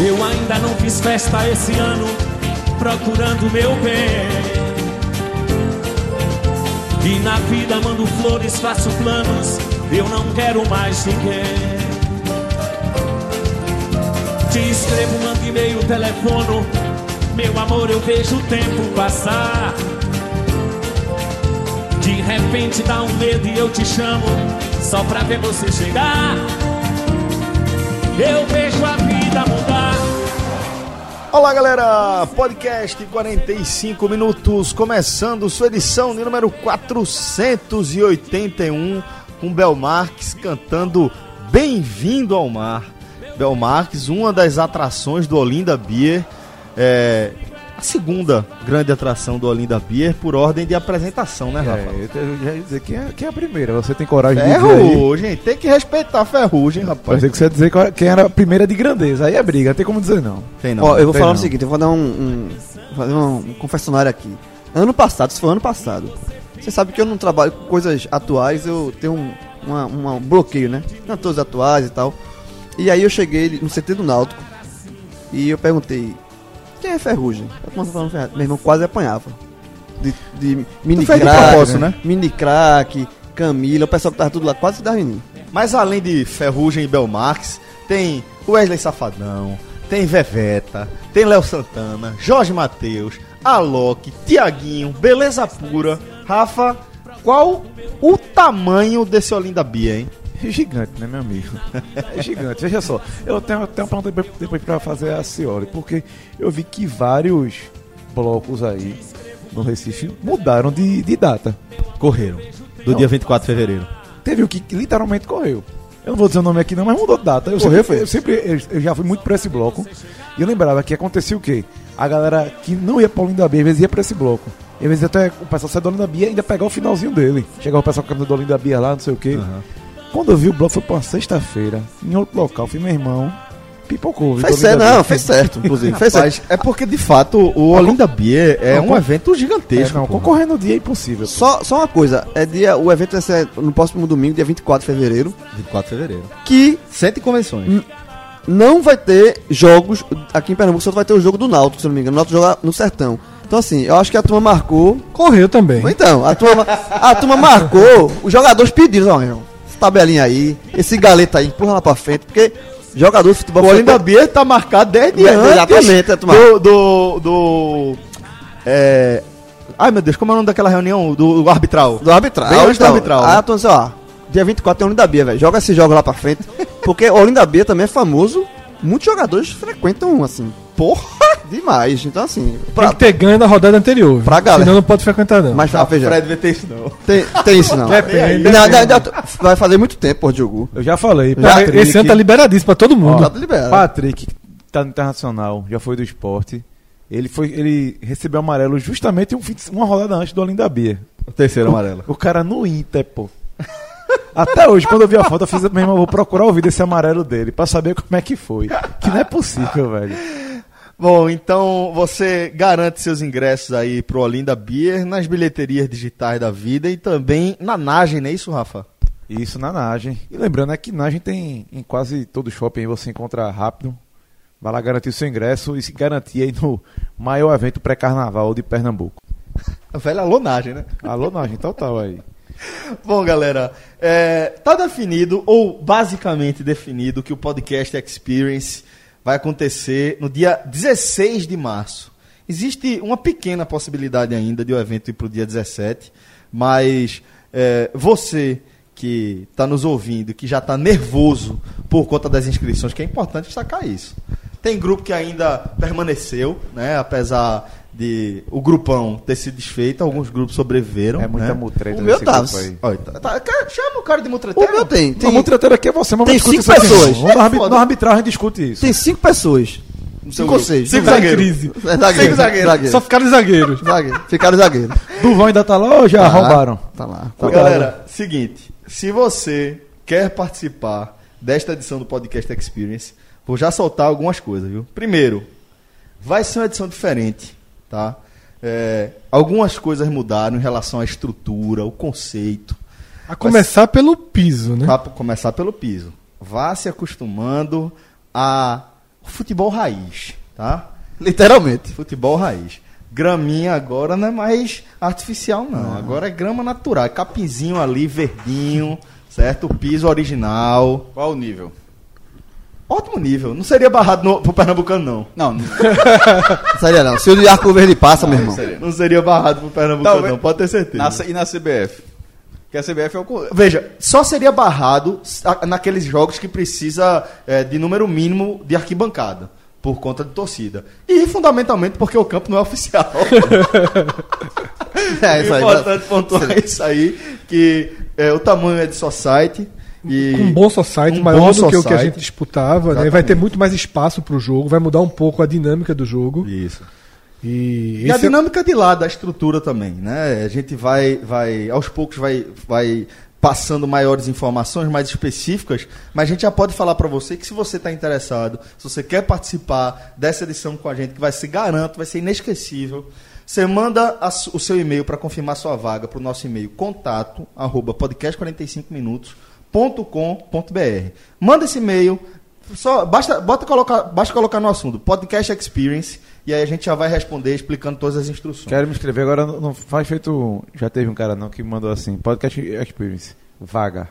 Eu ainda não fiz festa esse ano, procurando meu bem. E na vida mando flores, faço planos, eu não quero mais ninguém. Te escrevo, mando e-mail, telefono, meu amor, eu vejo o tempo passar. De repente dá um medo e eu te chamo, só pra ver você chegar. Eu vejo a vida mudar. Olá, galera! Podcast 45 minutos, começando sua edição de número 481, com Bel Marques cantando Bem-vindo ao Mar. Bel Marques, uma das atrações do Olinda Beer, é, a segunda grande atração do Olinda Beer por ordem de apresentação, né, Rafa? É, eu já ia dizer quem é, quem é a primeira. Você tem coragem de dizer? Ferrugem, tem que respeitar a Ferrugem, rapaz. Pode ser que você ia dizer qual- quem era a primeira de grandeza. Aí é briga, não tem como dizer não. Tem não. Ó, eu vou falar não. o seguinte, eu vou dar um, um- fazer um, um confessionário aqui. Ano passado, isso foi ano passado. Você sabe que eu não trabalho com coisas atuais, eu tenho um, uma- uma- um bloqueio, né? Cantores atuais e tal. E aí eu cheguei no CT do Náutico e eu perguntei, quem é Ferrugem? Eu Ferrugem. Meu irmão quase apanhava. De, de mini crack, propósito, né? Mini crack, Camila, o pessoal que tava tudo lá, quase dava em mim. Mas além de Ferrugem e Belmarx, tem Wesley Safadão, tem Veveta, tem Léo Santana, Jorge Matheus, Alok, Tiaguinho, Beleza Pura. Rafa, qual o tamanho desse Olinda Bia, hein? É gigante, né, meu amigo? É gigante. Veja só, eu tenho, tenho uma pergunta depois- pra fazer a Cioli, porque eu vi que vários blocos aí no Recife mudaram de, de data. Correram. Do Não. dia 24 de fevereiro. Teve o que literalmente correu. Eu não vou dizer o nome aqui não, mas mudou de data. Eu Correu, sempre, eu sempre eu, já fui muito pra esse bloco. E eu lembrava que acontecia o quê? A galera que não ia pra Olinda Bia, às vezes ia pra esse bloco. E às vezes até o pessoal saia do Olinda Bia e ainda pegar o finalzinho dele. Chegava o pessoal com a camisa do Olinda Bia lá, não sei o quê. Quando eu vi o bloco foi pra uma sexta-feira, em outro local, fui meu irmão, pipocou. viu, Fez certo, não, fez certo, inclusive. Fez certo. Rapaz, é porque de fato o Olinda Bia é Não, um con- evento É, gigantesco. não, pô. concorrer no dia é impossível. Só, só uma coisa, é dia, o evento vai ser no próximo domingo, dia 24 de fevereiro, 24 de fevereiro. que 100 convenções. Não vai ter jogos, aqui em Pernambuco só vai ter o jogo do Náutico, se não me engano, o Náutico joga no Sertão. Então assim, eu acho que a turma marcou, Correu também. então, a turma, a turma marcou, os jogadores pediram, ó, tabelinha aí, esse galeta aí, empurra lá pra frente, porque jogador de futebol... O Olinda Bia tá marcado desde É, antes exatamente, é, do, do, do é, ai meu Deus, como é o nome daquela reunião do, do arbitral? Do arbitral. Bem antes do então, arbitral, né? a turma disse, ó, dia 24 tem Olinda Bia, velho, joga esse jogo lá pra frente, porque Olinda Bia também é famoso, muitos jogadores frequentam, assim, Porra! Demais, então assim... Tem Pra, que ter ganho da rodada anterior. Pra galera. Senão não pode frequentar, não. mas, veja, Fred vai ter isso não. Tem, tem isso não. Depende, Não, depende. não, não, vai fazer muito tempo, pô, Diogo. Eu já falei. Já, Patrick- Esse ano tá liberadíssimo pra todo mundo. Já tá liberado. Patrick, que tá no Internacional, já foi do esporte. Ele, foi, ele recebeu amarelo justamente um uma rodada antes do Olinda Bia. O terceiro amarelo. O cara no Inter, pô. Até hoje, quando eu vi a foto, eu fiz mesmo, vou procurar o vídeo desse amarelo dele pra saber como é que foi. Que não é possível, velho. Bom, então você garante seus ingressos aí pro Olinda Beer nas bilheterias digitais da vida e também na Nagem, não é isso, Rafa? Isso na Nagem. E lembrando, é que Nagem tem em quase todo shopping aí você encontra rápido. Vai lá garantir o seu ingresso e se garantir aí no maior evento pré-carnaval de Pernambuco. A velha alonagem, né? Alô, Nagem, total aí. Bom, galera, é, tá definido, ou basicamente definido, que o Podcast Experience vai acontecer no dia 16 de março. Existe uma pequena possibilidade ainda de o evento ir para o dia 17, mas é, você que está nos ouvindo, que já está nervoso por conta das inscrições, que é importante destacar isso. Tem grupo que ainda permaneceu, né, apesar de o grupão ter se desfeito, alguns grupos sobreviveram. É muita né? mutreta O meu nesse tá- grupo aí. Olha, tá- tá- chama o cara de mutreteiro. O meu tem. Tem, mutreteiro aqui é você, mas tem cinco pessoas. Vamos na, É arbi- foda. na arbitragem discute isso. tem cinco pessoas. Cinco ou seis. Cinco zagueiros. É. Cinco zagueiros. zagueiro. Só ficaram zagueiros. Zagueiro. Ficaram zagueiros. Duvão ainda tá lá ou já Tá. roubaram? Tá lá. Tá Então, lá. galera, seguinte, se você quer participar desta edição do Podcast Experience, vou já soltar algumas coisas, viu? Primeiro, vai ser uma edição diferente, tá? É, algumas coisas mudaram em relação à estrutura, o conceito. A começar pelo piso, né? Para começar pelo piso. Vá se acostumando a futebol raiz, tá? Literalmente. Futebol raiz. Graminha agora não é mais artificial, não. Agora é grama natural. É capinzinho ali, verdinho, certo? O piso original. Qual o nível? Ótimo nível. Não seria barrado no, pro Pernambucano, não. Não, não Não seria não. Se o de Arco Verde passa, meu irmão. seria. Não seria barrado pro Pernambucano, Talvez- não. Pode ter certeza. Na, e na CBF? Porque a CBF é o. Veja, só seria barrado naqueles jogos que precisa é, de número mínimo de arquibancada, por conta de torcida. E fundamentalmente porque o campo não é oficial. É isso é aí. importante pontuar isso aí, que é, o tamanho é de society. E Com um bom society, um maior bom do que o que a society. gente disputava, né? Vai ter muito mais espaço pro jogo, vai mudar um pouco a dinâmica do jogo. Isso. E, E a é- dinâmica de lá, da estrutura também, né? A gente vai, vai aos poucos vai, vai passando maiores informações mais específicas, mas a gente já pode falar para você que se você está interessado, se você quer participar dessa edição com a gente, que vai ser, garanto, vai ser inesquecível, você manda a o seu e-mail para confirmar sua vaga para o nosso e-mail contato arroba podcast45minutos.com.br. Manda esse e-mail, só basta, bota colocar, basta colocar no assunto podcast experience e aí a gente já vai responder explicando todas as instruções. Quero me inscrever agora, não, não faz feito. Já teve um cara não que mandou assim: Podcast Experience, vaga.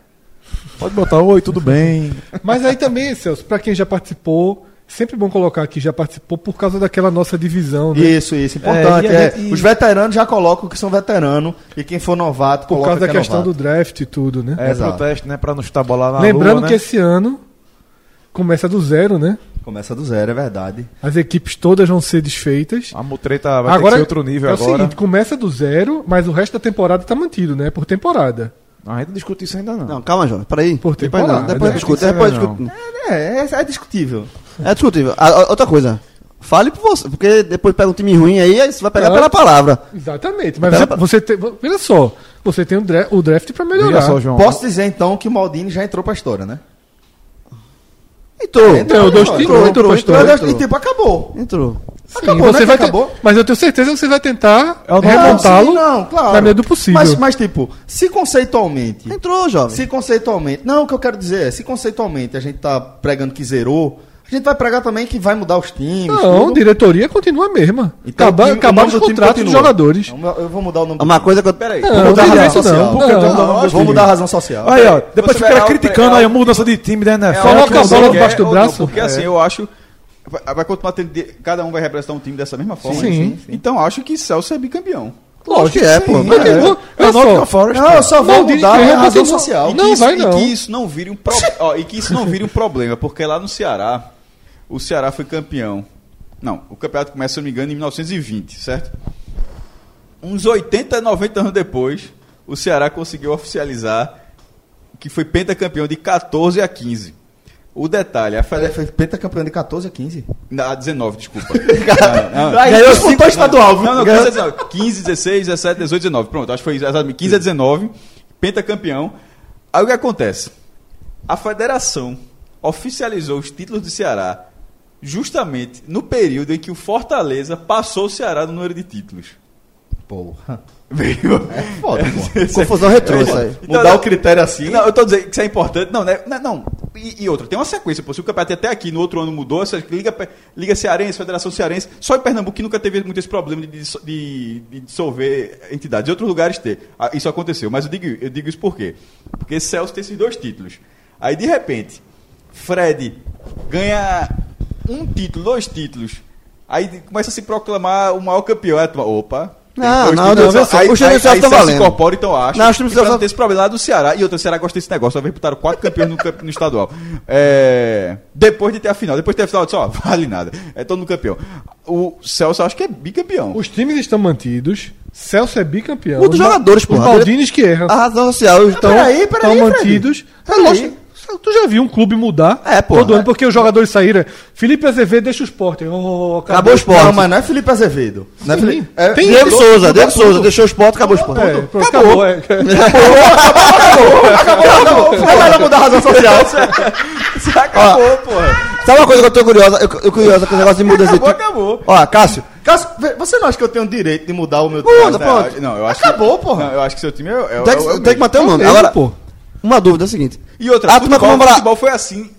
Pode botar oi, tudo bem. Mas aí também, Celso, pra quem já participou, sempre bom colocar que já participou por causa daquela nossa divisão, né? Isso, isso, importante. É, e a é, gente- Os veteranos já colocam que são veterano e quem for novato Por coloca causa da que é questão do novato. draft e tudo, né? É Exato. protesto, né? Pra não estar bolar na Lembrando lua, que né? esse ano começa do zero, né? Começa do zero, é verdade. As equipes todas vão ser desfeitas. A mutreta vai ter agora que ser outro nível é o agora. seguinte, começa do zero, mas o resto da temporada tá mantido, né? Por temporada. A gente não discute isso ainda não. Não, calma, João. Peraí. Por depois não. Depois discute. Depois discute. É, é, é discutível. É discutível. Ó, outra coisa. Fale por você, porque depois pega um time ruim aí, aí você vai pegar pela palavra. Exatamente. Mas Pera- você, tem. Veja só, você tem o draft, o draft pra melhorar. só, João. Posso dizer então que o Maldini já entrou pra história, né? Entrou. O dois entrou, entrou, entrou, pra história. E tipo, acabou. Entrou. Sim, Acabou, você né, vai acabou? mas eu tenho certeza que você vai tentar É remontá-lo Não, claro. na medida do possível. Mas, mas tipo, se conceitualmente Entrou, jovem. Se conceitualmente. Não, o que eu quero dizer é, se conceitualmente a gente tá pregando que zerou, a gente vai pregar também que vai mudar os times. Não, tudo. diretoria continua a mesma. Então, Acaba, nome os contratos dos jogadores. Eu vou mudar o nome do Uma coisa que eu. Peraí. Não, Vou mudar a razão não. social. Não, não, vou mudar a razão social. Aí, ó, depois Você fica vai- criticando é- aí a mudança de time da NFL. Coloca que a bola quer debaixo do braço. Porque É. assim, eu acho. Vai, vai continuar tendo. de- Cada um vai representar um time dessa mesma forma. Sim. Sim, Então acho que Celso é bicampeão. Lógico que é, pô. Mas É olha o só, Nottingham Forest. Não, eu só vou Maldini mudar a razão social. E que Não, isso, vai e não. que isso não vire um pro... ó, e que isso não vire um problema, porque lá no Ceará, o Ceará foi campeão. Não, o campeonato começa, se eu não me engano, em 1920, certo? Uns 80, 90 anos depois, o Ceará conseguiu oficializar que foi pentacampeão de 14 a 15. O detalhe, a Federação. foi pentacampeão de 14 a 15. A 19, desculpa. Não, não. Aí Ganhou disputou cinco- estadual, viu? Não, não, Ganhou- 15 a 19. 15, 16, 17, 18, 19. Pronto, acho que foi exatamente 15 a 19. Pentacampeão. Aí o que acontece? A federação oficializou os títulos do Ceará justamente no período em que o Fortaleza passou o Ceará no número de títulos. Porra. Veio. Foda, pô. Confusão retrô isso aí. Mudar não- o critério assim. Não, eu tô dizendo que isso é importante. Não, né? não, não. E, e outra, tem uma sequência. Pô, se o campeonato até aqui, no outro ano mudou, essa Liga, Liga Cearense, Federação Cearense, só em Pernambuco que nunca teve muito esse problema de, de, de dissolver entidades. Em outros lugares ter. Ah, Isso aconteceu. Mas eu digo, eu digo isso por quê? Porque Celso tem esses dois títulos. Aí, de repente, Fred ganha um título, dois títulos. Aí começa a se proclamar o maior campeão. Aí opa. Tem Não, não, não, só, aí, os aí tão Celso valendo. incorpora, então acho. Não, os E pra Celso- não ter esse problema lá do Ceará. E outra, o Ceará gosta desse negócio. Uma vez botaram quatro campeões no, no estadual. É, depois de ter a final. Depois de ter a final, eu disse, ó, vale nada. É todo mundo campeão. O Celso, eu acho que é bicampeão. Os times estão mantidos. Celso é bicampeão. Os Os jogadores, Os porra. Maldines que erram. A razão social. Então, peraí, estão peraí, Fred. mantidos. É Peraí. lógico. Tu já viu um clube mudar É, porra. todo ano porque os jogadores saíram. Felipe Azevedo deixa o esporte. Oh, acabou o esporte. Não, mas não é Felipe Azevedo. Não é. Felipe... é- Tem- Diego Souza, Diego tudo. Souza, deixou o esporte, acabou o esporte. É, pronto, acabou. é. Acabou, É melhor mudar a razão social. Você acabou, porra. Sabe uma coisa que eu tô curiosa? Eu, eu curiosa com o negócio de mudança de Acabou, acabou. Ó, Cássio, Cássio, você não acha que eu tenho o direito de mudar o meu time? Não, Não, eu acho Acabou, que, porra. Não, eu acho que seu time é, é, tem, que, é o tem que manter o nome. Agora, pô. Uma dúvida é a seguinte. E outra, A futebol, turma comemora- futebol foi assim.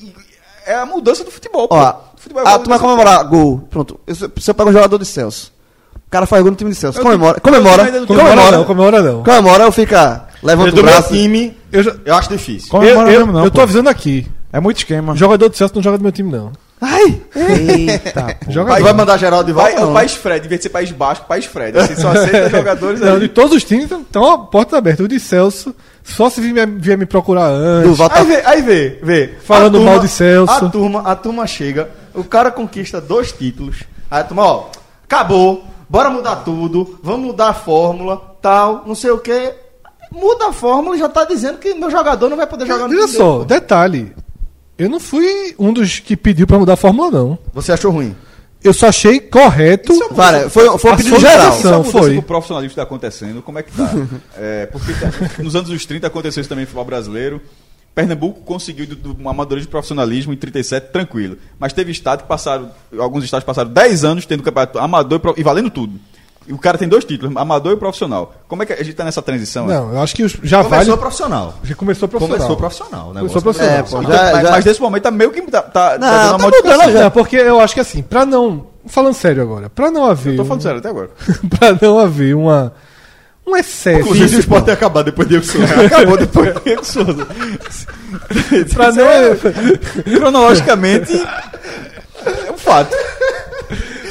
É a mudança do futebol. Ó, futebol Ah, evolui tu vai dessa comemorar gol. Pronto. Eu- Se eu pego um jogador de Celso, o cara faz gol no time de Celso. Eu Comemora. tenho- Comemora. eu não Comemora Comemora. não, comemora não. Comemora, eu fica. Levanta do o meu braço. time, Eu, já- eu acho difícil. eu, Comemora eu, mesmo não, eu tô pô. avisando aqui. É muito esquema. Jogador do Celso não joga do meu time, não. Ai! Eita, pô. Joga Tu vai mandar Geraldo de volta Pai, é ou o não? País Fred, em vez de ser País Basco, País Fred. Assim, só aceita jogadores Não, ali. de todos os times estão a porta aberta. O de Celso, só se vier, vier me procurar antes. Tá Aí vê, aí vê, vê. Falando turma- mal de Celso. A turma, a turma chega, o cara conquista dois títulos. Aí a turma, ó, acabou, bora mudar tudo, vamos mudar a fórmula, tal, não sei o que. Muda a fórmula e já tá dizendo que meu jogador não vai poder jogar no Olha só, detalhe. Eu não fui um dos que pediu pra mudar a fórmula, não. Você achou ruim? Eu só achei correto. Para, foi, foi um pedido geral. Essa mudança foi. que o profissionalismo está acontecendo, como é que tá? É, porque tá- nos anos dos 30 aconteceu isso também no futebol brasileiro. Pernambuco conseguiu do, do, um amadorismo de profissionalismo em 37 tranquilo. Mas teve estado que passaram, alguns estados passaram 10 anos tendo campeonato amador e valendo tudo. E o cara tem dois títulos, amador e profissional. Como é que a gente tá nessa transição? Não, eu acho que já Começou vale. profissional. Já começou profissional. Começou profissional, né? Começou Começou profissional. É, pô, Então, já, mas, já- mas nesse momento tá meio que tá, tá, Não, dando uma tá mudando já. É, porque eu acho que assim, pra não. Falando sério agora, pra não haver. Tô um- falando sério até agora. pra não haver uma. Um excesso. Inclusive, o esporte ter acabado depois de eu que sou. Acabou depois do Diego Souza. pra não. Cronologicamente, é um fato.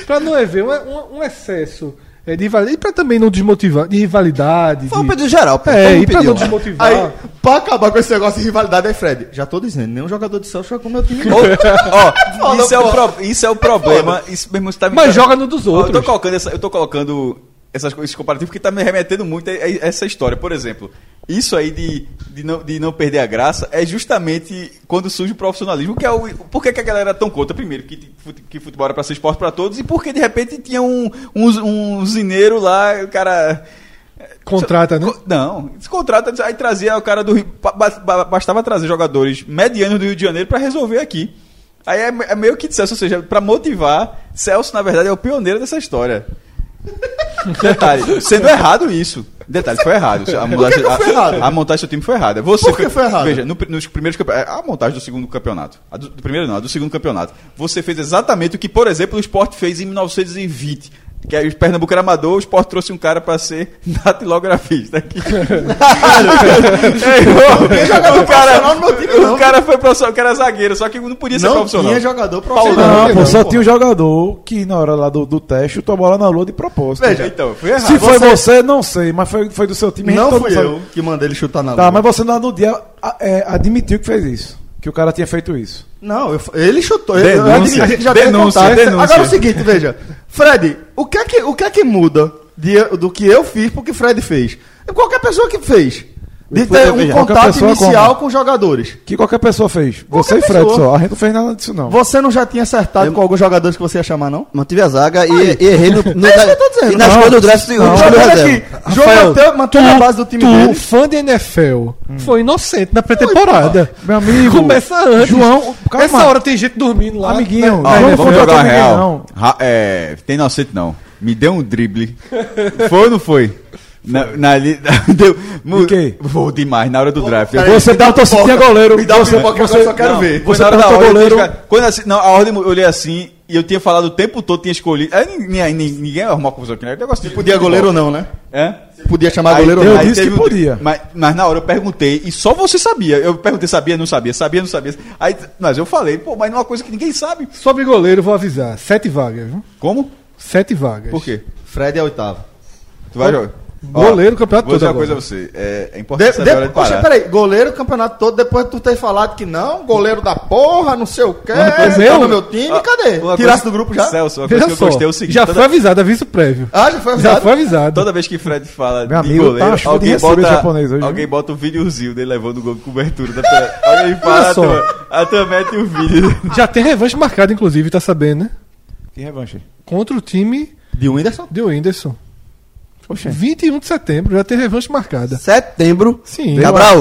pra não haver um, um- um excesso é, de rivalidade. E pra também não desmotivar. De rivalidade. Foi um de- pedido geral, pô. É, e pra não desmotivar. Aí, pra acabar com esse negócio de rivalidade, aí, Fred, já tô dizendo, nenhum jogador de Celso joga com o meu time. Ó, isso, é o pro- isso é o problema. Isso mesmo está me- Mas joga no dos outros. Eu tô colocando, essa- eu tô colocando essas coisas comparativas porque tá me remetendo muito a essa história. Por exemplo, isso aí de, de, não, de não perder a graça é justamente quando surge o profissionalismo, que é o. Por que, que a galera é tão contra? Primeiro, que, que futebol era pra ser esporte pra todos, e porque de repente tinha um, um, um zineiro lá, o cara. Contrata, né? Não, esse contrato aí trazia o cara do Rio. ba- ba- Bastava trazer jogadores medianos do Rio de Janeiro para resolver aqui. Aí é, é meio que de Celso, ou seja, para motivar, Celso, na verdade, é o pioneiro dessa história. Detalhe, sendo errado isso. Detalhe, foi errado. A montagem, que foi a- errado? a montagem do seu time foi errada. Você Por que foi errado? Veja, no nos primeiros campe- a montagem do segundo campeonato. A do, do primeiro não, a do segundo campeonato. Você fez exatamente o que, por exemplo, o Sport fez em 1920. Que aí o Pernambuco era amador, o Sport trouxe um cara pra ser datilografista o cara, no meu time, não. o cara foi profissional, o cara era zagueiro, só que não podia ser Não profissional. tinha jogador profissional. Não, Não, pô, só pô. tinha um jogador que na hora lá do, do teste chutou a bola na lua de propósito. Veja, Então, foi errado. Se foi você- você, não sei, mas foi, foi do seu time. Não fui mundo sabe. eu que mandei ele chutar na Tá, lua. mas você no dia a- é, admitiu que fez isso. Que o cara tinha feito isso. Não, eu- ele chutou. eu Denúncia. a gente já Denúncia, contato. denúncia. Agora é o seguinte, veja. Fred, o que é que, o que, é que muda de- do que eu fiz pro que Fred fez? Qualquer pessoa que fez. De ter eu um contato inicial como? com jogadores. Que qualquer pessoa fez. Qualquer você e Fred pessoa. só. A gente não fez nada disso, não. Você não já tinha acertado Eu- com alguns jogadores que você ia chamar, não? Mantive a zaga e, e errei no, no, É isso que eu tô dizendo. E na Não, escolha do draft, não. o Tô escolha vendo reserva. aqui. João manteve, a base do time tu, dele. fã de NFL, foi inocente na pré-temporada. Meu amigo. Começa antes. João, calma. Essa hora tem gente dormindo lá. Amiguinho, né? João vamos foi jogar real. não. É, tem inocente não. Me deu um drible. foi ou não foi? Na, na, li- deu, quê? Vou demais na hora do draft. peraí. Você perguntou se tinha goleiro. Me dá um você, pipoca que eu você, só quero Não, ver. Você perguntou ordem. goleiro. eu tinha- Quando assim, não, a ordem eu olhei assim e eu tinha falado o tempo todo, tinha escolhido. Aí ninguém, ninguém, ninguém arrumou a confusão aqui, né? Negócio de Podia futebol. goleiro ou não, né? É? Podia chamar Aí goleiro ou não. Eu disse que um- podia. Mas, mas na hora eu perguntei e só você sabia. Eu perguntei, sabia, não sabia, sabia, não sabia. Aí, mas eu falei, pô, mas não é uma coisa que ninguém sabe. Sobre goleiro, vou avisar. Sete vagas, viu? Como? Sete vagas. Por quê? Fred é oitavo. Tu vai jogar? Goleiro, o campeonato Vou dizer todo uma coisa a agora. você. É, é De, importante saber a hora de, de parar. Poxa, peraí, goleiro o campeonato todo, depois de tu ter falado que não, goleiro da porra, não sei o quê, Mas tá meu- no meu time, Ah, cadê? Tirasse do grupo já? Celso, uma coisa Veja que eu gostei é o seguinte. já toda, foi avisado, aviso prévio. Ah, já foi Já avisado? foi avisado. toda vez que Fred fala Meu de amigo, tá goleiro, de alguém bota, japonês hoje, alguém viu? bota o videozinho dele levando o gol de cobertura. Da tua- alguém fala, Olha a tua, a tua mete o vídeo. Já tem revanche marcada, inclusive, tá sabendo, né? Que revanche. Contra o time De Whindersson? de Whindersson. Poxa. 21 de setembro, já tem revanche marcada. Setembro. Sim. Cabral.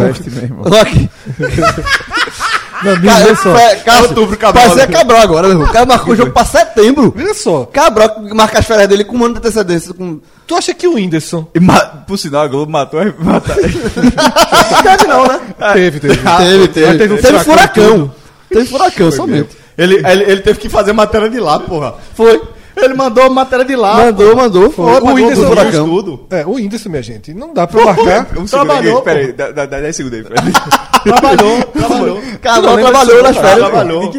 Meu amigo, Cara, só. é, cara, Outubro, Cabral. Parecia Cabral agora, meu irmão. O cara marcou o jogo pra setembro. Veja só. Cabral marca as férias dele com um ano de antecedência. Com... Tu acha que o Whindersson E ma- Por sinal, a Globo matou. matou Não teve não, né? teve, teve. teve, teve. Teve um Teve furacão furacão. tudo. Teve furacão, somente. Ele, ele, ele teve que fazer matéria de lá, porra. Foi. Ele mandou matéria de lá. Mandou, mandou. Foi. O Whindersson do fez furacão. tudo. É, o Whindersson, minha gente. Não dá pra marcar. Um segundo Trabalhou, peraí, dá, dá, dá 10 segundos aí, Fred. Trabalhou, trabalhou. Lembra trabalhou nas férias. Trabalhou.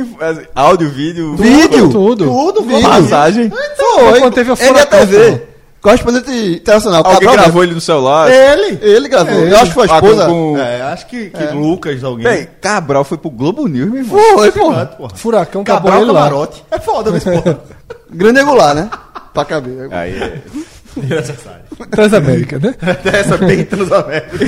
Áudio, vídeo, Vídeo. Tudo. Tudo, Vídeo. passagem. Foi. Quando teve o Ele é furacão, TV. Correspondente internacional. Alguém Cabral gravou ele no celular. Ele. Ele gravou. É, Eu acho que foi a Ah, com- esposa. com- É, acho que, que Lucas, alguém. Bem, Cabral foi pro Globo News, meu irmão. Foi, pô. porra. Furacão Cabral. Camarote. É foda nesse porra. Grande angular, né? Pra caber. Aí, é. Transamérica, né? Essa bem Transamérica.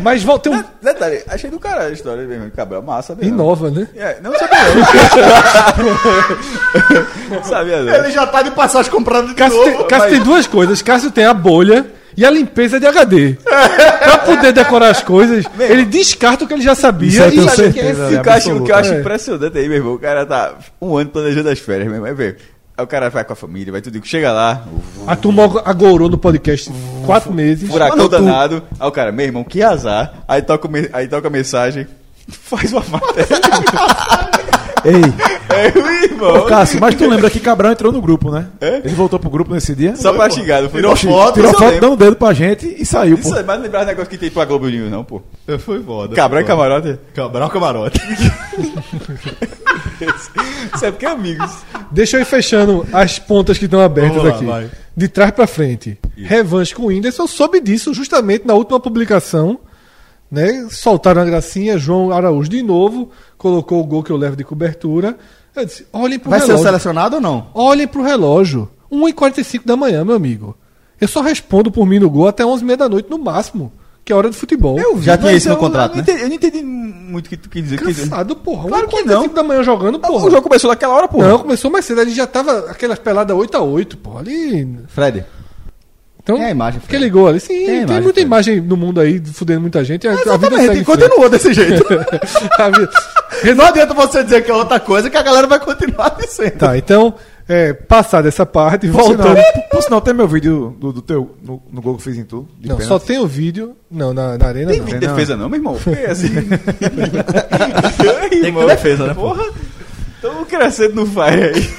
Mas volta um. Detalhe, achei do caralho a história mesmo. Cabral, massa mesmo. Inova, né? É, não sabia não. sabia não. Ele já tá de passagem comprando de Cássio, novo. tem, Cássio tem duas coisas. Cássio tem a bolha e a limpeza de HD. pra poder decorar as coisas, ele descarta o que ele já Isso sabia eu e Sabe que, é, é o que eu acho, o que eu acho É. impressionante aí, meu irmão? O cara tá um ano planejando as férias, meu irmão. É ver. Aí o cara vai com a família, vai tudo. Chega lá, a turma agorou no podcast quatro meses. furacão Mano, tu- danado. Aí o cara, meu irmão, que azar. Aí toca, o me- aí toca a mensagem, faz uma matéria. Ei, é, meu ô irmão. Cássio, mas tu lembra que Cabral entrou no grupo, né? É? Ele voltou pro grupo nesse dia. Só pra xingar, não foi? Tirou foto, Tirou foto, dando o dedo pra gente e saiu, pô. Isso é mais lembrar negócio que tem pra Globo News, não, pô. Foi foda. Cabral e camarote. Cabral Camarote. Isso é porque é amigos. Deixa eu ir fechando as pontas que estão abertas lá, aqui. vai. De trás pra frente. Revanche com o Whindersson. Eu soube disso justamente na última publicação. Né? Soltaram a gracinha. João Araújo de novo. Colocou o gol que eu levo de cobertura. Eu disse: olhem pro Vai ser relógio. selecionado ou não? Olhem pro relógio. 1h45 da manhã, meu amigo. Eu só respondo por mim no gol até 11h30 da noite, no máximo. Que é hora de futebol. Eu vi, Já tinha isso no eu- contrato, eu não né? entendi- Eu não entendi muito o que tu quis dizer. Quer dizer, Cansado, porra. Claro que 1h45 da manhã jogando, porra. O jogo começou naquela hora, pô. Não, começou mais cedo. A gente já tava aquelas peladas 8x8, porra. Ali. Fred. Então, Tem a imagem, Fred. Aquele gol ali. Sim, Tem a tem, imagem, muita Fred. imagem no mundo aí, fudendo muita gente. A, a vida Exatamente, segue continua desse jeito. A vida- Não adianta você dizer que é outra coisa que a galera vai continuar dizendo. Tá, então, é, passada essa parte, Por sinal, voltando. por- por sinal, tem meu vídeo do, do teu, no, no gol que fiz em tu. de Não, pênalti. só tem o vídeo. Não, na, na arena Tem não. vídeo de defesa não, meu irmão? Porque assim... Tem que ter defesa, né? Porra, tamo crescendo no fire aí.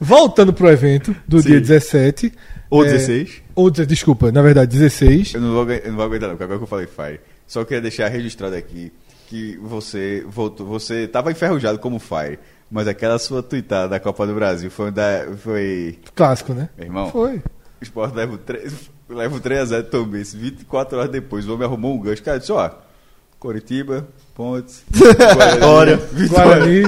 Voltando pro evento do Sim. dia 17. Ou é, 16. Ou, desculpa, na verdade, 16. Eu não vou, eu não vou aguentar não, porque agora que eu falei fire. Só queria deixar registrado aqui que você voltou, você tava enferrujado como fire, mas aquela sua tuitada da Copa do Brasil foi da, foi, Clássico, né? meu irmão, Foi. o Sport leva o 3, leva o 3 a 0 também, 24 horas depois, o homem arrumou um gancho, cara, disse, ó, Coritiba, Pontes, Vitória. Guarani.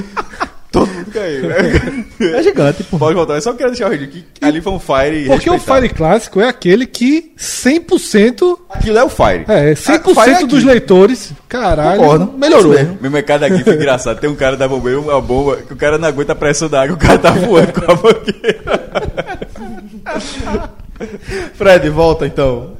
Todo mundo caiu. É gigante, pô. Pode voltar, eu só queria deixar o registro que ali foi um fire Porque o. Fire Clássico é aquele que 100%. Aquilo é o fire. É, Ah, 100% fire é dos aqui. leitores. Caralho, Concordo. melhorou. Mesmo. Meu mercado aqui foi engraçado. Tem um cara da bombeira, uma bomba, que o cara não aguenta a pressão da água, o cara tá voando com a mangueira. Fred, volta então.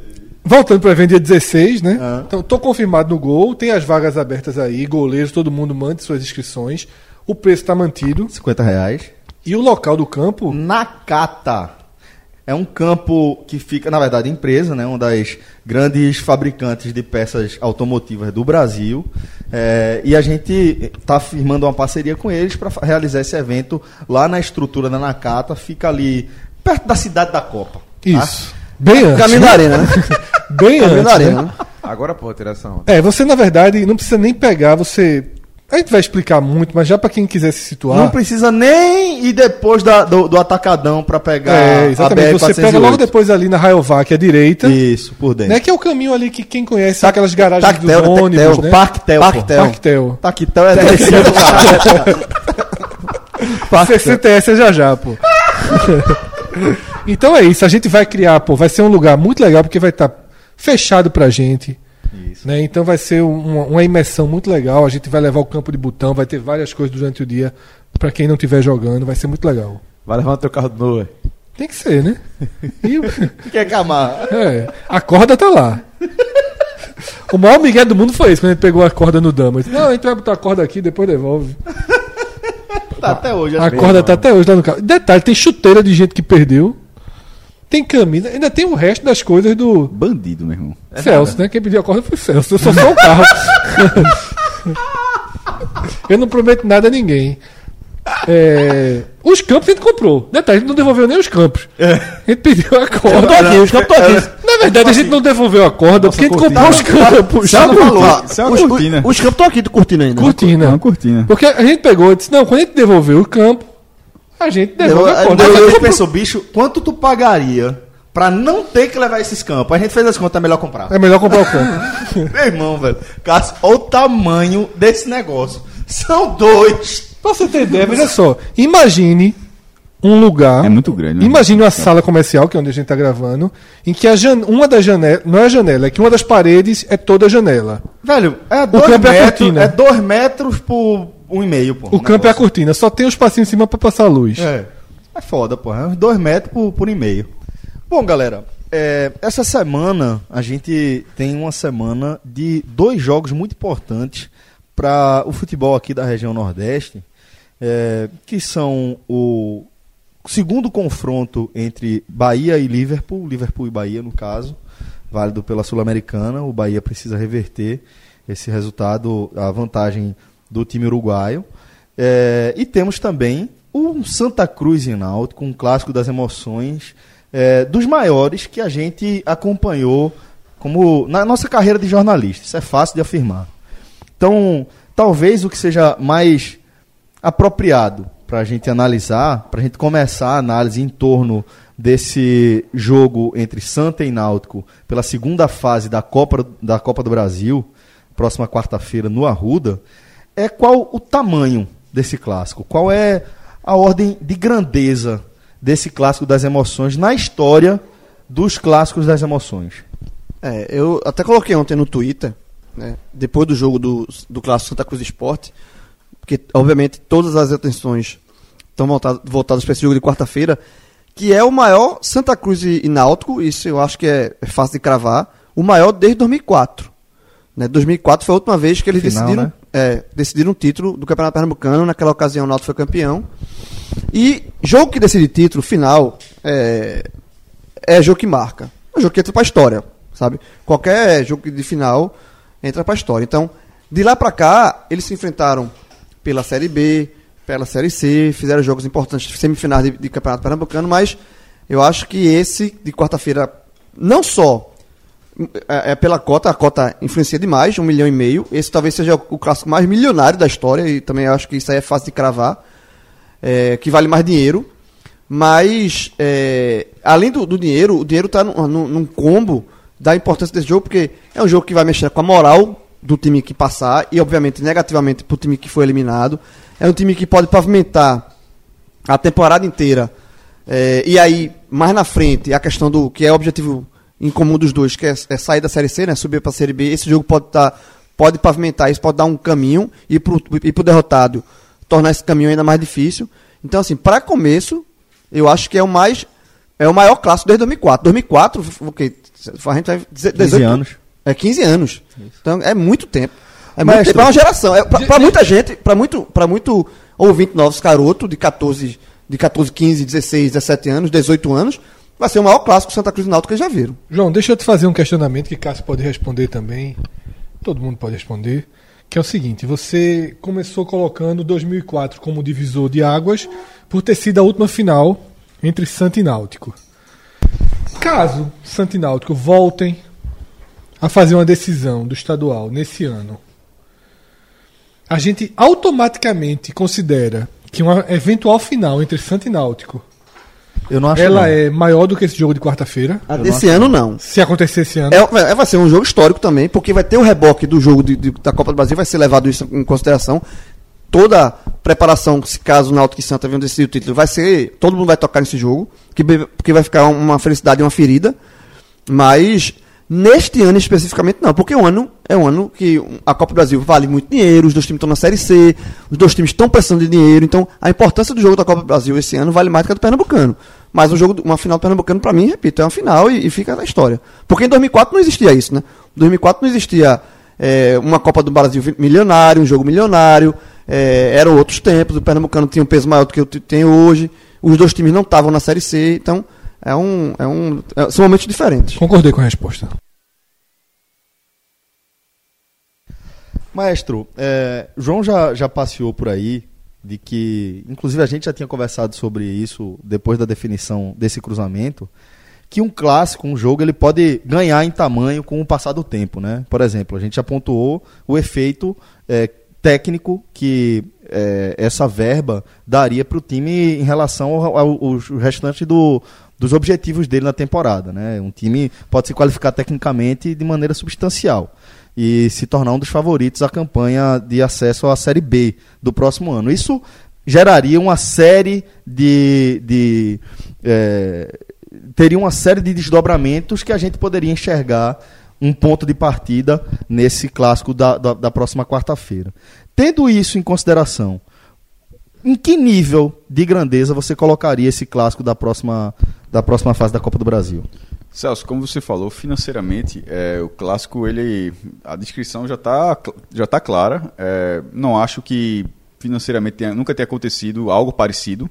Voltando para dia 16, né? Ah. Então, tô confirmado no gol, tem as vagas abertas aí, goleiros, todo mundo mande suas inscrições. O preço está mantido. 50 reais. E o local do campo, Nakata. É um campo que fica, na verdade, empresa, né? Uma das grandes fabricantes de peças automotivas do Brasil. É, e a gente está firmando uma parceria com eles para realizar esse evento lá na estrutura da Nakata. Fica ali perto da cidade da Copa. tá? isso. Bem antes. Caminho da arena, né? Bem Caminho antes. da né? arena, né? Agora pode tirar essa onda. É, você na verdade não precisa nem pegar, você. A gente vai explicar muito, mas já para quem quiser se situar. Não precisa nem ir depois da- do, do atacadão para pegar É, a exatamente. Você pega BR-408. logo depois ali na Rayovac à direita. Isso, por dentro. Né, que é o caminho ali que quem conhece são aquelas garagens Tactel, dos ônibus, Tactel, né? Parktel, pô. Parktel. Parktel. Tactel é descendo. CCTS é já já, pô. então é isso, a gente vai criar, pô, vai ser um lugar muito legal porque vai estar fechado pra gente. Né? Então vai ser um- uma, uma imersão muito legal. A gente vai levar o campo de botão, vai ter várias coisas durante o dia pra quem não estiver jogando, vai ser muito legal. Vai levar no teu carro de novo. é. Tem que ser, né? E, Quer camar? é, a corda tá lá. O maior migué do mundo foi esse, quando a gente pegou a corda no Dama. Eu disse, Não, a gente vai botar a corda aqui, depois devolve. Tá até hoje. A acho que- corda tá até hoje lá no carro. Detalhe, tem chuteira de gente que perdeu. Tem camisa, ainda tem o resto das coisas do Bandido, meu irmão. Celso, né? Quem pediu a corda foi o Celso. Eu sou só o carro. eu não prometo nada a ninguém. É, os campos a gente comprou. Detalhe, a gente não devolveu nem os campos. A gente pediu a corda. os campos aqui. Na verdade, a gente não devolveu a corda porque a gente comprou os campos. É cortina. Isso é uma os, cortina. os campos estão aqui curtindo ainda. né? É Cortina. uma cortina. Porque a gente pegou e disse: não, quando a gente devolveu o campo, a gente devolve Eu- a. Aí Mas a gente comprou- pensou, bicho, quanto tu pagaria pra não ter que levar esses campos? A gente fez as contas, é melhor comprar. É melhor comprar o campo. Meu irmão, velho. Cássio, olha o tamanho desse negócio. São dois. Pra você ter ideia, veja só. Imagine um lugar. É muito grande, né? Imagine uma sala comercial, que é onde a gente está gravando, em que a jan- uma das janelas. Não é a janela, é que uma das paredes é toda a janela. Velho, é dois campo é a metros. cortina. É dois metros por um e meio, pô. O campo é a cortina, só tem os passinhos em cima para passar a luz. É. É foda, pô. É uns dois metros por, por um e meio. Bom, galera, é, essa semana a gente tem uma semana de dois jogos muito importantes para o futebol aqui da região Nordeste, é, que são o segundo confronto entre Bahia e Liverpool, Liverpool e Bahia no caso, válido pela Sul-Americana. O Bahia precisa reverter esse resultado, a vantagem do time uruguaio. É, e temos também o Santa Cruz e Náutico, um clássico das emoções, é, dos maiores que a gente acompanhou como na nossa carreira de jornalista. Isso é fácil de afirmar. Então, talvez o que seja mais apropriado para a gente analisar, para a gente começar a análise em torno desse jogo entre Santa e Náutico pela segunda fase da Copa, da Copa do Brasil, próxima quarta-feira no Arruda, é qual o tamanho desse clássico, qual é a ordem de grandeza desse clássico das emoções na história dos clássicos das emoções. É, eu até coloquei ontem no Twitter, né, depois do jogo do, do Clássico Santa Cruz Esporte, porque obviamente todas as atenções estão voltadas, voltadas para esse jogo de quarta-feira, que é o maior Santa Cruz e, Náutico, isso eu acho que é, é fácil de cravar, o maior desde 2004. Né, 2004 foi a última vez que eles Final, decidiram, né? é, decidiram o título do Campeonato Pernambucano, naquela ocasião o Náutico foi campeão. E jogo que decide título, final, é, é jogo que marca. É jogo que entra pra história, sabe? Qualquer jogo de final entra pra história. Então, de lá pra cá, eles se enfrentaram pela Série B, pela Série C, fizeram jogos importantes, semifinais de, de Campeonato Pernambucano, mas eu acho que esse de quarta-feira, não só é, é pela cota, a cota influencia demais, um milhão e meio. Esse talvez seja o, clássico mais milionário da história, e também acho que isso aí é fácil de cravar, é, que vale mais dinheiro. Mas, é, além do, do dinheiro, o dinheiro está num combo da importância desse jogo, porque é um jogo que vai mexer com a moral do time que passar e, obviamente, negativamente para o time que foi eliminado. É um time que pode pavimentar a temporada inteira. É, e aí, mais na frente, a questão do que é o objetivo em comum dos dois, que é, é sair da Série C, né, subir para a Série B. Esse jogo pode, tá, pode pavimentar isso, pode dar um caminho e para o derrotado tornar esse caminho ainda mais difícil. Então, assim, para começo, eu acho que é o mais é o maior clássico desde 2004. 2004, o quê? A gente vai dizer 15 anos. É 15 anos. Então é muito tempo. É muito Mestre. tempo, é uma geração. É, pra, pra muita gente, pra muito, pra muito ouvinte novos caroto de 14, de 14, 15, 16, 17 anos, 18 anos, vai ser o maior clássico Santa Cruz e Náutico que já viram. João, deixa eu te fazer um questionamento que Cássio pode responder também. Todo mundo pode responder. Que é o seguinte: você começou colocando 2004 como divisor de águas por ter sido a última final entre Santa e Náutico. Caso Santa e Náutico voltem a fazer uma decisão do estadual nesse ano, a gente automaticamente considera que uma eventual final entre Santa e Náutico Eu não acho ela não. é maior do que esse jogo de quarta-feira. A desse ano, não. Se acontecer esse ano. É, é- vai ser um jogo histórico também, porque vai ter o reboque do jogo de- de- da Copa do Brasil, vai ser levado isso em consideração. Toda a preparação, se caso o Náutico e Santa venham decidir o título, vai ser. Todo mundo vai tocar nesse jogo, que, porque vai ficar uma felicidade e uma ferida. Mas neste ano especificamente não, porque o ano é um ano que a Copa do Brasil vale muito dinheiro, os dois times estão na Série C, os dois times estão precisando de dinheiro, então a importância do jogo da Copa do Brasil esse ano vale mais do que a do Pernambucano. Mas o jogo, uma final do Pernambucano, pra mim, repito, é uma final e, e fica na história. Porque em 2004 não existia isso, né? Em 2004 não existia é, uma Copa do Brasil milionário, um jogo milionário, é, eram outros tempos, o Pernambucano tinha um peso maior do que tem hoje, os dois times não estavam na Série C, então É um. É um é- são momentos diferentes. Concordei com a resposta. Maestro, é, João já, já passeou por aí de que, inclusive a gente já tinha conversado sobre isso depois da definição desse cruzamento, que um clássico, um jogo, ele pode ganhar em tamanho com o passar do tempo, né? Por exemplo, a gente já pontuou o efeito é, técnico que é, essa verba daria para o time em relação ao, ao, ao restante do, dos objetivos dele na temporada, né? Um time pode se qualificar tecnicamente de maneira substancial e se tornar um dos favoritos à campanha de acesso à Série B do próximo ano. Isso geraria uma série de. de é, teria uma série de desdobramentos que a gente poderia enxergar um ponto de partida nesse clássico da, da, da próxima quarta-feira. Tendo isso em consideração, em que nível de grandeza você colocaria esse clássico da próxima, da próxima fase da Copa do Brasil? Celso, como você falou, financeiramente, é, o clássico, ele, a descrição já está já tá clara. É, não acho que financeiramente tenha, nunca tenha acontecido algo parecido.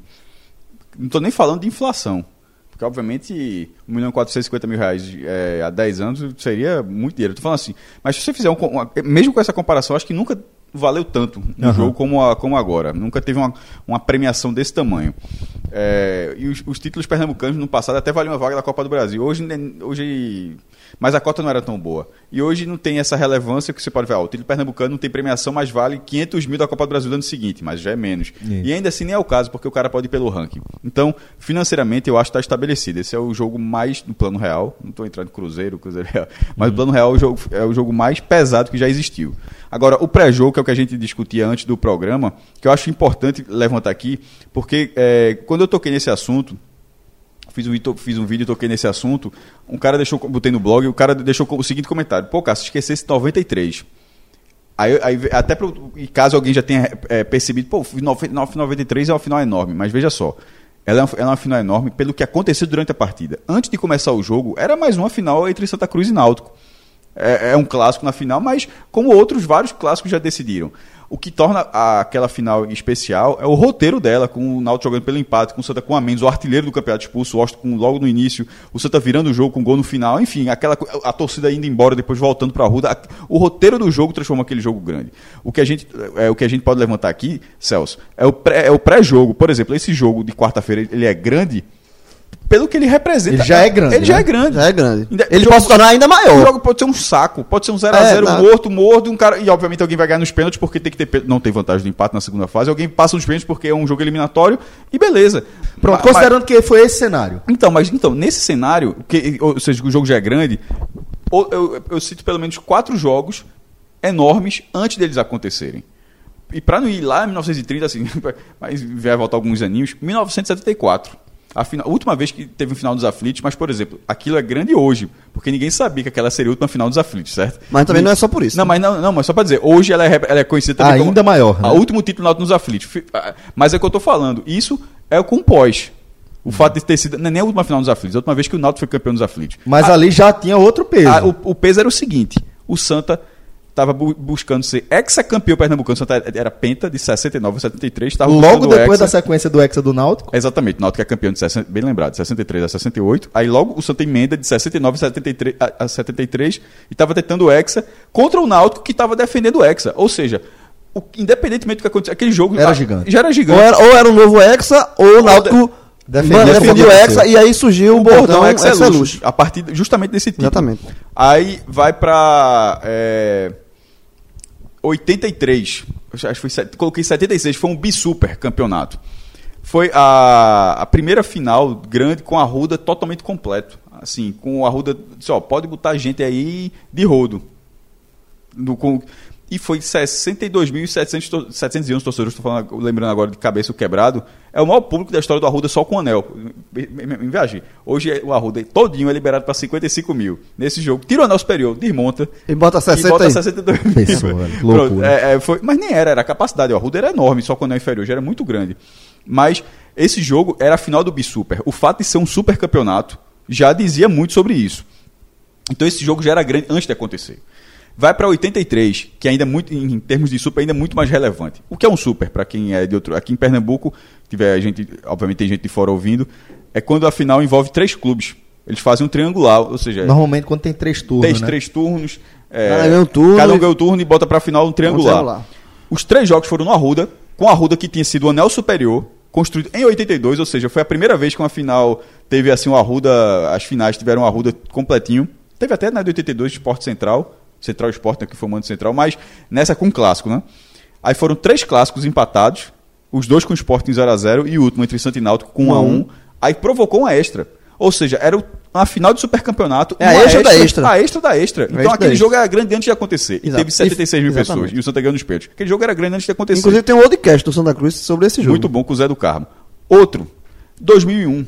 Não estou nem falando de inflação. Porque, obviamente, 1 milhão e 450 mil reais é, há 10 anos seria muito dinheiro. Estou falando assim. Mas se você fizer um, mesmo com essa comparação, acho que nunca valeu tanto no Uhum. jogo como, a- como agora. Nunca teve uma, uma premiação desse tamanho. É, e os, os títulos pernambucanos no passado até valiam uma vaga da Copa do Brasil. Hoje, hoje, mas a cota não era tão boa. E hoje não tem essa relevância que você pode ver. ó, o título pernambucano não tem premiação, mas vale 500 mil da Copa do Brasil no ano seguinte, mas já é menos. E ainda assim nem é o caso, porque o cara pode ir pelo ranking. Então, financeiramente, eu acho que está estabelecido. Esse é o jogo mais, no plano real, não estou entrando em Cruzeiro, Cruzeiro Real, mas no plano real é o, jogo, é o jogo mais pesado que já existiu. Agora, o pré-jogo, que é o que a gente discutia antes do programa, que eu acho importante levantar aqui, porque é, quando eu toquei nesse assunto, fiz um, vídeo- fiz um vídeo toquei nesse assunto, um cara deixou, botei no blog, o cara deixou o seguinte comentário, pô, cara, se esquecesse 93. Aí, aí até pro, caso alguém já tenha é, percebido, pô, 93 é uma final enorme, mas veja só, ela é, uma, ela é uma final enorme pelo que aconteceu durante a partida. Antes de começar o jogo, era mais uma final entre Santa Cruz e Náutico. É, é um clássico na final, mas como outros vários clássicos já decidiram. O que torna aquela final especial é o roteiro dela, com o Náutico jogando pelo empate, com o Santa com a menos, o artilheiro do campeonato expulso, o Austin com, logo no início, o Santa virando o jogo com gol no final, enfim, aquela a torcida indo embora, depois voltando para a rua. O roteiro do jogo transforma aquele jogo grande. O que a gente, é, o que a gente pode levantar aqui, Celso, é o pré- é pré-jogo. Por exemplo, esse jogo de quarta-feira, ele é grande pelo que ele representa. Ele já é grande, Ele já né? é grande. Já é grande. Ainda- Ele jogo- pode se tornar ainda O maior. jogo pode ser um saco, pode ser um 0x0 É, morto, morto, e um cara. E obviamente alguém vai ganhar nos pênaltis porque tem que ter. Não tem vantagem do empate na segunda fase. Alguém passa nos pênaltis porque é um jogo eliminatório e beleza. Pronto, Ma- considerando que foi esse cenário. mas- então, mas então, nesse cenário, que, ou seja, o jogo já é grande, ou- eu, eu cito pelo menos quatro jogos enormes antes deles acontecerem. E para não ir lá em 1930, assim, mas vai voltar alguns aninhos, 1974. A, final, a última vez que teve um final dos aflitos, mas, por exemplo, aquilo é grande hoje, porque ninguém sabia que aquela seria a última final dos aflitos, certo? Mas também não é só por isso. Não, mas não, não, mas só pra dizer, hoje ela é, ela é conhecida também Ainda como maior, né? A último título nos aflitos. Mas é o que eu tô falando. Isso é o com pós. O fato de ter sido. Não é nem a última final dos aflitos, a última vez que o Náutico foi campeão dos aflitos. Mas Ah, ali já tinha outro peso. ah, o, o peso era o seguinte: o Santa estava buscando ser ex-campeão pernambucano. Santa era penta de 69 a 73. Tava Logo depois da hexa. sequência do Hexa do Náutico. Exatamente, o Náutico é campeão de 60, bem lembrado, de 63 a 68. Aí logo o Santa emenda de 69 a 73, a, a 73 e estava tentando o Hexa contra o Náutico que estava defendendo o Hexa. Ou seja, o- independentemente do que aconteceu, aquele jogo Era ah, gigante. Já era Ou gigante. era, ou era um novo Hexa, ou o Náutico defendia, defendia o Hexa, e aí surgiu o, bordão bordão Hexa, Hexa é luxo. a partir justamente desse título. Exatamente. Aí vai pra é, 83. Acho que foi, coloquei 76, foi um bisuper campeonato. Foi a, a primeira final grande com a Ruda totalmente completo. Assim, com a Ruda, disse, ó, pode botar gente aí de rodo. Do, com, e foi 62.700 to- 711 torcedores, estou falando, lembrando agora de cabeça quebrado. É o maior público da história do Arruda só com o anel. Me-. Hoje o Arruda todinho é liberado para 55 mil. Nesse jogo, tira o anel superior, desmonta. E bota 60 e bota aí. 62 mil. Pessoa, Pronto, é, é, foi, mas nem era, era a capacidade. O Arruda era enorme, só com o anel inferior, já era muito grande. Mas esse jogo era a final do Bisuper. O fato de ser um super campeonato já dizia muito sobre isso. Então esse jogo já era grande antes de acontecer. Vai para 83, que ainda é muito em termos de super ainda é muito mais relevante. O que é um super para quem é de outro, aqui em Pernambuco, tiver gente, obviamente tem gente de fora ouvindo, é quando a final envolve três clubes. Eles fazem um triangular, ou seja, Normalmente quando tem três turnos, tem né? três turnos. é, Cada ganha um turno Cada um ganha um turno e bota pra final um triangular. triangular. Os três jogos foram no Arruda, com a Arruda que tinha sido o anel superior, construído em 82, ou seja, foi a primeira vez que uma final teve assim o Arruda, as finais tiveram o Arruda completinho. Teve até na de 82 Esporte Central, Central Esporte, né, que foi o mando central, mas nessa com um clássico, né? Aí foram três clássicos empatados, os dois com o Sport em 0x0 e o último entre Santo e Náutico com 1x1. Aí provocou uma extra. Ou seja, era uma final de supercampeonato. É a uma extra da extra. A extra da extra. Então extra aquele jogo era grande antes de acontecer. E Exato. teve 76 mil Exatamente. pessoas. E o Santa ganhou nos peitos. Aquele jogo era grande antes de acontecer. Inclusive tem um podcast do Santa Cruz sobre esse jogo. Muito bom com o Zé do Carmo. Outro, 2001.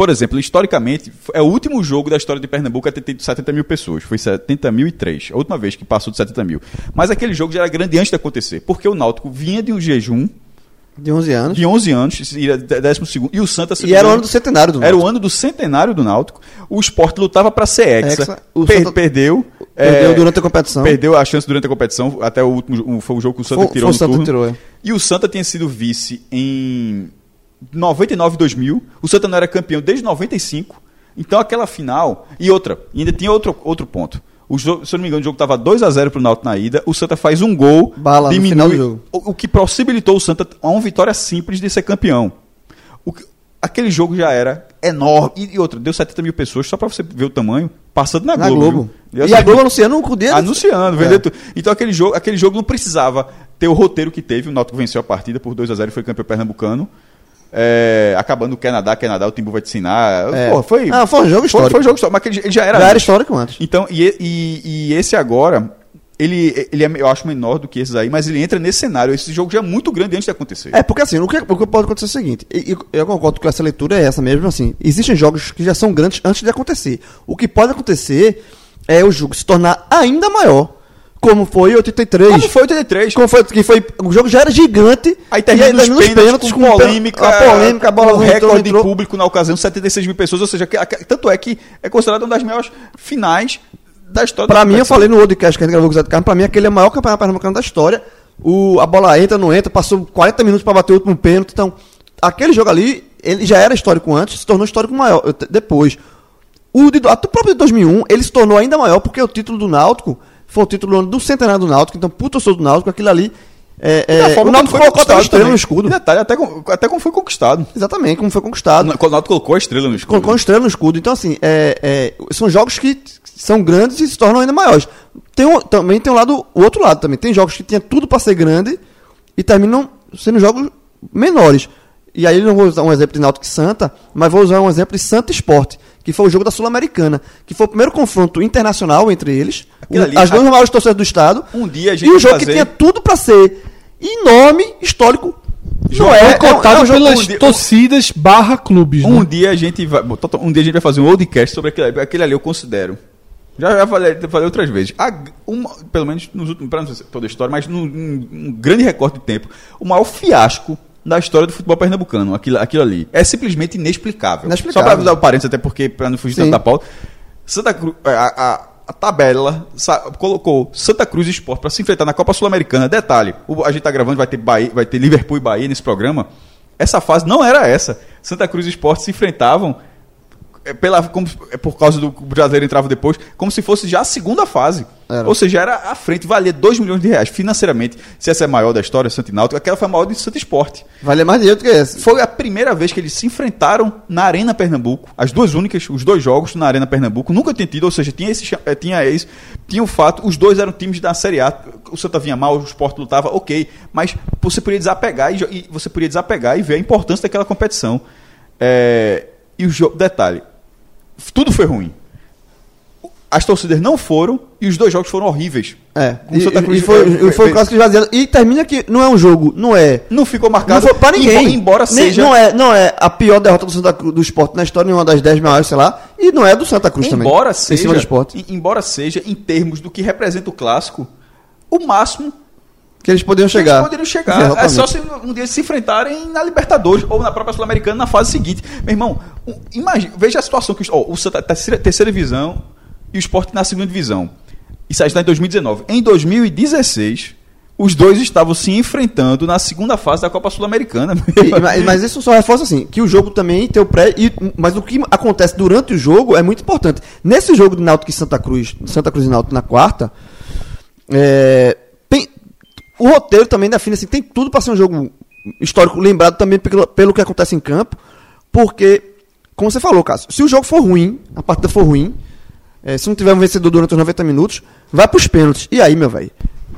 Por exemplo, historicamente, é o último jogo da história de Pernambuco a ter tido 70 mil pessoas. Foi 70.003, a última vez que passou de 70 mil. Mas aquele jogo já era grande antes de acontecer, porque o Náutico vinha de um jejum De 11 anos. de 11 anos, ia décimo segundo, e o Santa... E era o ano do centenário do Era Náutico. o ano do centenário do Náutico. O Sport lutava para ser hexa. Hexa. O Per- Santa- Perdeu. Perdeu é, durante a competição. Perdeu a chance durante a competição. Até o último foi o jogo que o Santa Foi- tirou foi o Santa tirou, é. E o Santa tinha sido vice em 99 e 2000. O Santa não era campeão desde 95. Então aquela final. E outra, ainda tinha outro, outro ponto. O jogo, se eu não me engano, o jogo estava 2 a 0 pro Náutico na ida. O Santa faz um gol, Bala no final do jogo. O, o que possibilitou o Santa a uma vitória simples de ser campeão. O que- aquele jogo já era enorme. E, e outra, deu 70 mil pessoas, só para você ver o tamanho, passando na, Na Globo. Globo. E a Globo anunciando o dedo. Anunciando, É. vendendo tudo. Então aquele jogo, aquele jogo não precisava ter o roteiro que teve. O Náutico venceu a partida por 2 a 0 e foi campeão pernambucano. É, acabando o Canadá, Canadá, o Timbu vai te ensinar. É. Porra, foi, Ah, foi um jogo Foi, histórico. foi um jogo histórico, mas aquele, ele já era. Já era antes. histórico antes. Então, e, e, e esse agora, ele, ele é, eu acho menor do que esses aí, mas ele entra nesse cenário. Esse jogo já é muito grande antes de acontecer. É, porque assim, o que, o que pode acontecer é o seguinte, e- e eu concordo que essa leitura é essa mesmo, assim, existem jogos que já são grandes antes de acontecer. O que pode acontecer é o jogo se tornar ainda maior, como foi em 83. Como foi 83? Como foi, que foi, o jogo já era gigante. Aí termina nos termina pênaltis, com, polêmica, a polêmica, a bola com entrou, recorde entrou. de público na ocasião, 76 mil pessoas, ou seja, que- tanto é que é considerado uma das maiores finais da história Pra da mim, eu falei no podcast que a gente gravou com o Zé do Carmo, pra mim aquele é o maior campeonato pernambucano da história. O, a bola entra, não entra, passou 40 minutos pra bater o último pênalti. Então, aquele jogo ali, ele já era histórico antes, se tornou histórico maior depois. O, de, o próprio de 2001, ele se tornou ainda maior porque o título do Náutico foi o título do centenário do Náutico. Então, puto eu sou do Náutico, aquilo ali. É, da é, forma o Náutico colocou conquistado estrela também. no escudo. E detalhe, até, com- até como foi conquistado. Exatamente, como foi conquistado. Quando o Náutico colocou a estrela no escudo. Colocou uma estrela no escudo. Então, assim, é, é, são jogos que são grandes e se tornam ainda maiores. Tem um- também tem um lado, o outro lado também. Tem jogos que tinha tudo para ser grande e terminam sendo jogos menores. E aí eu não vou usar um exemplo de Náutico Santa, mas vou usar um exemplo de Santa Esporte, que foi o jogo da Sul-Americana, que foi o primeiro confronto internacional entre eles, o- ali, as duas a- maiores torcidas do estado. Um dia a gente e um jogo que fazer- tinha tudo para ser enorme, histórico. Jogo Não é, é, um- cotado é um jogo pelas um dia- torcidas barra clubes. Um né? dia a gente vai. Um dia a gente vai fazer um podcast sobre aquele, ali. aquele ali, eu considero. Já, já falei, falei outras vezes. A- uma- pelo menos nos últimos. Para não ser toda a história, mas num, num- um grande recorte de tempo. O maior fiasco da história do futebol pernambucano, aquilo, aquilo ali. É simplesmente inexplicável. Inexplicável. Só para avisar o parênteses, até porque, para não fugir Sim. tanto da pauta. Santa Cruz. A, a- a tabela colocou Santa Cruz e Sport para se enfrentar na Copa Sul-Americana. Detalhe: o- a gente tá gravando, vai ter, Bahia, vai ter Liverpool e Bahia nesse programa. Essa fase não era essa. Santa Cruz e Sport se enfrentavam é, pela, como, é por causa do que o brasileiro entrava depois, como se fosse já a segunda fase. Era. Ou seja, era à frente, valia 2 milhões de reais. Financeiramente, se essa é a maior da história, Santa Náutico, aquela foi a maior de Santa Esporte. Vale mais dinheiro do que esse. Foi a primeira vez que eles se enfrentaram na Arena Pernambuco. As duas únicas, os dois jogos na Arena Pernambuco. Nunca tinha tido, ou seja, tinha esse, eh, tinha esse, tinha o fato, os dois eram times da Série A. O Santa vinha mal, o Sport lutava, ok. Mas você podia desapegar e, e você podia desapegar e ver a importância daquela competição. É, e o jogo, detalhe, tudo foi ruim. As torcidas não foram e os dois jogos foram horríveis. É, e, Santa e- Cruz, e foi, é, e foi foi- um clássico esvaziado. E termina que não é um jogo, não é. Não ficou Não marcado. foi pra ninguém. Embora, embora Nem- seja. não, é, não é a pior derrota do Santa Cruz do esporte na história, nenhuma das 10 maiores, sei lá. E não é do Santa Cruz também. embora Em seja, cima do esporte. em- embora seja em termos do que representa o clássico, o máximo Que eles poderiam chegar. eles poderiam chegar. É só se um dia se enfrentarem na Libertadores ou na própria Sul-Americana na fase seguinte. Meu irmão, um, imagina, veja a situação que ó, o Santa terceira, terceira divisão e o Sport na segunda divisão. Isso aí está em 2019. Em 2016, os dois estavam se enfrentando na segunda fase da Copa Sul-Americana. Mas, mas isso só reforça assim, que o jogo também tem o pré. E, mas o que acontece durante o jogo é muito importante. Nesse jogo de Náutico e Santa Cruz, Santa Cruz e Náutico na quarta, é, o roteiro também define assim, tem tudo para ser um jogo histórico, lembrado também pelo, pelo que acontece em campo, porque, como você falou, Cássio, se o jogo for ruim, a partida for ruim, é, se não tiver um vencedor durante os 90 minutos, vai pros pênaltis. E aí, meu velho?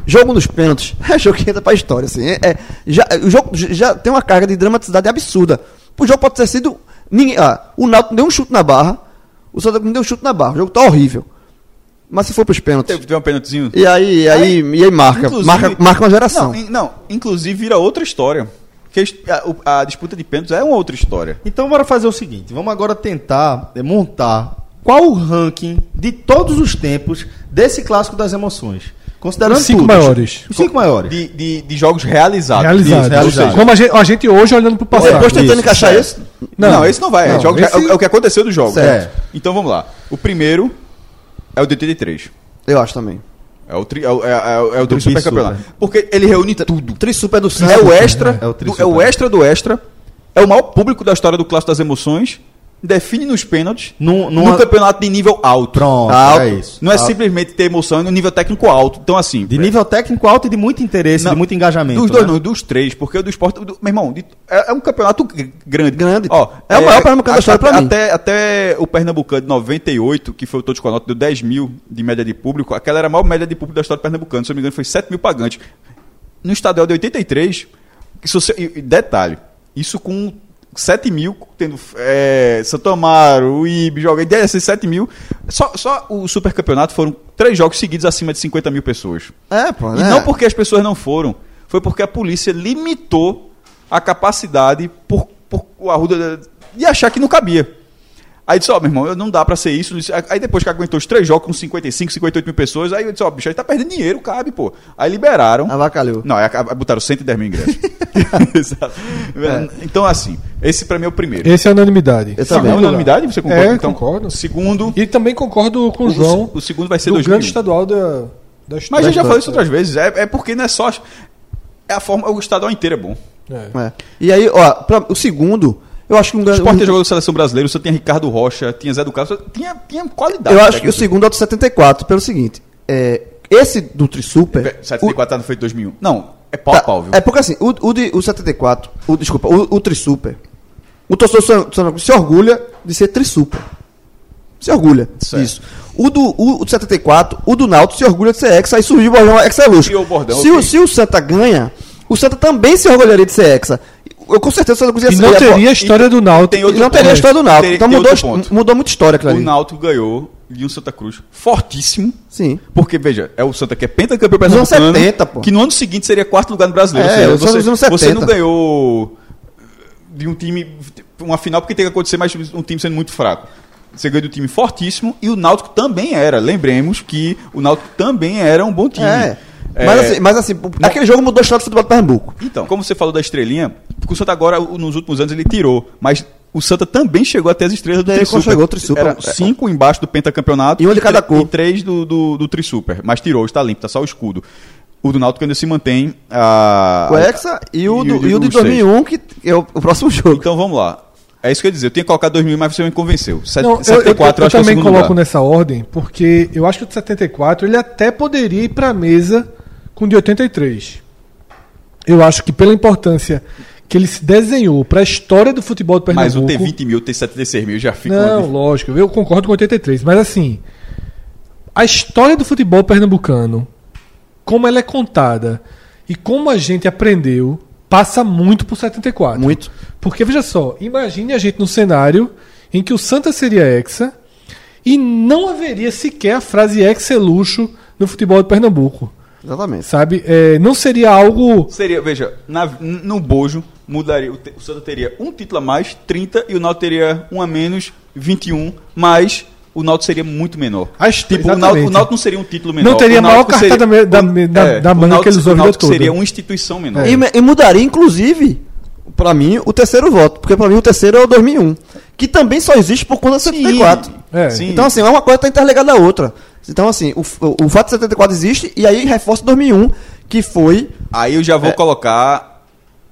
Jogo nos pênaltis é jogo que entra pra história, assim. É, é- já, o jogo já tem uma carga de dramaticidade absurda. O jogo pode ter sido. Ninguém, ah, o Náutico deu um chute na barra, o Santa Cruz deu um chute na barra. O jogo tá horrível. Mas se for pros pênaltis. Teve, teve um pênaltizinho. E aí, e aí, e aí marca, Inclusive- marca. Marca uma geração. Não, in- não, inclusive vira outra história. Porque a a, disputa de pênaltis é uma outra história. Então bora fazer o seguinte, vamos agora tentar é, montar qual o ranking de todos os tempos desse clássico das emoções. Considerando Os cinco todos. maiores. Os cinco maiores. De, de, de jogos realizados. Realizado. Isso, realizados. Como a gente, a gente hoje olhando pro passado. Depois tentando Isso, encaixar esse. Não, Não. esse não vai. é, Não, jogos- esse- é, o- é que aconteceu dos jogos. Certo. Então vamos lá. O primeiro é o de 83. Eu acho também. É o, tri, é, o- é, é, o- é o Do tri super campeonato. Porque ele reúne tudo. Trisuper do É Santos. o extra, É o do- é o super. extra do extra. É o maior público da história do Clássico das Emoções. Define nos pênaltis. Num- Num numa- campeonato de nível alto. Pronto, Alto. é isso. Não é Alto. simplesmente ter emoção, é no nível técnico alto. Então, assim. De nível técnico alto e de muito interesse, Não, de muito engajamento. Dos dois, né? não, dos três, porque o do esporte. do- meu irmão, de- é, é um campeonato grande. Grande. Ó, É o maior pernambucano da história pra mim. Até, até o Pernambucano de 98, que foi o Todos com a Nota, deu 10 mil de média de público. Aquela era a maior média de público da história do Pernambucano. Se eu não me engano, foi 7 mil pagantes. No estadual de 83, que se você- e- e detalhe, isso com 7 mil, tendo é, Santo Amaro, o IB, joga esses 7 mil. Só, só o super campeonato foram três jogos seguidos acima de 50 mil pessoas. É, pô. E não porque as pessoas não foram, foi porque a polícia limitou a capacidade por, por o Arruda de achar que não cabia. Aí disse, ó, meu irmão, não dá pra ser isso. Aí depois que aguentou os três jogos com 55, 58 mil pessoas, aí eu disse, ó, bicho, aí tá perdendo dinheiro, cabe, pô. Aí liberaram. Avacalhou. Não, aí botaram 110 mil ingressos. Exato. Então, assim, esse pra mim é o primeiro. Esse é a unanimidade. Eu também. unanimidade, você concorda? É, então, concordo. Segundo, E também concordo com o o, João o segundo vai ser do 2001. grande estadual da, da Mas história. eu já falei isso outras vezes. É, é porque não é só. É a forma. O estadual inteiro é bom. É. É. E aí, ó, pra- o segundo, eu acho que um O grande. Sport tem um- jogador da seleção brasileira, você tinha Ricardo Rocha, tinha Zé do Carlos, tinha, tinha qualidade. Eu acho que o segundo é o de 74, pelo seguinte. É, esse do Trisuper. 74 tá no feito 2001. Não, é o, pau a tá, pau, viu? É porque assim, o, o, de, o 74, o, desculpa, o, o Trisuper. O torcedor se orgulha de ser Trisuper. Se orgulha Certo. disso. O do, o, o do 74, o do Náutico se orgulha de ser Hexa, aí surgiu o bordão Hexa é o bordão, se, o, ok. se o Santa ganha, o Santa também se orgulharia de ser Hexa. Eu com certeza o Santa Cruz ia E não ia- teria a história do Náutico. tem outro não teria a ponto. história do Náutico. Tem- Então tem mudou, outro ponto. mudou muita história O. Náutico ganhou de um Santa Cruz fortíssimo. Sim. Porque, veja, é o Santa que é pentacampeão Nos anos pernambucano, 70, pô. que no ano seguinte seria quarto lugar no brasileiro. É, Ou seja, os você, anos você 70. não ganhou de um time, uma final porque tem que acontecer, mas um time sendo muito fraco. Você ganhou de um time fortíssimo e o Náutico também era. Lembremos que o Náutico também era um bom time. É. É, Mas assim, mas assim, aquele jogo mudou a história do futebol do Pernambuco. Então, como você falou da estrelinha, porque o Santa agora, nos últimos anos, ele tirou. Mas o Santa também chegou até as estrelas do Ele Trisuper. chegou, o Trisuper. Cinco embaixo do pentacampeonato. E um de cada cor. E três do, do, do Trisuper. Mas tirou, está limpo, tá só o escudo. O do Náutico ainda se mantém. A, O Hexa e o, do, e o de os seis. 2001, que é o, o próximo jogo. Então vamos lá. É isso que eu ia dizer. Eu tinha colocado 2000, mas você me convenceu. Set- Não, eu, eu, 74, eu, eu acho que é o também coloco lugar. nessa ordem, porque eu acho que o de 74 ele até poderia ir para a mesa com o de 83. Eu acho que pela importância que ele se desenhou para a história do futebol do Mas Pernambuco. o ter 20 mil, ter 76 mil, já fica. Não, uma- lógico, eu concordo com 83, mas assim, a história do futebol pernambucano, como ela é contada e como a gente aprendeu, passa muito por 74. Muito. Porque veja só, imagine a gente num cenário em que o Santa seria hexa e não haveria sequer a frase hexa é luxo no futebol de Pernambuco, Exatamente. sabe? É, não seria algo Seria, veja, na- no Bojo, mudaria. O, te- o Santa teria um título a mais, 30, e o Náutico teria um a menos, 21, mas o Náutico seria muito menor. As- tipo, o. Náutico, o Náutico não seria um título menor. Não teria o a maior me- da- da- da o manga que eles a O vida Náutico toda. seria uma instituição menor. E, e mudaria, inclusive, pra mim, o terceiro voto. Porque pra mim o terceiro é o 2001. Que também só existe por conta do 74. É. Sim. Então, assim, é uma coisa que tá interligada à outra. Então, assim, o, o, o fato de 74 existe, e aí reforça 2001, que foi Aí eu já vou colocar.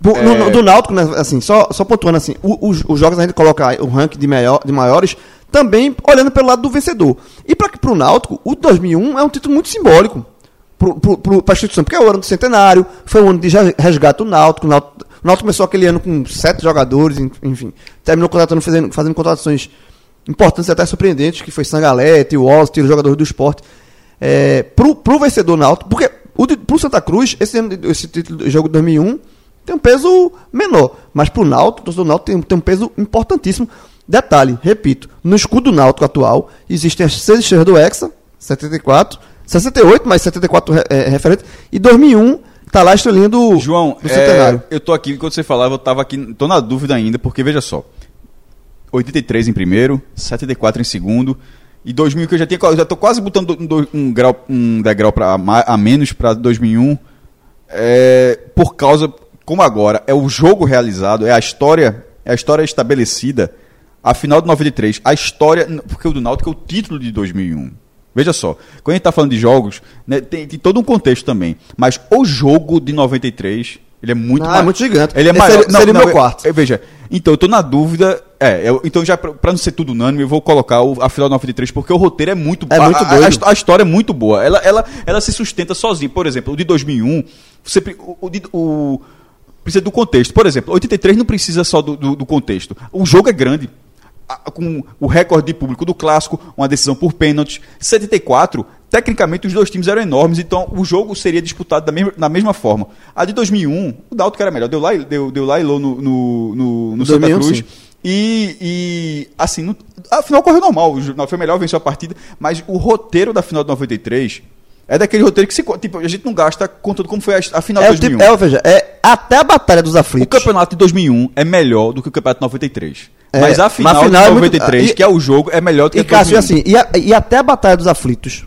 do, É. no- do Náutico, né, assim, só, só pontuando assim, os, os jogos a gente coloca o ranking de, maior, de maiores, também olhando pelo lado do vencedor. E para o Náutico, o 2001 é um título muito simbólico para a instituição, porque é o ano do centenário, foi o ano de resgate do Náutico, o Náutico, o Náutico começou aquele ano com sete jogadores, en- enfim, terminou contratando, fazendo, fazendo contratações importantes até surpreendentes, que foi Sangalete, Wallace, os jogadores do esporte. É, pro, pro vencedor Náutico, porque o pro Santa Cruz, esse, esse título do jogo de 2001 tem um peso menor, mas pro Náutico, o torcedor do Náutico tem, tem um peso importantíssimo. Detalhe, repito, no escudo Náutico atual existem as seis estrelas do Hexa, 74, 68, mas 74 re- é, referente, e 2001 tá lá a estrelinha do, João, do é, Centenário. eu tô aqui, quando você falava, eu tava aqui, tô na dúvida ainda, porque veja só. 83 em primeiro, 74 em segundo, e 2000 que eu já tinha, eu já tô quase botando um, um grau, um degrau pra, a ma- menos para 2001, é, por causa, como agora, é o jogo realizado, é a história, é a história estabelecida, a final de 93, a história, porque o do Náutico é o título de 2001. Veja só, quando a gente está falando de jogos, né, tem, tem todo um contexto também. Mas o jogo de 93, ele é muito Ah, é muito gigante. Ele é Esse maior. seria- seria o meu eu- quarto. eu- veja, então eu tô na dúvida. É, eu- então já pra, pra não ser tudo unânime, eu vou colocar o, a final de 93, porque o roteiro é muito É a- muito a, doido. a, a história é muito boa. Ela, ela, ela se sustenta sozinha. Por exemplo, o de 2001, você, o, o o- precisa do contexto. Por exemplo, 83 não precisa só do, do- do contexto. O jogo é grande. Com o recorde de público do clássico, uma decisão por pênalti. 74, tecnicamente os dois times eram enormes, então o jogo seria disputado da mesma, da mesma forma. A de 2001, o Dalton era melhor, deu lá, deu, deu lá e lô no, no, no, no Santa 2001, Cruz. sim. E, e, assim, no, a final correu normal, o Jornal foi melhor, venceu a partida, mas o roteiro da final de 93 é daquele roteiro que se, tipo, a gente não gasta contando como foi a, a final É, de o tipo, 2001. é, veja, é até a Batalha dos O Aflitos. campeonato de 2001 é melhor do que o campeonato de 93. É, mas a mas final, a final de é muito- 93, e- que é o jogo, é melhor do que E a de Cássio, 2001. assim, e, a- e até a Batalha dos Aflitos,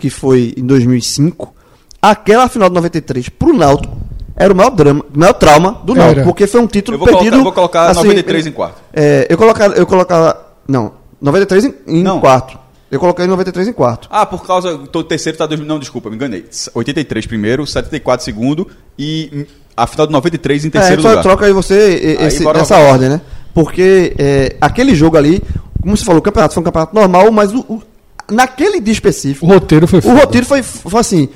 que foi em 2005, aquela final de 93 pro Náutico era o maior drama, o maior trauma do Era. Náutico, porque foi um título Eu vou perdido. colocar, vou colocar assim, 93 em quarto. É, eu colocar, eu colocar, não, 93 em, em Não. quarto. Eu coloquei 93 em quarto. Ah, por causa. O terceiro tá. dois- Não, desculpa, me enganei. 83 primeiro, 74 segundo e a final de 93 em É, terceiro só lugar. troca aí você Aí, esse- bora nessa lá. ordem, né? Porque é, aquele jogo ali, como você falou, o campeonato foi um campeonato normal, mas o- o- naquele dia específico, O roteiro foi O foda. roteiro foi, foi assim.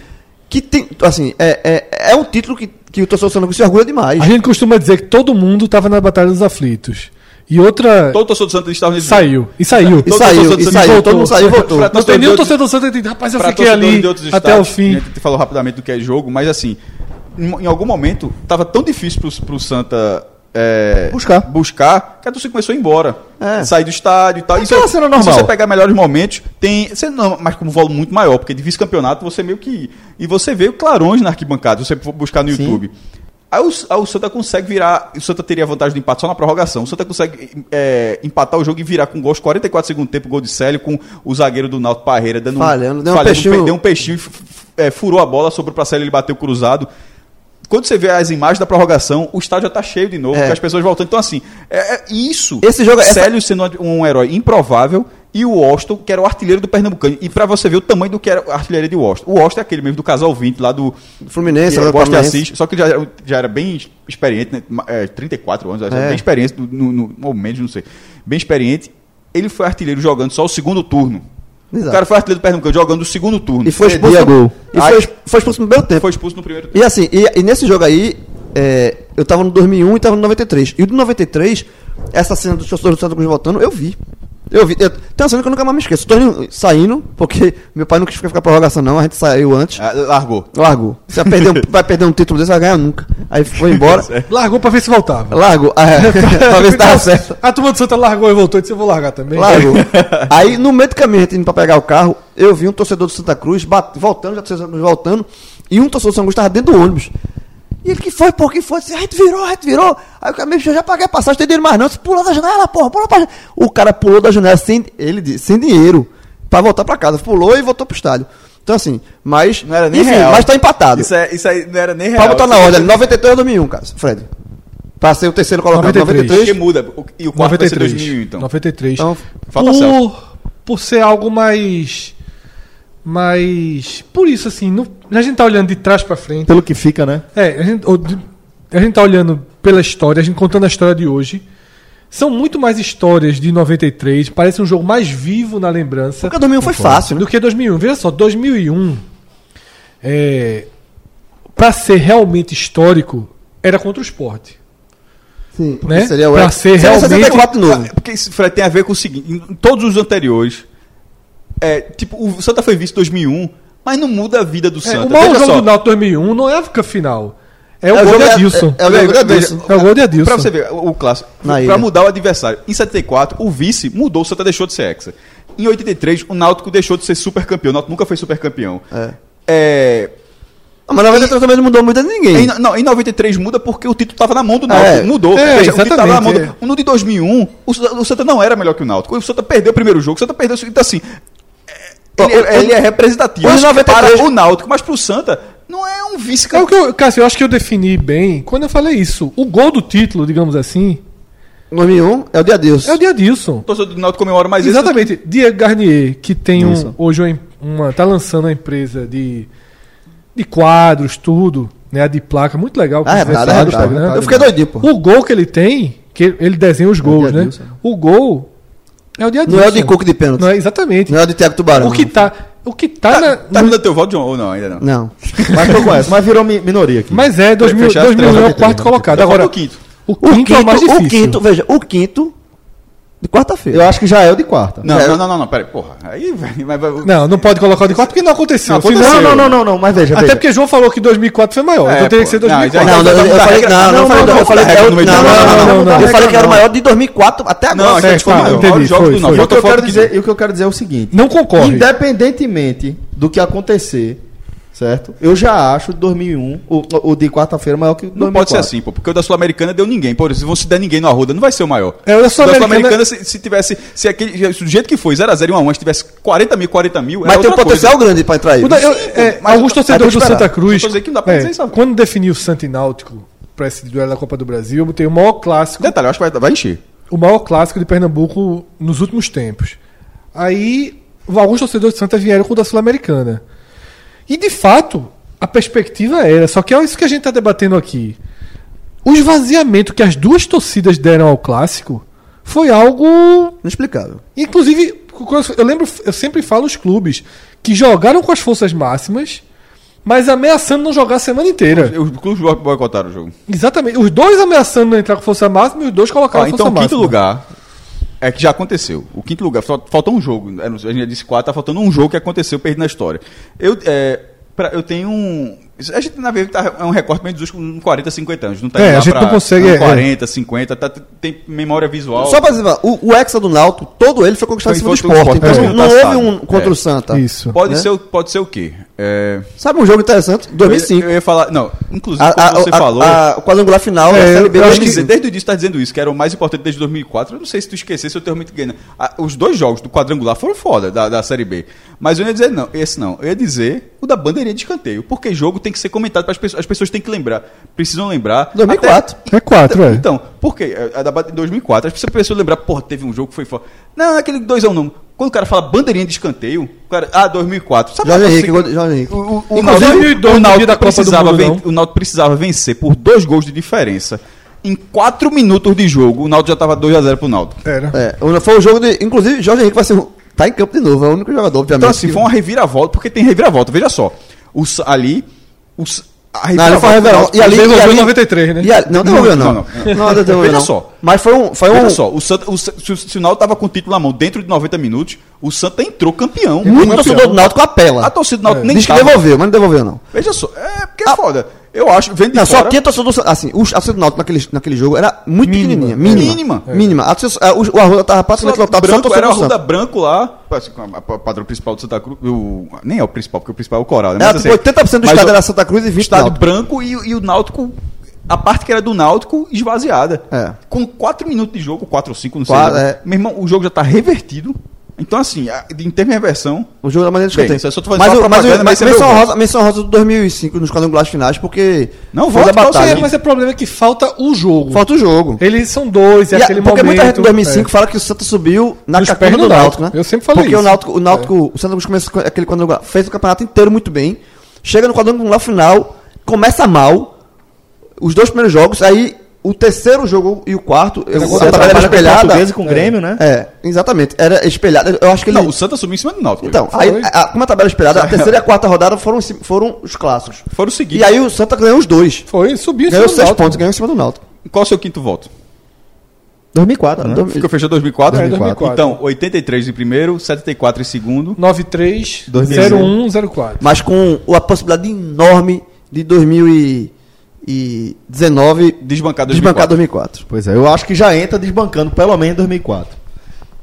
Que tem. Assim, é, é, é um título que, que o torcedor do Santa Cruz se orgulha demais. A gente costuma dizer que todo mundo tava na Batalha dos Aflitos. E outra. Todo torcedor do Santos estava nesse Saiu. E saiu. E saiu, e saiu, voltou. todo mundo saiu e voltou. Pra Não tem nenhum torcedor do Santa que rapaz, eu fiquei ali de outros até o estados, fim. A gente falou rapidamente do que é jogo, mas assim, em, algum momento, tava tão difícil pro, pro Santa é, Buscar. buscar que a torcida começou a ir embora. É. Sair do estádio e tal. É Isso aquela cena normal. Se você pegar melhores momentos, tem. Você não, mas com um volume muito maior, porque de vice-campeonato você meio que. E você vê o clarões na arquibancada, se você for buscar no Sim. YouTube. Aí o, aí o Santa consegue virar. O Santa teria a vantagem do empate só na prorrogação. O Santa consegue é, empatar o jogo e virar com gols 44 segundos tempo, gol de Célio, com o zagueiro do Náutico Parreira dando Falhando, deu um falhando, peixinho- deu um peixinho, é, furou a bola, sobrou pra Célio, ele bateu cruzado. Quando você vê as imagens da prorrogação, o estádio já tá cheio de novo, É. com as pessoas voltando. Então, assim, é, é isso. Esse jogo- essa- Célio sendo um herói improvável e o Austin, que era o artilheiro do Pernambucano. E pra você ver o tamanho do que era a artilharia de Austin. O Austin é aquele mesmo do casal 20 lá do. Fluminense, que do de Palmeirense. assistir, só que já, era- já era bem experiente, né? É, 34 anos, É. bem experiente, no, no, ou menos, não sei. Bem experiente. Ele foi artilheiro jogando só o segundo turno. Exato. O cara foi artilheiro do Pernambucano jogando o segundo turno. E foi expulso. Perdia gol. E Aí- foi, foi expulso no primeiro tempo. Foi expulso no primeiro tempo. E assim, e, e nesse jogo aí, é, eu tava no 2001 e tava no 93. E o do 93, essa cena dos torcedores do Santa Cruz voltando, eu vi. Eu vi. Eu, tem uma cena que eu nunca mais me esqueço. Tô indo- saindo, porque meu pai não quis ficar prorrogação, não. A gente saiu antes. Ah, largou. Largou. Você vai perder, um, vai perder um título desse, vai ganhar nunca. Aí foi embora. Largou pra ver se voltava. Largou. É, pra ver se tava certo. A turma do Santa largou e voltou e disse: Eu vou largar também. Largou. Aí, no meio do caminho, a gente indo pra pegar o carro, eu vi um torcedor do Santa Cruz bate- voltando, já torcedor do Santa Cruz voltando, e um torcedor do Santa Cruz tava dentro do ônibus. E ele, que foi, pô, que foi? Disse, a gente virou, a gente virou. Aí o cara eu já paguei a passagem, não tem dinheiro mais não. Eu disse, pulou da janela, porra, pulou pra janela. O cara pulou da janela sem, ele sem dinheiro, pra voltar pra casa. Pulou e voltou pro estádio. Então assim, mas, Não era nem enfim, real. mas tá empatado. Isso, é, isso aí não era nem real. Pra botar na ordem, 93 ou 2001, cara, Fred. Pra ser o terceiro colocado, 93. 93. Porque muda. O- E o quarto vai ser 2001, então. 93. Então, falta por, por ser algo mais. Mas, por isso, assim, não- a gente tá olhando de trás pra frente. Pelo que fica, né? É, a gente, a gente tá olhando pela história, a gente contando a história de hoje. São muito mais histórias de 93, parece um jogo mais vivo na lembrança Porque 2001 foi fácil, né? do que 2001. Veja só, 2001, é, para ser realmente histórico, era contra o esporte. Sim. Né? Seria o Pra ser seria realmente- 74 de novo. É Porque isso tem a ver com o seguinte: em todos os anteriores, é, tipo, o Santa foi visto em 2001, mas não muda a vida do É, Santa. o maior Veja jogo só, do Náutico 2001 não é a final. É o É o gol de de- Adilson. é- é o jogo de Adilson. É o gol de Adilson. Pra você ver, o, o clássico. Pra mudar o adversário. Em 74, o vice mudou, o Santa deixou de ser hexa. Em 83, o Náutico deixou de ser super campeão. O Náutico nunca foi super campeão. É. É, Mas na verdade também não mudou muito de ninguém. Em, não, em 93 muda porque o título estava na mão do Náutico. É. Mudou. É, Veja, o título tava na mão do, No de 2001, o, o Santa não era melhor que o Náutico. O Santa perdeu o primeiro jogo, o Santa perdeu o segundo. Então, assim, é, ele, Ó, é- ele é representativo. Que 93 para o Náutico, mas pro Santa, não é um É o vice-campeão. que eu, Cássio, eu acho que eu defini bem quando eu falei isso. O gol do título, digamos assim, 2001 é o dia Deus. é o de Adilson. O torcedor do Náutico comemora mais esse Exatamente. Diego Garnier, que tem um, Isso. hoje uma, uma. tá lançando uma empresa de, de quadros, tudo, né? A de placa, muito legal. Ah, é verdade, é no verdade. Instagram. Eu fiquei doidinho, pô. O gol que ele tem, que ele desenha os gols, de né? O gol é o de Adilson. Não é o de Cook de pênalti. Não é, exatamente. Não é o de Thiago Tubarão. o que tá, o que tá, Tá, na, tá no- mudando teu voto, John? Ou não, ainda não? Não. Mas tô com essa. Mas virou mi- minoria aqui. Mas é, 2000, Fechar as 2001 é o 93, quarto colocado. Agora, o quinto. o O quinto, quinto, é o mais difícil. o quinto, veja, o quinto de quarta-feira. Eu acho que já é o de quarta. Não, é. não, não, não, não, peraí, porra. Aí, vai, mas Não, não pode colocar o de quarta porque não aconteceu. Não, aconteceu. Não, não, não, não, mas veja. Até veja. porque João falou que 2004 foi maior, é, então teria que ser 2004. Não, não, eu falei, não, não, falei, eu falei, não, não, não, eu falei que era o maior de 2004 até agora. Não, não, foi maior. Entendi, foi, foi. O que eu quero dizer é o seguinte. Não concordo. Independentemente do que acontecer, certo? Eu já acho 2001 o, o de quarta-feira maior que o Não 2004. pode ser assim, pô, porque o da Sul-Americana deu ninguém. Por exemplo, se der ninguém no Arruda, não vai ser o maior. É, o da Sul-Americana- Sul-Americana, se, se tivesse. Se aquele, se do jeito que foi, 0x0 e 1x1, se tivesse 40 mil, 40 mil. Mas tem um potencial coisa. grande pra entrar aí. Da- eu- é, mas alguns ter torcedores do. Santa Cruz, Só tô dizendo que não dá pra é, dizer isso, quando defini o Santa e Náutico para esse duelo da Copa do Brasil, eu botei o maior clássico, Detalhe, eu acho que vai, vai encher. o maior clássico de Pernambuco nos últimos tempos. Aí, alguns torcedores do Santa vieram com o da Sul-Americana. E de fato, a perspectiva era, só que é isso que a gente está debatendo aqui. O esvaziamento que as duas torcidas deram ao clássico foi algo Inexplicável. Inclusive, eu lembro, eu sempre falo os clubes que jogaram com as forças máximas, mas ameaçando não jogar a semana inteira. Os clubes boicotaram o jogo. Exatamente. Os dois ameaçando não entrar com força máxima e os dois colocaram Ó, força então, o quinto máxima. lugar é que já aconteceu. O quinto lugar, fal- faltou um jogo. A gente já disse quatro, tá faltando um jogo que aconteceu, perdido na história. Eu, é, pra- eu tenho um. A gente, na verdade, tá, é um recorte meio dos últimos 40, 50 anos. Não tá É, indo lá a gente pra- não consegue, não, é. 40, 50, tá, tem memória visual. Só pra dizer, o, o Hexa do Náutico, todo ele foi conquistado Foi- em cima do esporte. Sport, Então é. não houve um contra É. o Santa. Isso. Pode, né? ser, o- pode ser o quê? É, Sabe um jogo interessante? eu, 2005. ia, eu ia falar. Não, inclusive, A, como a, você a- falou. a- o quadrangular final É, da Série B eu Eu acho que 2005. desde o início tá dizendo isso, que era o mais importante desde 2004. Eu não sei se tu esquecesse, eu tenho muito ganho. Os dois jogos do quadrangular foram foda da, da Série B. Mas eu ia dizer não, esse não. Eu ia dizer o da bandeirinha de escanteio. Porque jogo tem que ser comentado para as pessoas. As pessoas têm que lembrar. Precisam lembrar. 2004. É quatro, é. Então, por quê? A da ba- em 2004, as pessoas precisam lembrar, porra, teve um jogo que foi foda. Não, é aquele 2x1 não. Quando o cara fala bandeirinha de escanteio, o cara, ah, 2004. Sabe Jorge Henrique, Jorge Henrique. o, o, o, Inclusive, Náutico- 2002, o no Náutico dia da Copa do precisava ven- não. o precisava vencer por dois gols de diferença. Em quatro minutos de jogo, o Náutico já estava 2x0 pro Náutico. Era. É, o- foi um jogo de. Inclusive, Jorge Henrique vai ser. Tá em campo de novo, é o único jogador, obviamente. Então, assim, foi uma reviravolta, porque tem reviravolta. Veja só. O, ali. O, Sa- a Não, foi. Náutico- E ali, Devolveu e ali, em 93, né? não devolveu, não. Não, Não, não. não, devolveu, Veja só. Mas foi um. Foi um só, o Santa, o, se, o- se o Náutico tava com o título na mão dentro de 90 minutos, o Santa entrou campeão. muito torcedor do Náutico apela. A torcida do Náutico nem Diz que devolveu, mas não devolveu, não. Veja só, é porque é foda. Eu acho, vendo de Não, só fora, tinha torcedor do Santa. Assim, o, a torcida do Náutico naquele, naquele jogo era muito Mínima. pequenininha. Mínima. Mínima. Mínima. A torcida- a- o, o Arruda tava praticamente Só lotado só branco, torcedor era do o Arruda Santa. branco lá, assim, a- padrão principal do Santa Cruz, o- nem é o principal, porque o principal é o Coral, né? Era Mas, tipo assim, 80% do mas estádio o- era Santa Cruz e 20% estádio Náutico. branco e, e o Náutico, a parte que era do Náutico, esvaziada. É. Com 4 minutos de jogo, 4 ou 5, não Quatro, sei. é. Meu irmão, o jogo já tá revertido. Então, assim, a- em termos de reversão, O jogo da maneira que Bem, eu tenho. isso é só tu fazer mas, só o- mas, o- mas mas menção, rosa, menção rosa do 2005 nos quadrangulares finais, porque Não, volta qual batalha. Mas o problema é que falta o jogo. Falta o jogo. Eles são dois, é E a- aquele porque momento. muita gente em 2005 é. fala que o Santa subiu na Nos do do Náutico, né? Náutico. Eu sempre falei Porque o isso. Náutico, o Náutico, o Santa Cruz começa com aquele quadrangular, fez o campeonato inteiro muito bem, chega no quadrangular final, começa mal, os dois primeiros jogos, aí o terceiro jogo e o quarto, eu, Você a tabela era com o espelhada. e com o Grêmio, né? É, exatamente, era espelhada. Eu acho que ele não, o Santa subiu em cima do Náutico. Então, aí, a, como a tabela é espelhada, a terceira e a quarta rodada foram, foram os clássicos. Foram os seguintes. E aí o Santa ganhou os dois. Foi, subiu em Ganhou cima do seis Náutico. pontos, ganhou em cima do Náutico. Qual o seu quinto voto? 2004, né? Ficou fechou 2004? É, 2004. Então, 83 em primeiro, 74 em segundo. 93 2001. 01 04. Mas com a possibilidade enorme de 2019 Desbancar 2004. desbancar 2004. Pois é, eu acho que já entra desbancando pelo menos em 2004.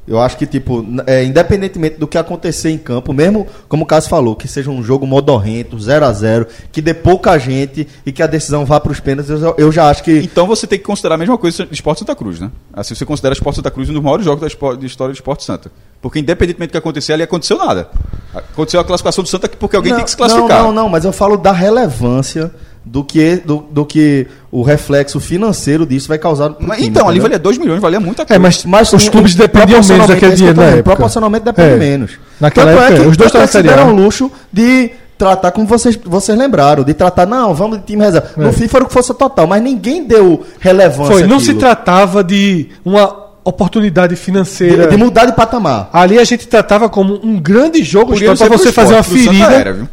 Eu acho que, tipo, é, independentemente do que acontecer em campo, mesmo como o Cássio falou, que seja um jogo modorrento, 0 a 0 que dê pouca gente e que a decisão vá para os pênaltis, eu, já- eu já acho que. Então você tem que considerar a mesma coisa do Esporte Santa Cruz, né? Assim, você considera o Esporte Santa Cruz um dos maiores jogos da, espo- da história do Esporte Santa. Porque independentemente do que acontecer, ali aconteceu nada. Aconteceu a classificação do Santa porque alguém não, tem que se classificar. Não, não, não, mas eu falo da relevância do que, do, do que o reflexo financeiro disso vai causar. Mas, time, então, ali valia 2 milhões, valia muita É, coisa. mas, Mas os clubes dependiam menos daquele é dinheiro falando, época. Proporcionalmente depende É. menos. Naquela Tanto época, é que, os dois é se deram o luxo de tratar como vocês, vocês lembraram, de tratar, não, vamos de time reserva. No É. FIFA era o que fosse total, mas ninguém deu relevância Foi, não se tratava de uma oportunidade financeira. de, de mudar de patamar. Ali a gente tratava como um grande jogo para você fazer uma ferida. era, viu?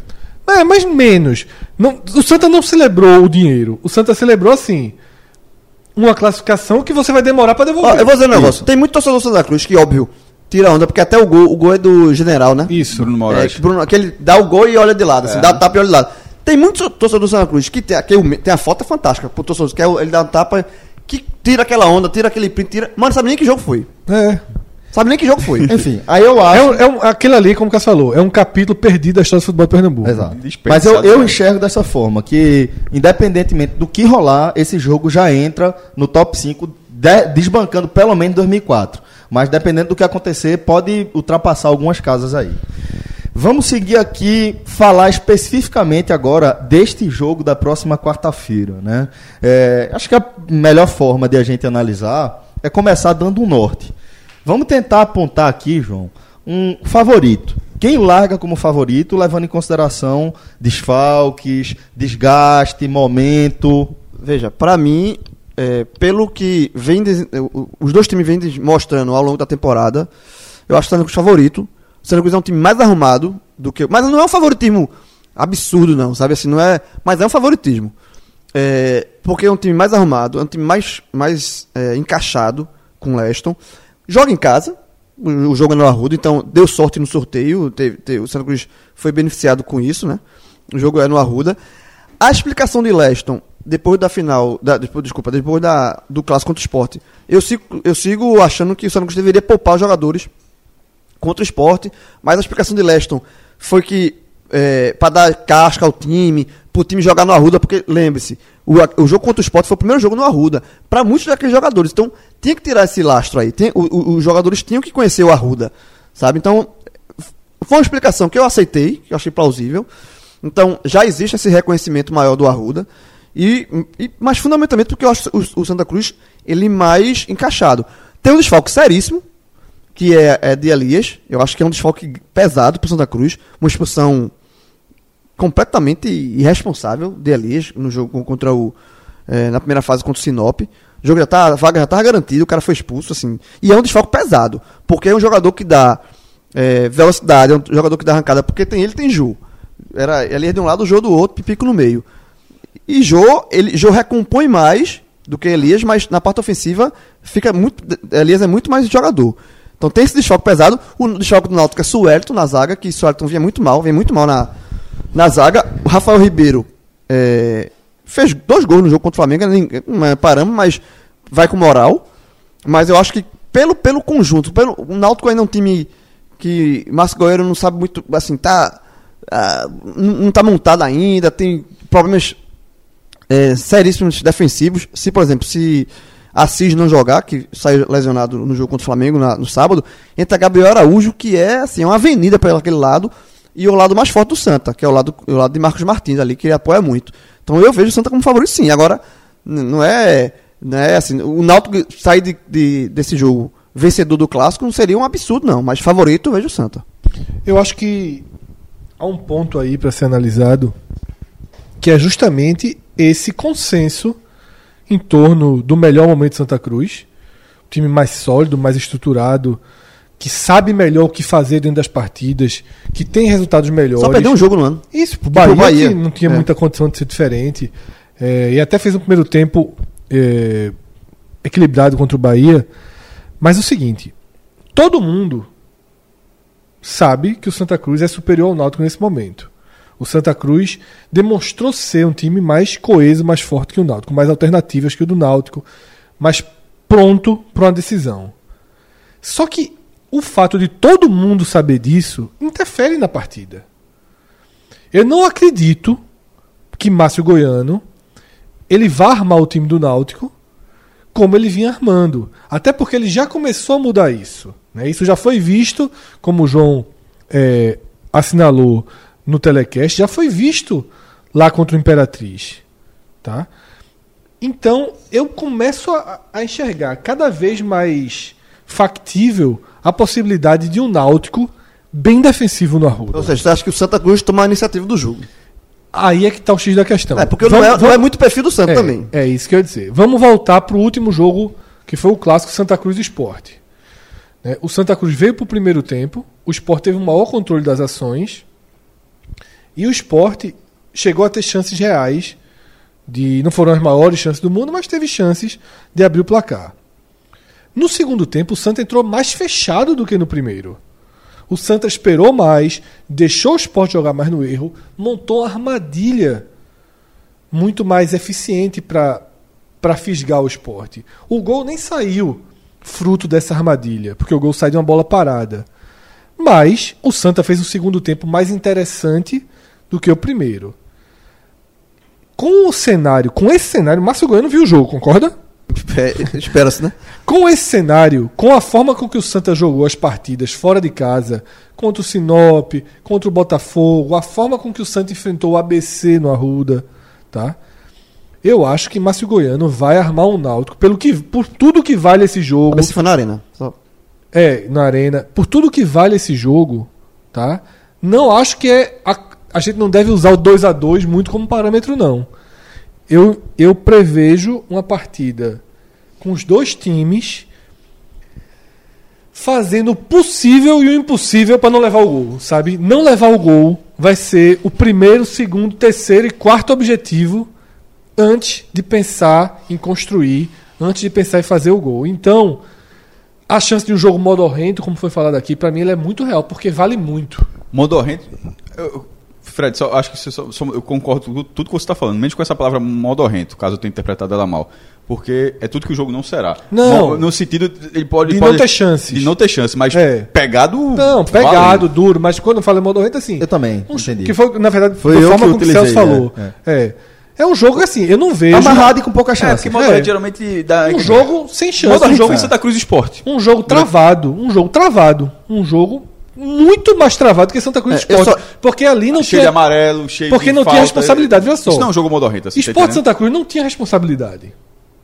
É, mas menos. Não, o Santa não celebrou o dinheiro. O Santa celebrou assim. Uma classificação que você vai demorar para Ó, devolver. eu vou dizer um negócio. Tem muito torcedor do Santa Cruz que, óbvio, tira onda, porque até o gol, o gol é do general, né? Isso. Bruno É, Moraes. que Bruno, que ele dá o gol e olha de lado, assim, dá o tapa e olha de lado. Tem muitos torcedores do Santa Cruz que tem, aquele, tem a foto é fantástica pro torcedor, que é, ele dá um tapa, que tira aquela onda, tira aquele print, tira. Mano, sabe nem que jogo foi. É. Sabe nem que jogo foi. Enfim, aí eu acho. É, um, é um, aquele ali, como o Cássio falou, é um capítulo perdido da história do futebol de Pernambuco. Exato. Mas eu, eu enxergo dessa forma, que independentemente do que rolar, esse jogo já entra no top 5, de- desbancando pelo menos 2004. Mas dependendo do que acontecer, pode ultrapassar algumas casas aí. Vamos seguir aqui, falar especificamente agora deste jogo da próxima quarta-feira. Né? É, acho que a melhor forma de a gente analisar é começar dando um norte. Vamos tentar apontar aqui, João, um favorito. Quem larga como favorito, levando em consideração desfalques, desgaste, momento. Veja, pra mim, é, pelo que vem o- os dois times vêm mostrando ao longo da temporada, eu acho que o Santa favorito. O Santa é um time mais arrumado do que. Mas não é um favoritismo absurdo, não, sabe assim? Não é. Mas é um favoritismo. É, porque é um time mais arrumado, é um time mais, mais é, encaixado com o Leston. Joga em casa, o, jogo é no Arruda, então deu sorte no sorteio. Teve, teve- o Santa Cruz foi beneficiado com isso, né? O jogo é no Arruda. A explicação de Leston, depois da final, da, depois, desculpa, depois da, do clássico contra o esporte, eu sigo, eu sigo achando que o Santa Cruz deveria poupar os jogadores contra o esporte, mas a explicação de Leston foi que para dar casca ao time, para o time jogar no Arruda, porque lembre-se, o, o jogo contra o esporte foi o primeiro jogo no Arruda, para muitos daqueles jogadores, então tinha que tirar esse lastro aí, tem, o- o- os jogadores tinham que conhecer o Arruda, sabe? Então, foi uma explicação que eu aceitei, que eu achei plausível. Então, já existe esse reconhecimento maior do Arruda. E, e- mas fundamentalmente porque eu acho o, o Santa Cruz ele mais encaixado. Tem um desfalque seríssimo, que é, é de Elias. Eu acho que é um desfalque pesado para Santa Cruz. Uma expulsão completamente irresponsável de Elias no jogo contra o. eh, na primeira fase contra o Sinop. O jogo já tá, a vaga já estava garantida, o cara foi expulso, assim. E é um desfalque pesado, porque é um jogador que dá eh, velocidade, é um jogador que dá arrancada, porque tem ele tem Ju. Era Elias de um lado, Jô do outro, Pipico no meio. E Jô, ele, Jô recompõe mais do que Elias, mas na parte ofensiva fica muito. Elias é muito mais jogador. Então tem esse desfalque pesado. O desfalque do Náutico é Suelton na zaga, que Suelton vinha muito mal, vem muito mal na, na zaga. O Rafael Ribeiro é, fez dois gols no jogo contra o Flamengo, nem- não é parâmetro, mas vai com moral. Mas eu acho que pelo, pelo conjunto, pelo, o Náutico ainda é um time que Márcio Goiano não sabe muito, assim, tá. ah, não não tá montado ainda, tem problemas é, seríssimos defensivos. Se, por exemplo, se Assis não jogar, que saiu lesionado no jogo contra o Flamengo na- no sábado, entra Gabriel Araújo, que é assim, uma avenida para aquele lado, e o lado mais forte do Santa, que é o lado, o lado de Marcos Martins ali, que ele apoia muito. Então eu vejo o Santa como favorito sim. Agora, não é, não é assim, o Náutico sair de, de- desse jogo vencedor do clássico não seria um absurdo, não, mas favorito eu vejo o Santa. Eu acho que há um ponto aí para ser analisado que é justamente esse consenso em torno do melhor momento de Santa Cruz, o time mais sólido, mais estruturado, que sabe melhor o que fazer dentro das partidas, que tem resultados melhores. Só perdeu um jogo no ano. Isso, pro o Bahia, Bahia. que não tinha É. muita condição de ser diferente. É, e até fez um primeiro tempo é, equilibrado contra o Bahia. Mas o seguinte: todo mundo sabe que o Santa Cruz é superior ao Náutico nesse momento. O Santa Cruz demonstrou ser um time mais coeso, mais forte que o Náutico, mais alternativas que o do Náutico, mais pronto para uma decisão. Só que o fato de todo mundo saber disso interfere na partida. Eu não acredito que Márcio Goiano ele vá armar o time do Náutico como ele vinha armando. Até porque ele já começou a mudar isso. né? Isso já foi visto, como o João é, assinalou no telecast, já foi visto lá contra o Imperatriz. Tá? Então eu começo a, a enxergar cada vez mais factível a possibilidade de um Náutico bem defensivo no Arruda. Ou seja, você acha que o Santa Cruz toma a iniciativa do jogo? Aí é que tá o X da questão. É, porque Vamos- não, é, não vamos- é muito perfil do Santa é, também. É isso que eu ia dizer. Vamos voltar para o último jogo, que foi o clássico Santa Cruz Esporte. Né, O Santa Cruz veio para o primeiro tempo, o Esporte teve um maior controle das ações, e o Esporte chegou a ter chances reais, de não foram as maiores chances do mundo, mas teve chances de abrir o placar. No segundo tempo, o Santa entrou mais fechado do que no primeiro. O Santa esperou mais, deixou o Sport jogar mais no erro, montou uma armadilha muito mais eficiente para fisgar o esporte. O gol nem saiu fruto dessa armadilha, porque o gol sai de uma bola parada. Mas o Santa fez um segundo tempo mais interessante do que o primeiro. Com o cenário, com esse cenário, Márcio Goiano viu o jogo, concorda? É, Espera-se, né? Com esse cenário, com a forma com que o Santa jogou as partidas fora de casa, contra o Sinop, contra o Botafogo, a forma com que o Santa enfrentou o ABC no Arruda, tá? Eu acho que Márcio Goiano vai armar um Náutico pelo que, por tudo que vale esse jogo. Se foi na arena. Só. É, na arena. Por tudo que vale esse jogo, tá? Não acho que é. A, a gente não deve usar o 2 a 2 muito como parâmetro, não. Eu, eu prevejo uma partida com os dois times fazendo o possível e o impossível para não levar o gol, sabe? Não levar o gol vai ser o primeiro, segundo, terceiro e quarto objetivo antes de pensar em construir, antes de pensar em fazer o gol. Então, a chance de um jogo modorrento, como foi falado aqui, para mim ele é muito real, porque vale muito. Modorrento. Fred, só, acho que só- só- eu concordo com tudo que você está falando, menos com essa palavra modorrento, caso eu tenha interpretado ela mal. Porque é tudo que o jogo não será. Não. Mo- No sentido, ele pode. De pode- não ter chances. De não ter chance, mas É. pegado. Não, pegado, valendo. duro, mas quando eu falo modorrento, assim. Eu também, um, entendi. Que foi, na verdade, Foi da eu forma que como o Celso utilizei, falou. é, É. é. um jogo assim, eu não vejo. Amarrado e com pouca É, chance. porque modorrento É. geralmente dá. Um jogo sem chance. Um jogo, foi Santa Cruz Esporte. um jogo travado. Um jogo travado. Um jogo muito mais travado que Santa Cruz É, Esporte. só- Porque ali não cheio de tinha. amarelo, cheio Porque de não tinha falta. responsabilidade, olha só. Isso não é um jogo modorrento, assim. tá Esporte entendendo? Santa Cruz não tinha responsabilidade.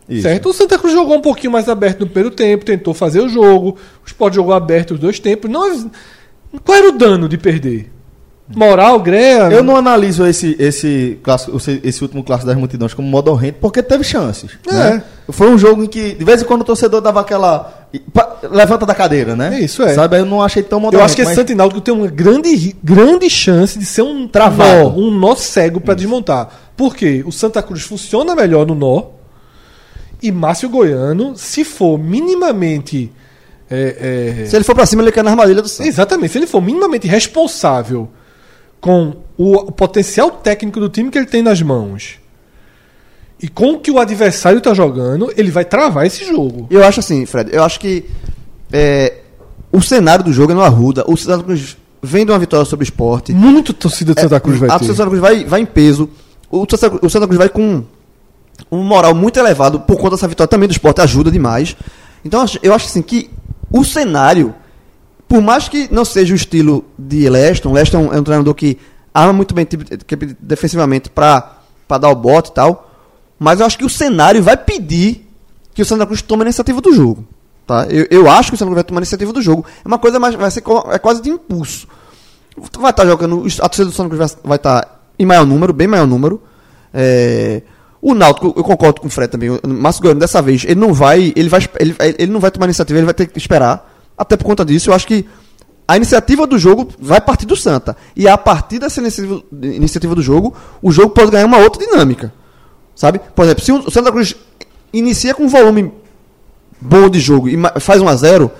Isso. Certo? O Santa Cruz jogou um pouquinho mais aberto no primeiro tempo, tentou fazer o jogo. O Sport jogou aberto os dois tempos. Não, qual era o dano de perder? Moral, greia. Eu não analiso esse, esse, clássico, esse, esse último clássico das multidões como modorrento porque teve chances. É. né? Foi um jogo em que, de vez em quando, o torcedor dava aquela. Levanta da cadeira, né? Isso, é. Sabe? Eu não achei tão modorrento. Eu acho que esse mas- Santa e Náutico tem uma grande, grande chance de ser um Travado. nó, um nó cego para desmontar. Por quê? O Santa Cruz funciona melhor no nó e Márcio Goiano, se for minimamente. é, é, Se ele for pra cima, ele cai na armadilha do Santa. Exatamente. Se ele for minimamente responsável com o, potencial técnico do time que ele tem nas mãos e com o que o adversário está jogando, ele vai travar esse jogo. Eu acho assim, Fred, eu acho que é, o cenário do jogo é no Arruda. O Santa Cruz vem de uma vitória sobre o esporte. Muito torcida de Santa Cruz vai a ter. torcida do Santa Cruz vai, vai em peso. O Santa, o Santa Cruz vai com um moral muito elevado por conta dessa vitória também do esporte, ajuda demais. Então eu acho- assim que o cenário, por mais que não seja o estilo de Leston, Leston é um, treinador que arma muito bem tipo, defensivamente para dar o bote e tal, mas eu acho que o cenário vai pedir que o Santa Cruz tome a iniciativa do jogo. Tá? Eu, eu acho que o Santa Cruz vai tomar a iniciativa do jogo. É uma coisa mais, vai ser é quase de impulso. Vai estar jogando, a torcida do Santa Cruz vai- vai estar em maior número, bem maior número. É, o Náutico, eu concordo com o Fred também. O Márcio Goiano, dessa vez, ele não vai, ele vai, ele, ele não vai tomar iniciativa, ele vai ter que esperar. Até por conta disso, eu acho que a iniciativa do jogo vai partir do Santa. E a partir dessa iniciativa, iniciativa do jogo, o jogo pode ganhar uma outra dinâmica. Sabe? Por exemplo, se o Santa Cruz inicia com um volume bom de jogo e faz 1 a 0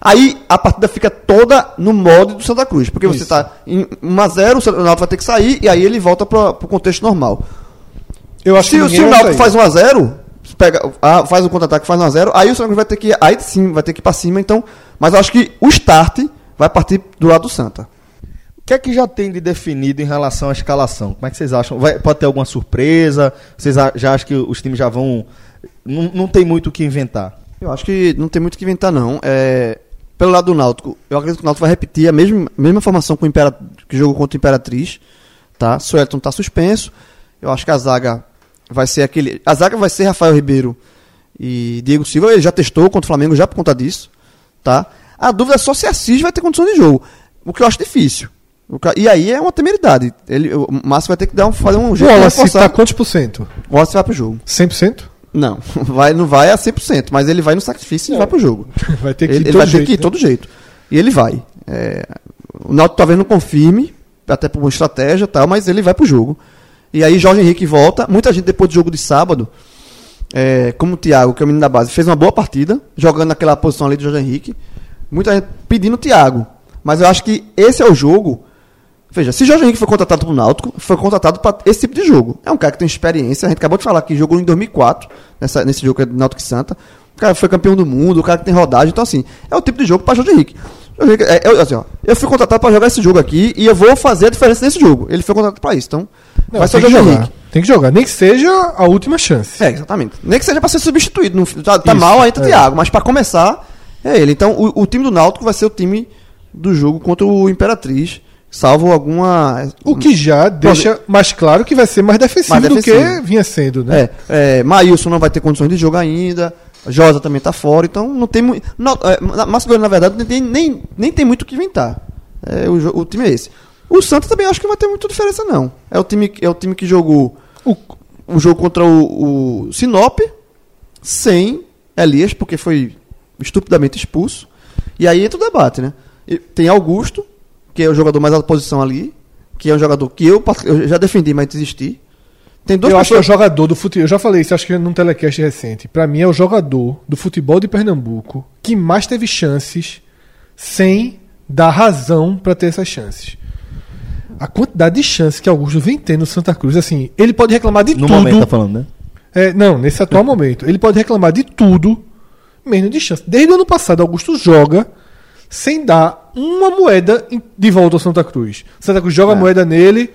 aí a partida fica toda no modo do Santa Cruz. Porque você Isso. está em 1 a 0 o Náutico vai ter que sair e aí ele volta para o contexto normal. Eu acho Se, que se o Náutico faz 1 a 0 pega, ah, faz o contra-ataque, faz 1 a 0 aí o Santa vai ter que aí sim, vai ter que ir para cima, então, mas eu acho que o start vai partir do lado do Santa. O que é que já tem de definido em relação à escalação? Como é que vocês acham? Vai- pode ter alguma surpresa? Vocês a- já acham que os times já vão. Não, não tem muito o que inventar? Eu acho que não tem muito o que inventar, não. É, pelo lado do Náutico, eu acredito que o Náutico vai repetir a mesma, mesma formação com o Impera, que jogou contra o Imperatriz. Tá? Suelton está suspenso. Eu acho que a zaga vai ser aquele. A zaga vai ser Rafael Ribeiro e Diego Silva. Ele já testou contra o Flamengo já por conta disso. Tá? A dúvida é só se Assis vai ter condição de jogo. O que eu acho difícil. O E aí é uma temeridade. Ele, o Márcio vai ter que dar um, fazer um O jeito de Wallace reforçar. tá quantos por cento? O Wallace vai pro jogo. 100%? Não, vai, não vai a 100%, mas ele vai no sacrifício e vai pro jogo. Vai ter que ele ir ele todo vai ter jeito, que ir né? todo jeito. E ele vai. É, o Náutico talvez não confirme, até por uma estratégia e tal, mas ele vai pro jogo. E aí Jorge Henrique volta. Muita gente depois do jogo de sábado, é, como o Thiago, que é o menino da base, fez uma boa partida, jogando naquela posição ali do Jorge Henrique. Muita gente pedindo o Thiago. Mas eu acho que esse é o jogo. Veja, se Jorge Henrique foi contratado pro Náutico, foi contratado para esse tipo de jogo. É um cara que tem experiência. A gente acabou de falar que jogou em 2004, nessa, nesse jogo que é do Náutico e Santa. O cara foi campeão do mundo, o cara que tem rodagem. Então, assim, é o tipo de jogo para Jorge Henrique. Jorge Henrique, é, eu, assim, ó, eu fui contratado para jogar esse jogo aqui e eu vou fazer a diferença nesse jogo. Ele foi contratado para isso. Então, Não, vai o que Jorge jogar. Henrique. Tem que jogar. Nem que seja a última chance. É, exatamente. Nem que seja para ser substituído. Não, tá tá mal, entra o é. Thiago. Mas para começar, é ele. Então, o, o time do Náutico vai ser o time do jogo contra o Imperatriz. Salvo alguma. O que já deixa mais claro que vai ser mais defensivo, Mais do defensivo. que vinha sendo, né? É, é, Maílson não vai ter condições de jogo ainda. Josa também tá fora, então não tem muito. É, Márcio Goiano, na verdade, não tem, nem, nem tem muito o que inventar. É, o, o time é esse. O Santos também acho que não vai ter muita diferença, não. É o time, é o time que jogou O- o jogo contra o, o Sinop sem Elias, porque foi estupidamente expulso. E aí entra o debate, né? E tem Augusto, que é o jogador mais alta posição ali, que é um jogador que eu, eu já defendi, mas desisti. Tem duas eu acho que é o jogador do futebol. Eu já falei isso, acho que num telecast recente. Pra mim é o jogador do futebol de Pernambuco que mais teve chances sem dar razão pra ter essas chances. A quantidade de chances que Augusto vem tendo no Santa Cruz, assim, ele pode reclamar de No tudo. momento tá falando, né? É, não, nesse atual momento. Ele pode reclamar de tudo, menos de chance. Desde o ano passado, Augusto joga sem dar uma moeda de volta ao Santa Cruz. Santa Cruz joga a moeda nele,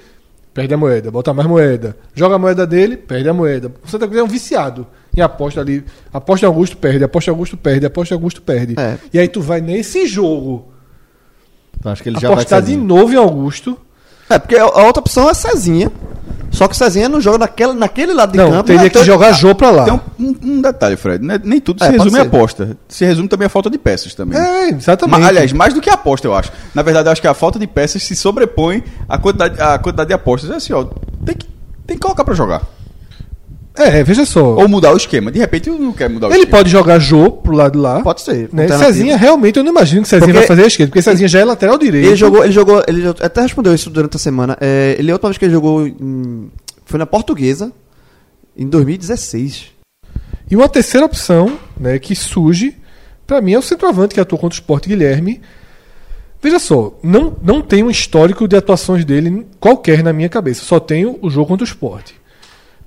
perde a moeda, bota mais moeda. Joga a moeda dele, perde a moeda. O Santa Cruz é um viciado. E aposta ali. Aposta em Augusto, perde. Aposta em Augusto, perde. Aposta em Augusto, perde. É. E aí tu vai nesse jogo Então acho que ele já apostar de novo em Augusto. É, porque a outra opção é Cezinha. Só que Cezinha não joga naquela, naquele lado de Não, campo. teria né? que jogar Jô pra lá. Tem um, um- detalhe, Fred. né? Nem tudo É, se resume a ser. aposta. Se resume também a falta de peças também. É, exatamente. Ma- aliás, mais do que a aposta, eu acho. Na verdade, eu acho que a falta de peças se sobrepõe à quantidade, à quantidade de apostas. É assim, ó, tem que, tem que colocar pra jogar. É, veja só. Ou mudar o esquema. De repente, eu não quero mudar o Ele esquema. pode jogar Jô pro lado lá. Pode ser. Né? alternativa. Cezinha, realmente, eu não imagino que Cezinha Porque- vai fazer a esquerda, porque Cezinha já é lateral direito. Ele jogou, ele jogou, ele até respondeu isso durante a semana. É, ele a última vez que ele jogou em- foi na Portuguesa em 2016. E uma terceira opção né, que surge, pra mim, é o centroavante que atuou contra o Sport Guilherme. Veja só, não, não tem um histórico de atuações dele qualquer na minha cabeça, só tenho o jogo contra o Sport.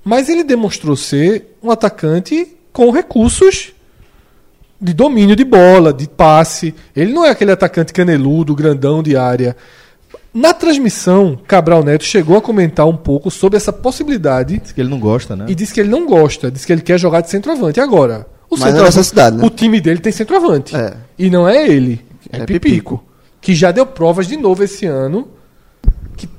Mas ele demonstrou ser um atacante com recursos de domínio de bola, de passe. Ele não é aquele atacante caneludo, grandão de área. Na transmissão, Cabral Neto chegou a comentar um pouco sobre essa possibilidade Diz que ele não gosta, né? e disse que ele não gosta, disse que ele quer jogar de centroavante. Agora, o, Mas é centroavante- necessidade, né? o time dele tem centroavante. É. E não é ele, é, É Pipico, Pipico. Que já deu provas de novo esse ano que,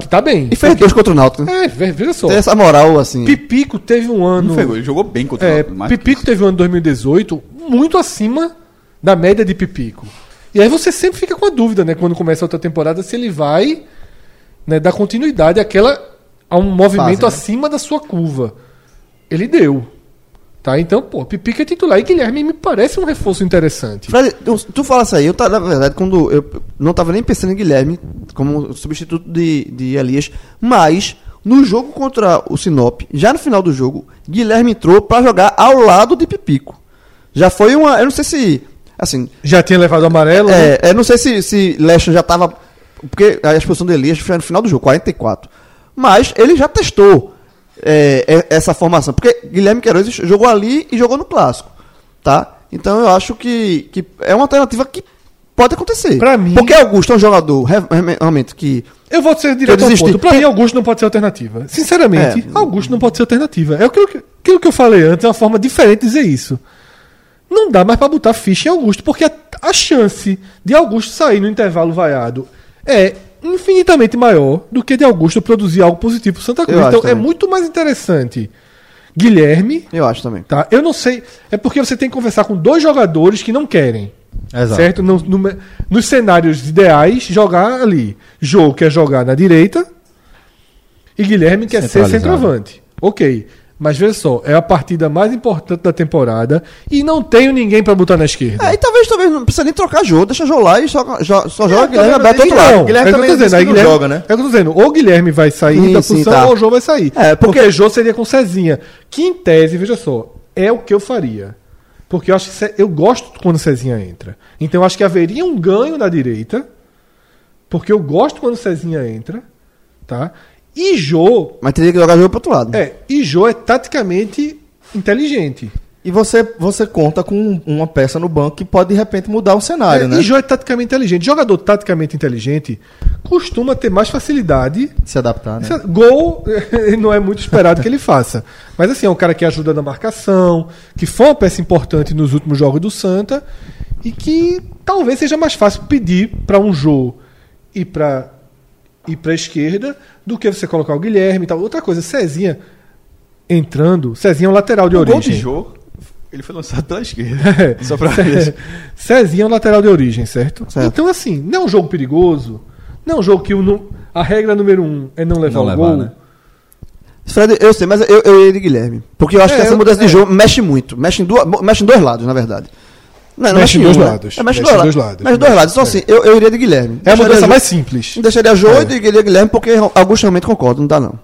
que tá bem. E fez dois contra o Náutico. né? É, ve- veja só. Tem essa moral, assim. Pipico teve um ano. Não foi gol, ele jogou bem contra É, o Náutico, Pipico teve um ano 2018 muito acima da média de Pipico. E aí você sempre fica com a dúvida, né, quando começa a outra temporada, se ele vai né, dar continuidade àquela, a um movimento Fase, né? acima da sua curva. Ele deu. Tá? Então, pô, Pipico é titular e Guilherme me parece um reforço interessante. Fred, tu, tu fala isso aí, eu tá, na verdade, quando eu não tava nem pensando em Guilherme como substituto de, de Elias, mas no jogo contra o Sinop, já no final do jogo, Guilherme entrou pra jogar ao lado de Pipico. Já foi uma, eu não sei se, assim, Já tinha levado amarelo. né? é, eu não sei se, se Lester já tava, porque a expulsão de Elias foi no final do jogo, 44. Mas ele já testou é, é, essa formação, porque Guilherme Queiroz jogou ali e jogou no clássico, tá? Então eu acho que, que é uma alternativa que pode acontecer. Pra mim- Porque Augusto é um jogador re- re- realmente que Eu vou ser direto ao ponto. Pra mim, Augusto não pode ser alternativa. Sinceramente, É. Augusto não pode ser alternativa. É aquilo que, aquilo que eu falei antes, é uma forma diferente de dizer isso. Não dá mais pra botar ficha em Augusto, porque a, a chance de Augusto sair no intervalo vaiado é infinitamente maior do que de Augusto produzir algo positivo pro Santa Cruz. Eu Então é também. muito mais interessante Guilherme, eu acho também. tá? Eu não sei. É porque você tem que conversar com dois jogadores que não querem. Exato. Certo? No- no- nos cenários ideais, jogar ali. Jô quer jogar na direita e Guilherme quer ser centroavante. Ok. Mas veja só, é a partida mais importante da temporada e não tenho ninguém pra botar na esquerda. É, e talvez, talvez não precisa nem trocar jogo, deixa jogo lá e só, só, só joga É, Guilherme aberto do outro lado. não. Guilherme é o que eu também dizendo, aí não Guilherme- joga, né? É o que eu tô dizendo, ou Guilherme vai sair Sim, da sim, função tá. ou o Jô vai sair. É, porque- porque Jô seria com Cezinha. Que em tese, veja só, é o que eu faria. Porque eu acho que Ce- eu gosto quando Cezinha entra. Então eu acho que haveria um ganho na direita. Porque eu gosto quando Cezinha entra. Tá? E Jô. Mas teria que jogar jogo pro outro lado. É, e Jô é taticamente inteligente. E você, você conta com uma peça no banco que pode de repente mudar o cenário, É, né? E Jô é taticamente inteligente. Jogador taticamente inteligente costuma ter mais facilidade Se adaptar, né? Isso- Gol não é muito esperado que ele faça. Mas assim, é um cara que ajuda na marcação, que foi uma peça importante nos últimos jogos do Santa e que talvez seja mais fácil pedir para um Jô ir para ir para esquerda do que você colocar o Guilherme e tal. Outra coisa, Cezinha entrando, Cezinha é um lateral de O gol origem. de Jô, ele foi lançado pela esquerda. É. Só pra ver isso. Cezinha é um lateral de origem, certo? Certo. Então, assim, não é um jogo perigoso. Não é um jogo que o a regra número um é não levar Não o levar, gol. né? Fred, eu sei, mas eu, eu iria de Guilherme. Porque eu acho É, que essa eu- mudança é. de jogo mexe muito. Mexe em, duas, mexe em dois lados, na verdade. Não, não Mexe em dois lados. É, mexe Mexe dois, dois lados. Mexe dois lados. Então, É. assim, eu, eu iria de Guilherme. É a mudança mais simples. Deixaria Jô É. e iria de Guilherme, porque Augusto realmente concorda, não dá não.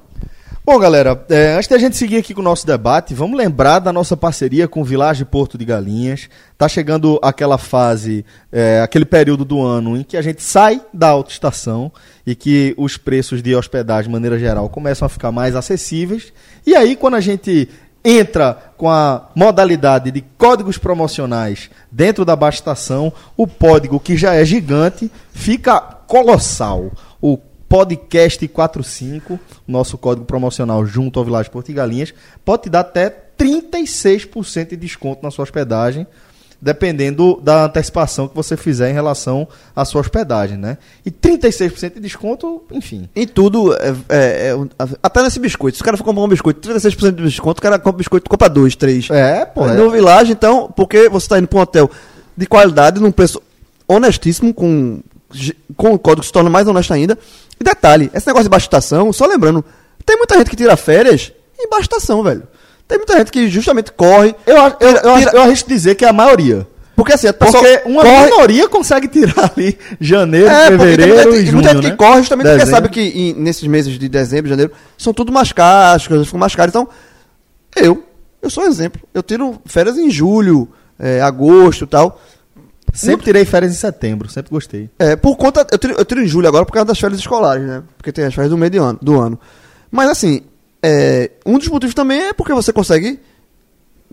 Bom, galera, é, antes da gente seguir aqui com o nosso debate, vamos lembrar da nossa parceria com o Village Porto de Galinhas. Tá chegando aquela fase, é, aquele período do ano em que a gente sai da autoestação e que os preços de hospedagem, de maneira geral, começam a ficar mais acessíveis. E aí, quando a gente entra com a modalidade de códigos promocionais dentro da baixa estação, o código que já é gigante fica colossal. O podcast 45, nosso código promocional junto ao Village Porto e Galinhas, pode te dar até 36% de desconto na sua hospedagem, dependendo da antecipação que você fizer em relação à sua hospedagem, né? E 36% de desconto, enfim. Em tudo, é, é, é, até nesse biscoito. Se o cara for comprar um biscoito, 36% de desconto, o cara compra biscoito, compra dois, três. É, pô. é. No Village, então, porque você está indo para um hotel de qualidade, num preço honestíssimo, com, com o código que se torna mais honesto ainda. E detalhe, esse negócio de baixa estação, só lembrando, tem muita gente que tira férias em baixa estação, velho. Tem muita gente que justamente corre. Eu, eu, eu, acho- eu arrisco dizer que é a maioria. Porque assim, a pessoa Porque uma corre, minoria consegue tirar ali janeiro, É, porque tem fevereiro muita e gente, junho, muita gente né? que corre justamente porque Dezembro. sabe que em- nesses meses de dezembro, janeiro, são tudo mais caros, as coisas ficam mais caras. Então, eu, eu sou um exemplo. Eu tiro férias em julho, é, agosto e tal. Sempre tirei férias em setembro, sempre gostei. É, por conta. Eu tiro, eu tiro em julho agora por causa das férias escolares, né? Porque tem as férias do meio de ano, do ano. Mas assim, é, um dos motivos também é porque você consegue.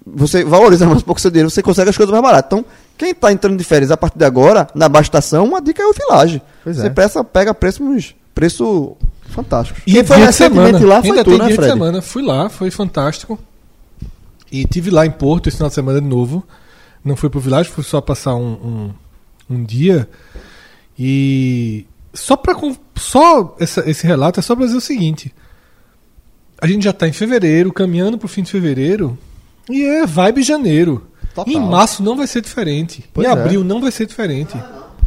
Você valoriza mais um pouco seu dinheiro, você consegue as coisas mais baratas. Então, Quem tá entrando de férias a partir de agora, na baixa estação, uma dica é o Village. Pois Você é. presta, pega preços preço fantástico. E Quem foi recentemente semana. lá foi Ainda tu, tem né, dia Fred? de semana. Fui lá, foi fantástico. E tive lá em Porto esse final de semana de novo. Não fui pro Village, fui só passar um, um, um dia. E só para só essa- esse relato é só para dizer o seguinte: a gente já tá em fevereiro, caminhando pro fim de fevereiro, e é vibe janeiro. Total. Em março não vai ser diferente. Pois em é. abril não vai ser diferente.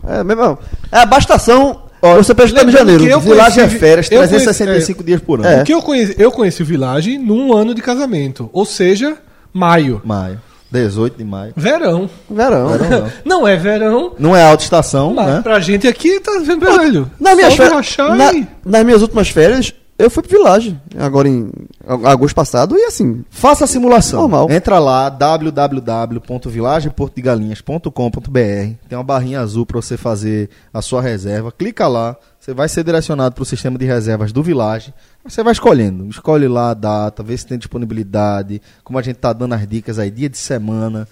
É, mesmo. É a baixa estação, você presta em janeiro. que eu Village é conheci- férias, eu 365 dias por ano. É. Porque eu conheci, eu conheci o Village num ano de casamento, ou seja, maio. Maio. 18 de maio. Verão. Verão. Não é verão, Não é alta estação, mas né? pra gente aqui tá vendo velho. Na minha rachar na- nas minhas últimas férias, eu fui pro Village. Agora em ag- agosto passado, e assim. Faça a simulação. Normal. Entra lá, www.vilageportodegalinhas.com.br. Tem uma barrinha azul para você fazer a sua reserva. Clica lá, você vai ser direcionado para o sistema de reservas do Village. Você vai escolhendo. Escolhe lá a data, vê se tem disponibilidade. Como a gente tá dando as dicas aí, dia de semana.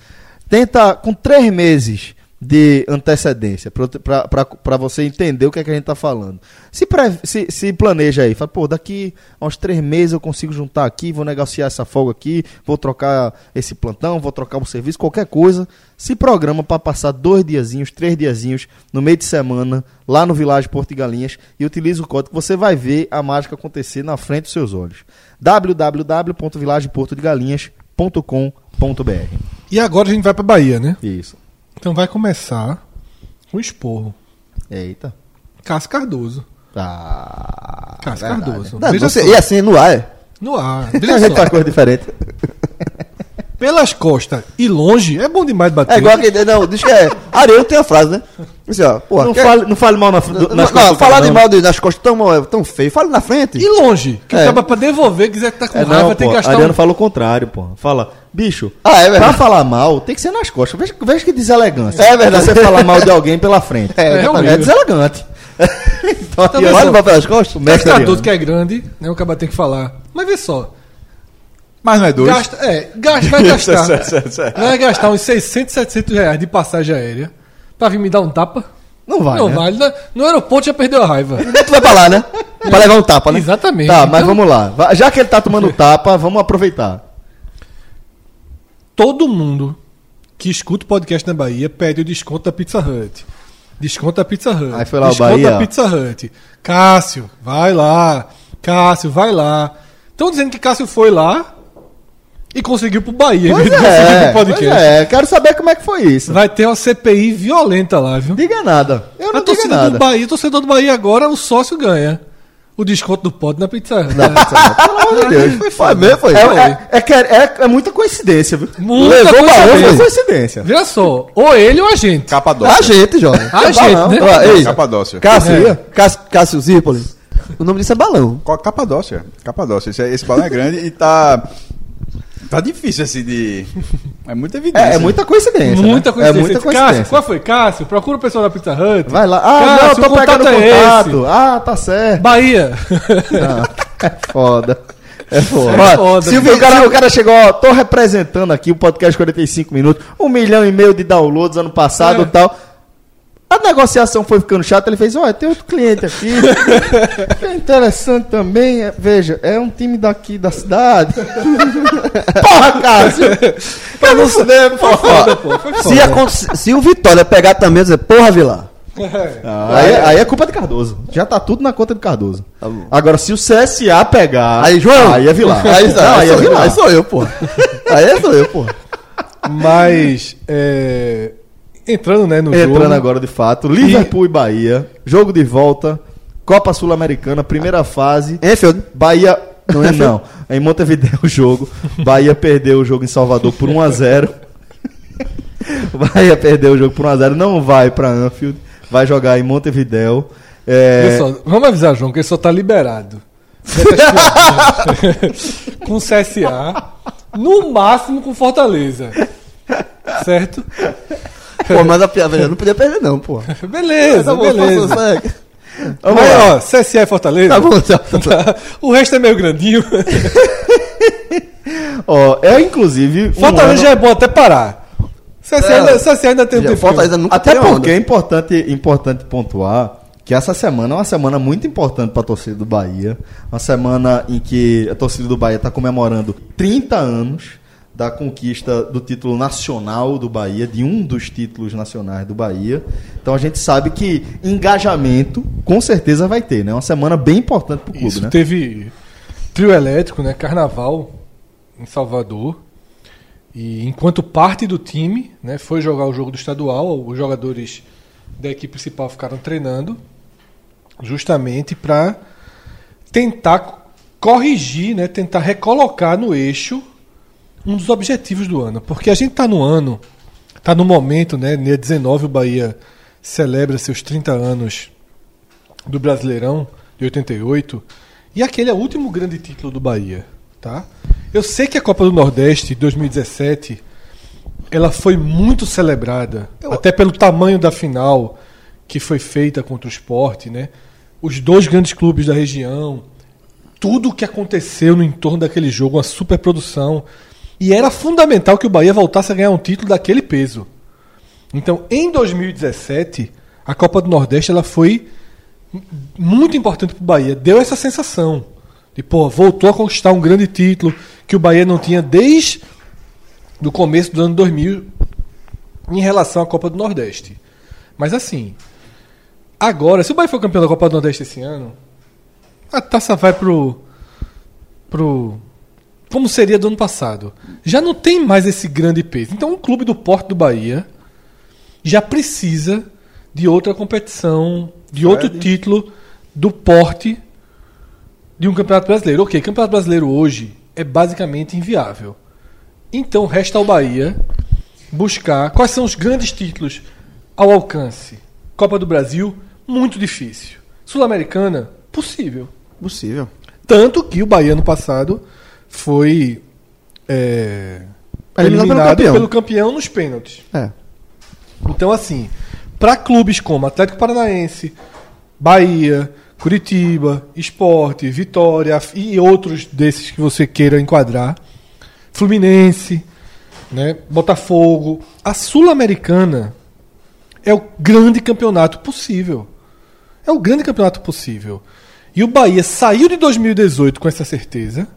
Tenta, com três meses de antecedência, para você entender o que é que a gente tá falando. Se, pre- se, se planeja aí, fala, pô, daqui a uns três meses eu consigo juntar aqui, vou negociar essa folga aqui, vou trocar esse plantão, vou trocar um serviço, qualquer coisa. Se programa para passar dois diazinhos, três diazinhos no meio de semana, lá no de Galinhas, e utiliza o código, você vai ver a mágica acontecer na frente dos seus olhos. www.vilageportodegalinhas.com.br E agora a gente vai pra Bahia, né? Isso. Então vai começar com o esporro. Eita. Cássio Cardoso. Ah, Cássio verdade. Cardoso. Não, você- só. e assim, no ar. é. No ar. A Veja gente só. faz coisa diferente. Pelas costas e longe, é bom demais bater. É igual aquele. Não, diz que é. Ariel tem a frase, né? Assim, ó, porra, Não quer- fale, não fale mal na, do, Não, nas não, costas falar de mal de- das costas tão, tão feio. Fala na frente. E longe, que É. acaba pra devolver, quiser que tá com É, raiva, não, tem pô, que gastar Ariano um... fala o contrário, pô. Fala, bicho, Ah, é pra falar mal, tem que ser nas costas. Veja, veja que deselegância. É verdade. Você falar mal de alguém pela frente. É, é, realmente. deselegante. então, Então, olha, mal pelas costas. o Ariano. que é grande, né? O cara tem que falar. Mas vê só, Mas não é dois. gasta, é, gasta, vai gastar. Vai gastar uns 600, 700 reais de passagem aérea pra vir me dar um tapa? Não vai, não né? vale. Na- No aeroporto já perdeu a raiva. Tu vai pra lá, né? Pra levar um tapa, né? Exatamente. Tá, mas Então, vamos lá. Va- Já que ele tá tomando tapa, vamos aproveitar. Todo mundo que escuta o podcast na Bahia pede o desconto da Pizza Hut. Desconto da Pizza Hut. Aí foi lá o desconto Bahia. da Pizza Hut. Cássio, vai lá. Cássio, vai lá. Estão dizendo que Cássio foi lá e conseguiu pro Bahia. Pois conseguir é, pois é, quero saber como é que foi isso. Vai ter uma CPI violenta lá, viu? Diga nada. Eu não a digo nada. do Bahia, o torcedor do Bahia agora, o sócio ganha. O desconto do pod na Pizza. Não, pelo amor de Deus. Foi Foi mesmo, foi. Foi. É, é, é, que é- é- é muita coincidência, viu? Muita Levou coincidência. foi coincidência. Veja só, ou ele ou a gente. Capadócia. A gente, jovem. A gente, né? Ó, ei, Capadócia. Cássio, É. Cássio, Zirpoli. O nome disso é balão. Capadócia. Capadócia. Esse, esse balão é grande e tá. Tá difícil assim de. É muita evidência. É, é muita coincidência. Muita né? coincidência. É muita Cássio, coincidência. qual foi? Cássio, procura o pessoal da Pizza Hut. Vai lá. Ah, não, Cássio, eu tô o pegando contato é contato. Ah, tá certo. Bahia. É foda. É foda. É foda, Silvio, o, cara, o cara chegou, ó, tô representando aqui o podcast 45 minutos, um milhão e meio de downloads ano passado É. e tal. A negociação foi ficando chata, ele fez, olha, tem outro cliente aqui. que é interessante também. é- veja, é um time daqui da cidade. Porra, Cássio! Pra não se der, porra. Foda, pô. Foi Se, foda. aconte- se o Vitória pegar também, dizer, porra, Vilar. Aí, aí é culpa de Cardoso. Já tá tudo na conta de Cardoso. Agora, se o CSA pegar. Aí, João. Aí é Vilar. Aí, Não, aí é sou eu, Vilar. aí sou eu, porra. Aí sou eu, porra. Mas, é, entrando né, no Entrando jogo. agora de fato. Liverpool e Bahia. Jogo de volta. Copa Sul-Americana, primeira fase. Enfield. Bahia. Não Não é, é não. Em Montevideo o jogo. Bahia perdeu o jogo em Salvador por 1 a 0 Bahia perdeu o jogo por 1 a 0 Não vai pra Anfield. Vai jogar em Montevideo. É, Pessoal, vamos avisar, João, que ele só tá liberado. Piadinhas. com o CSA. No máximo com Fortaleza. Certo? Pô, mas a piada não podia perder, não, porra. Beleza, Tá bom, beleza. segue. Vamos Aí, lá. ó, CSA e Fortaleza. Tá bom, tá bom. o resto é meio grandinho. Ó, é inclusive. um Fortaleza ano- já é bom até parar. CSA ainda, CSA ainda tem um Já, tempinho. Fortaleza nunca Até teve onda. porque é importante, importante pontuar que essa semana é uma semana muito importante para a torcida do Bahia. Uma semana em que a torcida do Bahia está comemorando 30 anos da conquista do título nacional do Bahia, de um dos títulos nacionais do Bahia. Então a gente sabe que engajamento com certeza vai ter, né? Uma semana bem importante para o clube, Isso, né? teve trio elétrico, né? Carnaval em Salvador. E enquanto parte do time né, foi jogar o jogo do estadual, os jogadores da equipe principal ficaram treinando justamente para tentar co- corrigir, né, tentar recolocar no eixo um dos objetivos do ano. Porque a gente está no ano, está no momento, né, dia 19 o Bahia celebra seus 30 anos do Brasileirão de 88 e aquele é o último grande título do Bahia, tá? Eu sei que a Copa do Nordeste de 2017 ela foi muito celebrada, até pelo tamanho da final que foi feita contra o Sport, né? Os dois grandes clubes da região, tudo o que aconteceu no entorno daquele jogo, uma superprodução. E era fundamental que o Bahia voltasse a ganhar um título daquele peso. Então, em 2017, a Copa do Nordeste ela foi muito importante para o Bahia. Deu essa sensação de, pô, voltou a conquistar um grande título que o Bahia não tinha desde do começo do ano 2000 em relação à Copa do Nordeste. Mas assim, agora, se o Bahia for campeão da Copa do Nordeste esse ano, a taça vai pro pro como seria do ano passado. Já não tem mais esse grande peso. Então, um clube do porte do Bahia já precisa de outra competição, de outro título do porte de um Campeonato Brasileiro. Ok, Campeonato Brasileiro hoje é basicamente inviável. Então resta ao Bahia buscar quais são os grandes títulos ao alcance. Copa do Brasil, muito difícil. Sul-Americana, possível. Possível. Tanto que o Bahia no passado foi é, Eliminado pelo campeão. pelo campeão nos pênaltis. É. Então, assim, para clubes como Atlético Paranaense, Bahia, Curitiba, Esporte, Vitória e outros desses que você queira enquadrar, Fluminense, né, Botafogo, a Sul-Americana é o grande campeonato possível. É o grande campeonato possível. E o Bahia saiu de 2018 com essa certeza.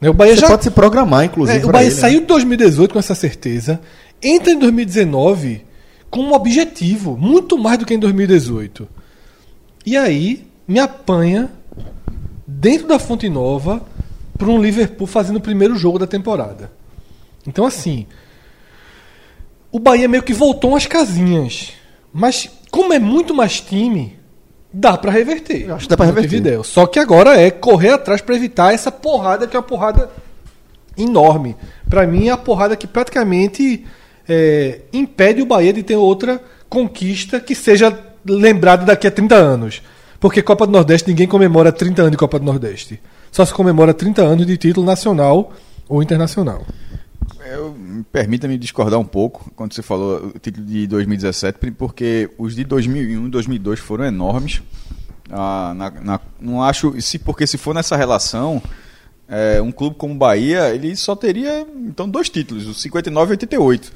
Né, o Bahia Você já pode se programar, inclusive. é, o Bahia ele, né? saiu de 2018 com essa certeza, entra em 2019 com um objetivo muito mais do que em 2018. E aí me apanha dentro da Fonte Nova para um Liverpool fazendo o primeiro jogo da temporada. Então assim, o Bahia meio que voltou umas casinhas, mas como é muito mais time, dá para reverter. Eu acho que dá pra reverter. Montevidéu. Só que agora é correr atrás para evitar essa porrada que é uma porrada enorme. Pra mim é a porrada que praticamente é, impede o Bahia de ter outra conquista que seja lembrada daqui a 30 anos. Porque Copa do Nordeste ninguém comemora 30 anos de Copa do Nordeste. Só se comemora 30 anos de título nacional ou internacional. Eu, Permita-me discordar um pouco quando você falou o título de 2017, porque os de 2001 e 2002 foram enormes. Ah, na- na- não acho, se porque se for nessa relação, é, um clube como o Bahia, ele só teria então dois títulos, o 59 e 88.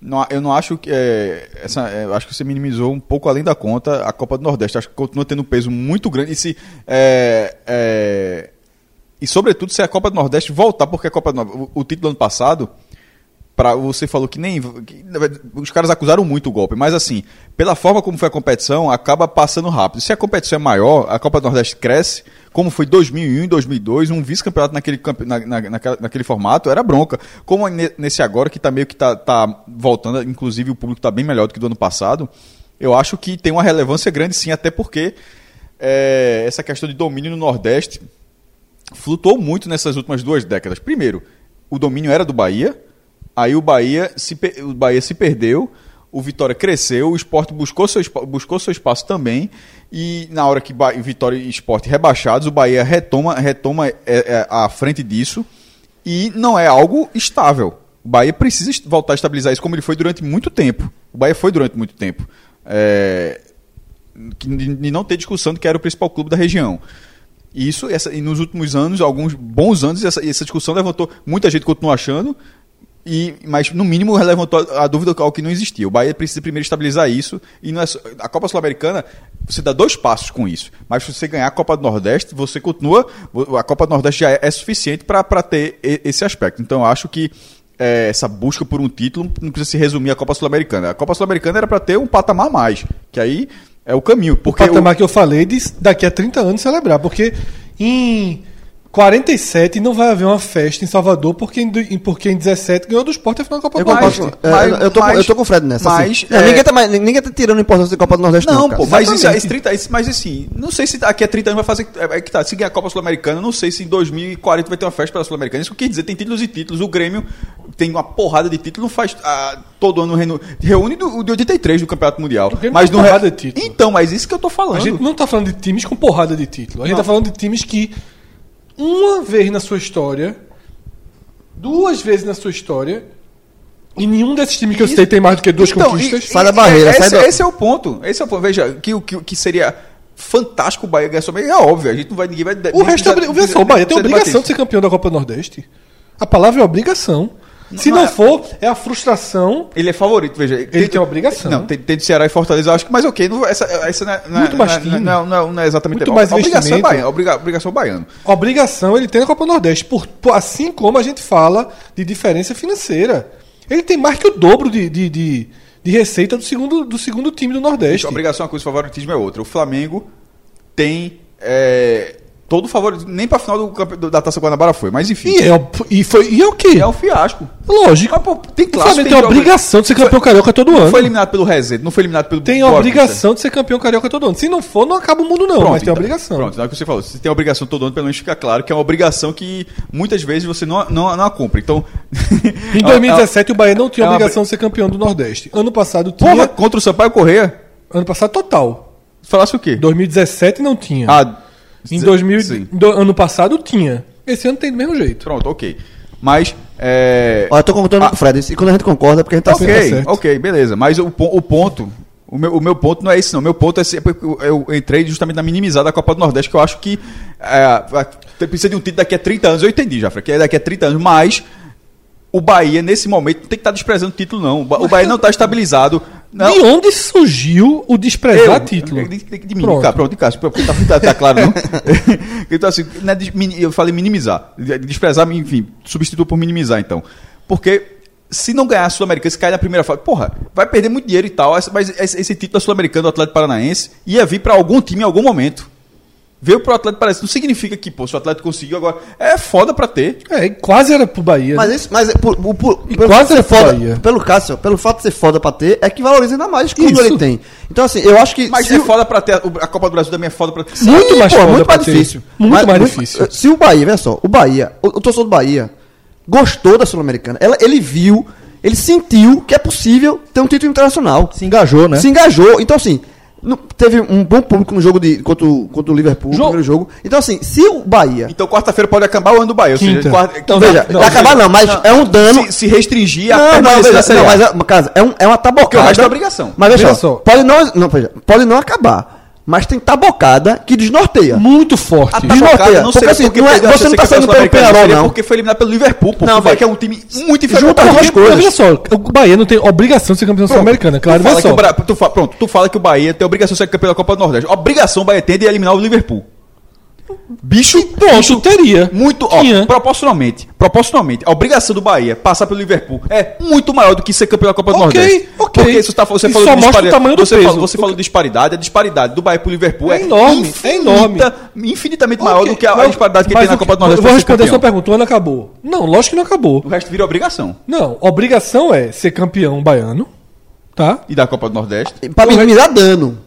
Não, eu não acho que é, essa, é, acho que você minimizou um pouco além da conta a Copa do Nordeste. Acho que continua tendo um peso muito grande. E se é, e sobretudo se a Copa do Nordeste voltar, porque a Copa do Nordeste, o, o título do ano passado, pra, você falou que nem. que, os caras acusaram muito o golpe, mas assim, pela forma como foi a competição, acaba passando rápido. Se a competição é maior, a Copa do Nordeste cresce, como foi 2001 e 2002, um vice-campeonato naquele, na, na, naquele formato, era bronca. Como ne- nesse agora, que tá meio que tá, tá voltando, inclusive o público tá bem melhor do que do ano passado, eu acho que tem uma relevância grande sim, até porque é, essa questão de domínio no Nordeste flutuou muito nessas últimas duas décadas. Primeiro, o domínio era do Bahia, aí o Bahia se, o Bahia se perdeu, o Vitória cresceu, o Sport buscou seu, buscou seu espaço também, e na hora que Ba- Vitória e Sport rebaixados, o Bahia retoma, retoma é, é, a frente disso, e não é algo estável. O Bahia precisa voltar a estabilizar isso como ele foi durante muito tempo. O Bahia foi durante muito tempo. É, de não ter discussão de que era o principal clube da região. E isso, essa, e nos últimos anos, alguns bons anos, essa, essa discussão levantou. Muita gente continua achando, E, mas, no mínimo, levantou a dúvida ao que não existia. O Bahia precisa primeiro estabilizar isso. E é a Copa Sul-Americana, você dá dois passos com isso. Mas se você ganhar a Copa do Nordeste, você continua. A Copa do Nordeste já é, é suficiente para ter esse aspecto. Então, eu acho que é, essa busca por um título não precisa se resumir à Copa Sul-Americana. A Copa Sul-Americana era para ter um patamar a mais. Que aí é o caminho. O Porque patamar que eu falei de daqui a 30 anos celebrar, porque em 47 não vai haver uma festa em Salvador porque em, porque em 17 ganhou do Sport a final da Copa Eu do. Nordeste. é, mas- eu, eu tô, com- mas- eu tô com o Fred nessa. mas, assim. Não, é- ninguém, tá, mais- ninguém tá tirando importância da Copa do Nordeste, não. Não, pô, mas, isso, esse 30, esse- mas assim, não sei se daqui a 30 anos vai fazer. É, é que tá, se ganhar a Copa Sul-Americana, não sei se em 2040 vai ter uma festa pela Sul-Americana. Isso quer dizer, tem títulos e títulos. O Grêmio tem uma porrada de títulos, não faz. ah, todo ano reúne, reúne do, o de 83 do Campeonato Mundial. Mas não porrada de título. Então, mas isso que eu tô falando. A gente não tá falando de times com porrada de título. A gente Não. tá falando de times que uma vez na sua história, duas vezes na sua história, e nenhum desses times que eu citei tem mais do que duas Então, conquistas. e- Sai da e- barreira, esse, sai do- esse é o ponto. Esse é o ponto. Veja, que o que, que seria fantástico o Bahia ganhar sobre. É óbvio, a gente não vai. Ninguém vai O resto é só, o Bahia tem obrigação de ser campeão da Copa do Nordeste. A palavra é obrigação. Se Não não, é- for, é a frustração. Ele é favorito, veja. Ele tem obrigação. Não, tem, tem de Ceará e Fortaleza, acho que, mas ok, não, essa, essa não, é, não, é- Muito mais não, é- não, não, não é exatamente Muito mais obrigação é baiano, obriga, obrigação é baiano. Obrigação ele tem na Copa do Nordeste. Por, por- assim como a gente fala de diferença financeira. Ele tem mais que o dobro de, de, de, de receita do segundo, do segundo time do Nordeste. A obrigação é uma coisa, favoritismo é outra. O Flamengo tem é, todo o favoritismo, nem pra final do, da Taça Guanabara foi, mas enfim. E é, o- e foi, e é o quê? É um fiasco. Lógico. Mas, pô, tem o clássico, tem tem a jogo- obrigação de ser campeão carioca todo Não ano. foi eliminado pelo Resende, não foi eliminado pelo Tem a obrigação de ser campeão carioca todo ano. Se não for, não acaba o mundo, não. Pronto, mas tem então. obrigação. Pronto, é o que você falou. Você tem obrigação todo ano, pelo menos fica claro que é uma obrigação que muitas vezes você não, não, não a cumpre. Então. Em 2017, o Bahia não tinha é uma obrigação de ser campeão do Nordeste. Ano passado tinha. Porra, contra o Sampaio Correia, Ano passado, total. falasse o quê? 2017 não tinha. Ah, em sim, 2000, sim. do- ano passado tinha. Esse ano tem do mesmo jeito. Pronto, ok. Mas. É... Olha, eu tô concordando com o Fred. E quando a gente concorda, é porque a gente tá Ok. certo. certo. ok, beleza. Mas o, o ponto. O meu, o meu ponto não é esse, não. O meu ponto é se- porque eu, eu entrei justamente na minimizada da Copa do Nordeste, que eu acho que é, precisa de um título daqui a 30 anos. Eu entendi, já, que é daqui a 30 anos, mas o Bahia, nesse momento, não tem que estar desprezando o título, não. O Bahia não está estabilizado. Não. De onde surgiu o desprezar título? De, de, de, mim, Pronto. cara, pronto, de porque tá, tá, tá claro, não? então, assim, é mini- eu falei minimizar. De- de Desprezar, enfim, substituo por minimizar, então. Porque se não ganhar a Sul-Americana, se cair na primeira fase, porra, vai perder muito dinheiro e tal, mas esse, esse título da Sul-Americana do Atlético Paranaense ia vir pra algum time em algum momento. Veio pro Atlético Paranaense, não significa que, pô, se o Atlético conseguiu agora, é foda pra ter. É, e quase era pro Bahia. Mas né? isso, mas é por, por, por- E pelo quase é foda, Bahia. pelo Cássio, pelo fato de ser foda pra ter, é que valoriza ainda mais quando ele tem. Então, assim, eu acho que. Mas se é o- foda pra ter. A Copa do Brasil também é foda pra ter. Muito mais pô, foda muito mais difícil. Muito Mas- mais difícil. Se o Bahia, veja só, o Bahia, o, o torcedor do Bahia gostou da Sul-Americana. Ela- Ele viu, ele sentiu que é possível ter um título internacional. Se engajou, né? Se engajou. Então, assim, no- teve um bom público no jogo de, contra, o, contra o Liverpool, no Jogo- primeiro jogo. Então, assim, se o Bahia. Então quarta-feira pode acabar o ano do Bahia. Ou seja, Quinta. quarta, Então, veja, não, vai acabar não, mas é um dano. Se, se restringir a Não, não, permanência veja, da Série não, mas, é, casa, é, um, é uma tabocada. Porque o resto é obrigação. Mas veja, Veja só, só. Pode não, não, veja, pode não acabar. Mas tem tabocada que desnorteia. Muito forte. A Desnorteia, não porque seria assim, porque não é- você não tá ser saindo campeão pelo sul-americano, Penharol, seria não. porque foi eliminado pelo Liverpool. Não, vai que é um time muito inferior. Junta as duas coisas. Olha só, o Bahia não tem obrigação de ser campeão sul-americana, claro. tu, fala Veja que só. o Bra- tu fa- pronto, tu fala que o Bahia tem obrigação de ser campeão da Copa do Nordeste. Obrigação o Bahia tem de eliminar o Liverpool. Bicho, Pronto, teria. muito, ó, Tinha. proporcionalmente, proporcionalmente, a obrigação do Bahia passar pelo Liverpool é muito maior do que ser campeão da Copa do Ok, Nordeste. ok. Porque isso tá, você Isso falou só de mostra o disparidade. tamanho do você peso. Falou, você falou de disparidade, a disparidade do Bahia pro Liverpool é, É enorme, é enorme. infinitamente maior Ok, do que a, a mas- disparidade que tem na Copa do Nordeste. Eu vou responder a sua pergunta. O ano acabou. Não, lógico que não acabou. O resto vira obrigação. Não, obrigação é ser campeão baiano, tá? E da Copa do Nordeste. Pra minimizar dano.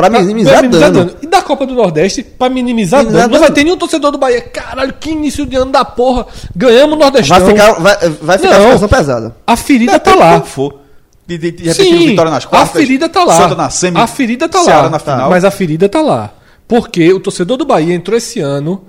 Pra Pra minimizar, dano. E da Copa do Nordeste, pra minimizar, Minimizar dano. Não vai dano. ter nenhum torcedor do Bahia. Caralho, que início de ano da porra. Ganhamos o Nordestão. Vai ficar, vai, vai ficar a Não. situação pesada. A ferida tá lá. for. De, de, de repente, Sim, vitória nas a quartas. ferida tá lá. Santa na semi. a ferida tá Ceará lá. na final. Mas a ferida tá lá. Porque o torcedor do Bahia entrou esse ano.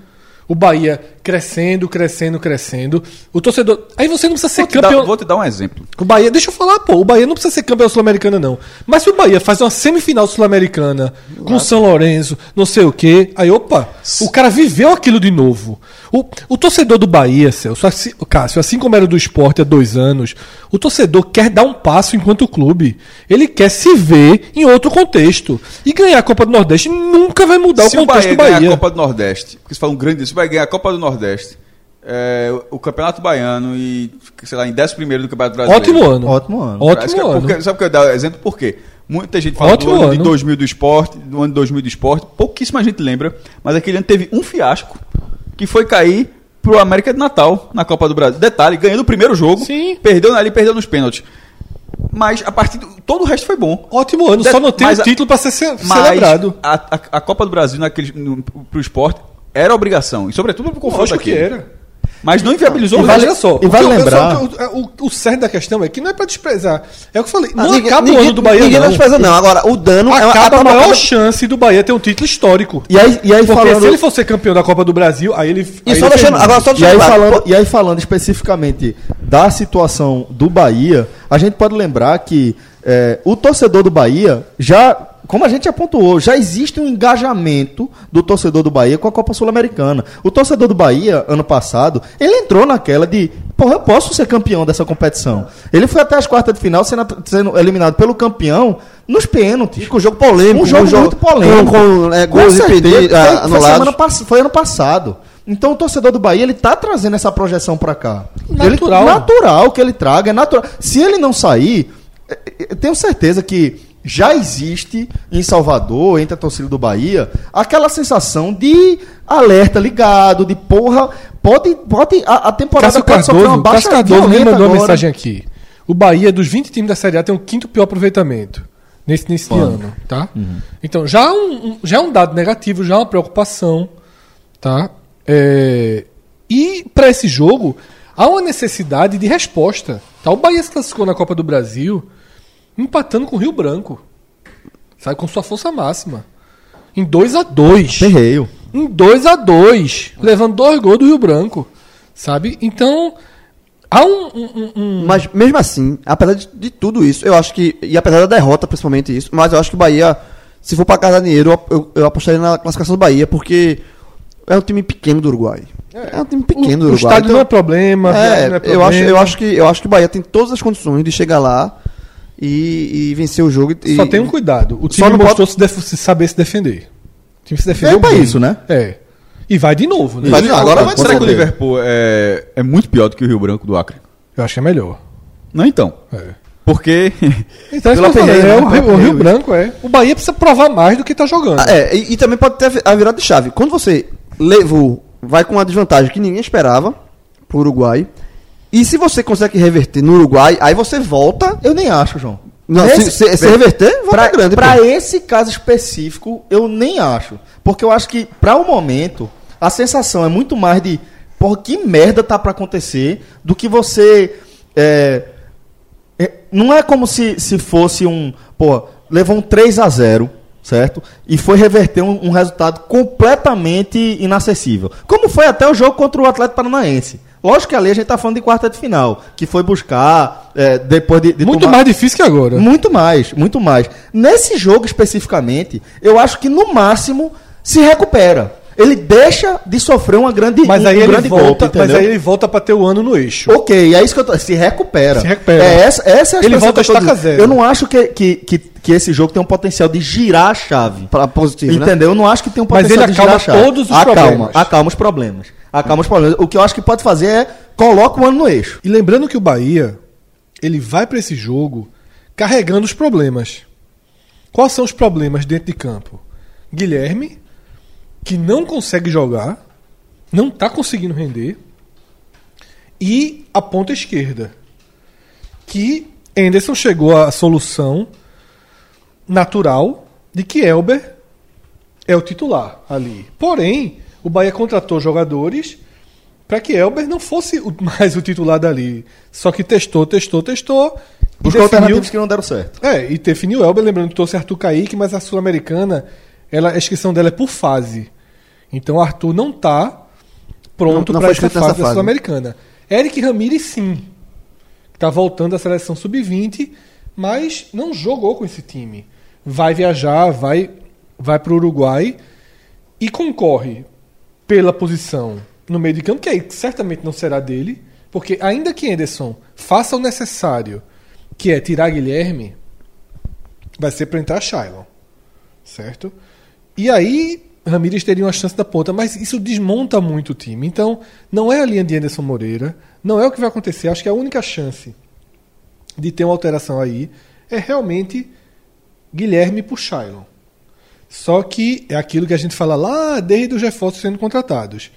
O Bahia crescendo, crescendo, crescendo. O torcedor. Aí você não precisa ser Vou campeão. dar, vou te dar um exemplo. O Bahia, deixa eu falar, pô, o Bahia não precisa ser campeão sul-americana, não. Mas se o Bahia faz uma semifinal sul-americana com o São Lourenço, não sei o quê, aí, opa, o cara viveu aquilo de novo. O, o torcedor do Bahia, Celso, assim, Cássio, assim como era do esporte há dois anos, o torcedor quer dar um passo enquanto clube. Ele quer se ver em outro contexto. E ganhar a Copa do Nordeste nunca vai mudar se o o contexto Bahia do Bahia. ganhar a Copa do Nordeste, porque você fala um grande se vai ganhar a Copa do Nordeste, é, o Campeonato Baiano e, sei lá, em 11 primeiro do Campeonato Brasileiro. Ótimo ano. Ótimo ano. Ótimo que é ano. porque- sabe por que eu dou exemplo? Por quê? Muita gente fala Ótimo do ano, ano. de 2000 do esporte, do ano de 2000 do esporte, pouquíssima gente lembra, mas aquele ano teve um fiasco que foi cair pro América de Natal na Copa do Brasil. Detalhe, ganhou no primeiro jogo, Sim. perdeu ali, perdeu nos pênaltis. Mas a partir do, todo o resto foi bom. Ótimo ano, só não tem o título pra ser ce- Mas celebrado. a, a, a Copa do Brasil naquele, no, pro esporte era obrigação, e sobretudo pro confronto Lógico aqui. que era. Mas não inviabilizou E o vale, só, e o vale lembrar- só- o, o, o certo da questão é que não é pra desprezar. É o que eu falei. Ah, Não ninguém- acaba o ano do Bahia, Ninguém não. desprezando, não. Agora, o dano é Acaba a maior chance do Bahia ter um título histórico. E aí, e aí Porque falando. se ele for ser campeão da Copa do Brasil, aí ele. E aí só ele deixando, agora só E deixando aí, claro, falando, e aí falando especificamente da situação do Bahia, a gente pode lembrar que é, o torcedor do Bahia já, como a gente já pontuou, já existe um engajamento do torcedor do Bahia com a Copa Sul-Americana. O torcedor do Bahia, ano passado, ele entrou naquela de, porra, eu posso ser campeão dessa competição. Ele foi até as quartas de final sendo, sendo eliminado pelo campeão nos pênaltis. com o jogo polêmico. Um jogo com muito polêmico. Com, com é, gols certeza, foi- ah, foi, anulados. semana foi ano passado. Então o torcedor do Bahia ele tá trazendo essa projeção pra cá. Natural. Ele, natural que ele traga, é natural. Se ele não sair, eh, eh, eu tenho certeza que já existe em Salvador, entre a torcida do Bahia, aquela sensação de alerta ligado, de porra, pode, pode a, a temporada Cássio pode sofrer uma Cardoso, baixa Cardoso me mandou uma mensagem aqui. O Bahia, dos 20 times da Série A, tem o quinto pior aproveitamento nesse de ano, tá? Uhum. Então, já é um, um- já é um dado negativo, já é uma preocupação, tá? É, E para esse jogo, há uma necessidade de resposta. Tá? O Bahia se classificou na Copa do Brasil empatando com o Rio Branco. Sabe, com sua força máxima. Em 2 a 2 Terreio. em 2 a 2 levando dois gols do Rio Branco, sabe? Então, há um, um- um- Mas mesmo assim, apesar de, de tudo isso, eu acho que. E apesar da derrota, principalmente isso, mas eu acho que o Bahia, se for pra casar dinheiro, eu, eu, eu apostaria na classificação do Bahia, porque é um time pequeno do Uruguai. É, um time pequeno do o Uruguai. estádio então- não é problema, É, não é eu, acho, eu, problema. acho que, eu acho que o Bahia tem todas as condições de chegar lá e, e vencer o jogo. E, Só tem um cuidado. O Só time não mostrou se, def- se saber se defender. O time se defendeu É pra bem. isso, né? É. E vai de novo, né? Vai de novo, Agora, com será que o. Liverpool é, é muito pior do que o Rio Branco do Acre? Eu acho que é melhor. Não, então. É. Porque. Então, é isso Pela que eu falei, Ferreira, é, né? o, Rio, o Rio Ferreira. Branco é. O Bahia precisa provar mais do que tá jogando. Ah, É, e, e também pode ter a virada de chave. Quando você levou, vai com uma desvantagem que ninguém esperava pro Uruguai. E se você consegue reverter no Uruguai, aí você volta. Eu nem acho, João. Não, Nesse- se, se- se reverter, volta Pra, grande. pra pô. esse caso específico, eu nem acho. Porque eu acho que, pra o momento, a sensação é muito mais de, porra, que merda tá pra acontecer, do que você. é, é, não é como se, se fosse um. Pô, levou um 3 a 0 certo? E foi reverter um, um resultado completamente inacessível. Como foi até o jogo contra o Atlético Paranaense. Lógico que ali a gente tá falando de quarta de final, que foi buscar, é, depois de, de Muito tomar- mais difícil que agora. muito mais, muito mais. Nesse jogo especificamente, eu acho que no máximo se recupera. Ele deixa de sofrer uma grande, Mas um, aí um ele volta, golpe, mas aí ele volta pra ter o ano no eixo. Ok, é isso que eu tô. Se recupera. Se recupera. É essa, essa é a Ele volta que eu tô a estaca dizendo. zero. Eu não acho que, que, que, que esse jogo tem um potencial de girar a chave. Pra positivo, né? Entendeu? Eu não acho que tem um Mas potencial ele de girar a acalma chave. todos os acalma, problemas. Acalma os problemas. Acalma os problemas. O que eu acho que pode fazer é coloca o ano no eixo. E lembrando que o Bahia, ele vai pra esse jogo carregando os problemas. Quais são os problemas dentro de campo? Guilherme, que não consegue jogar, não tá conseguindo render, e a ponta esquerda, que Anderson chegou à solução natural de que Elber é o titular ali. Porém, o Bahia contratou jogadores para que Elber não fosse mais o titular dali. Só que testou, testou, testou. Buscou definiu- alternativas que não deram certo. É, e definiu Elber, lembrando que trouxe Arthur Kaique, mas a Sul-Americana, ela, a inscrição dela é por fase. Então Arthur não tá pronto para essa fase da. Sul-Americana. Eric Ramírez, sim. Está voltando à seleção sub-20, mas não jogou com esse time. Vai viajar, vai, vai para o Uruguai e concorre pela posição no meio de campo, que aí certamente não será dele, porque ainda que Anderson faça o necessário, que é tirar Guilherme, vai ser para entrar Shailon. Certo? E aí, Ramírez teria uma chance da ponta, mas isso desmonta muito o time. Então, não é a linha de Anderson Moreira, não é o que vai acontecer. Acho que a única chance de ter uma alteração aí é realmente Guilherme por Shailon. Só que é aquilo que a gente fala lá desde os reforços sendo contratados.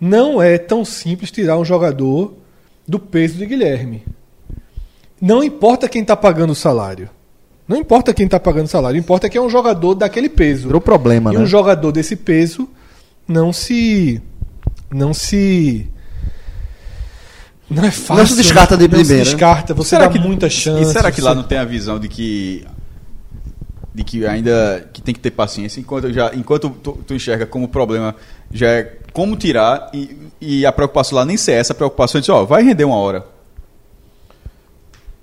Não é tão simples tirar um jogador do peso de Guilherme. Não importa quem está pagando o salário. Não importa quem está pagando o salário. Importa que é um jogador daquele peso. Virou problema, E né? um jogador desse peso não se. Não se. Não é fácil. Não se descarta de Não se primeira. descarta, você dá muita chance. E será que lá você- não tem a visão de que de que ainda que tem que ter paciência enquanto já enquanto tu, tu enxerga como problema já é como tirar e, e a preocupação lá nem ser essa a preocupação é dizer, ó, vai render uma hora.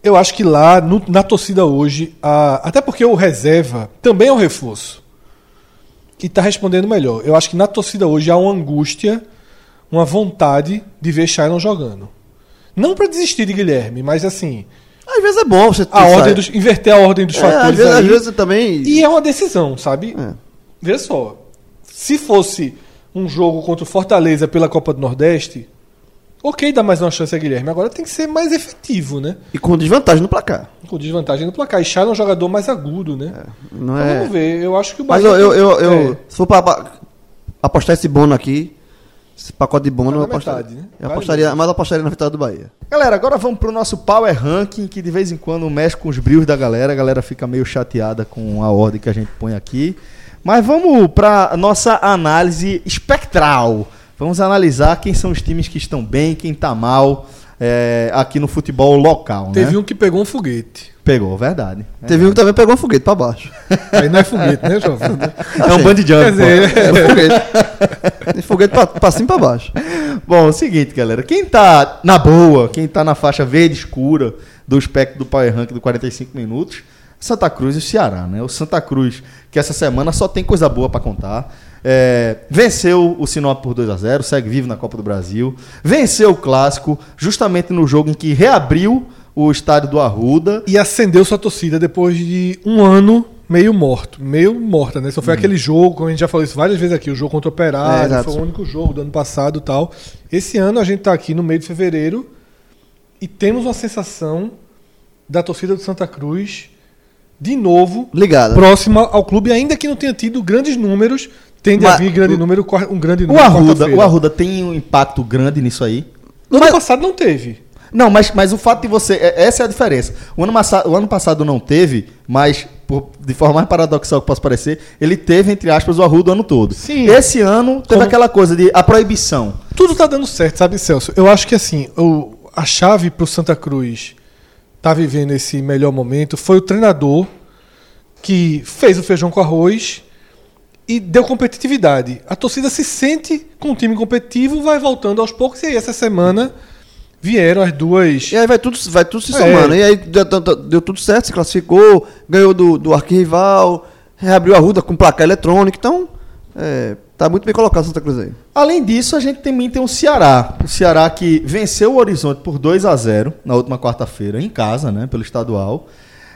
Eu acho que lá, no- na torcida hoje, a- até porque o reserva também é um reforço. E está respondendo melhor. Eu acho que na torcida hoje há uma angústia, uma vontade de ver Shailon jogando. Não para desistir de Guilherme, mas assim, Às vezes é bom você a ordem dos, inverter a ordem dos É, fatores às vezes, aí. às vezes também. E é uma decisão, sabe? É. Veja só. Se fosse um jogo contra o Fortaleza pela Copa do Nordeste, ok, dá mais uma chance a Guilherme. Agora tem que ser mais efetivo, né? E com desvantagem no placar. Com desvantagem no placar. E Chay é um jogador mais agudo, né? Não Então é. Vamos ver. Eu acho que o Mas Bahia. eu, eu, eu, tem- eu- se for pra pra apostar esse bono aqui, esse pacote de bono, Vai eu apostaria, metade, né? eu Vale apostaria mesmo. mas eu apostaria na vitória do Bahia. Galera, agora vamos pro nosso Power Ranking, que de vez em quando mexe com os brilhos da galera. A galera fica meio chateada com a ordem que a gente põe aqui. Mas vamos pra nossa análise espectral. Vamos analisar quem são os times que estão bem, quem tá mal é, aqui no futebol local, Teve né? um que pegou um foguete. Pegou, verdade. Teve um que também pegou um foguete pra baixo. Aí não é foguete, né, jovem? É um band jump. Quer pô. dizer, É um foguete. Tem foguete pra, pra cima e pra baixo. Bom, é o seguinte, galera. Quem tá na boa, quem tá na faixa verde escura do espectro do Power Rank do 45 minutos, Santa Cruz e o Ceará, né? O Santa Cruz, que essa semana só tem coisa boa pra contar. É, venceu o Sinop por 2 a 0 segue vivo na Copa do Brasil. Venceu o Clássico, justamente no jogo em que reabriu o estádio do Arruda. e acendeu sua torcida depois de um ano meio morto. Meio morta, né? Só foi aquele jogo, como a gente já falou isso várias vezes aqui, o jogo contra o É, Operário, exato. foi o único jogo do ano passado e tal. Esse ano a gente tá aqui no meio de fevereiro e temos uma sensação da torcida do Santa Cruz de novo Ligada. próxima ao clube, ainda que não tenha tido grandes números, tende a Mas vir grande o- número, um grande O número. Arruda, quarta-feira. o Arruda tem um impacto grande nisso aí. No ano passado não teve. Não, mas, mas o fato de você. é- Essa é a diferença. O ano, massa- o ano passado não teve, mas, por- de forma mais paradoxal que possa parecer, ele teve, entre aspas, o Arruda o ano todo. Sim. Esse ano teve Como- aquela coisa de a proibição. Tudo tá dando certo, sabe, Celso? Eu acho que assim, o, a chave pro Santa Cruz tá vivendo esse melhor momento foi o treinador que fez o feijão com arroz e deu competitividade. A torcida se sente com um time competitivo, vai voltando aos poucos, e aí essa semana vieram as duas. E aí vai tudo, vai tudo se É. somando. E aí deu, deu- tudo certo, se classificou, ganhou do, do arquirrival, reabriu a ruda com placar eletrônico. Então, é, tá muito bem colocado o Santa Cruz aí. Além disso, a gente também tem o Ceará. O Ceará que venceu o Horizonte por 2 a 0 na última quarta-feira, em casa, né? Pelo estadual.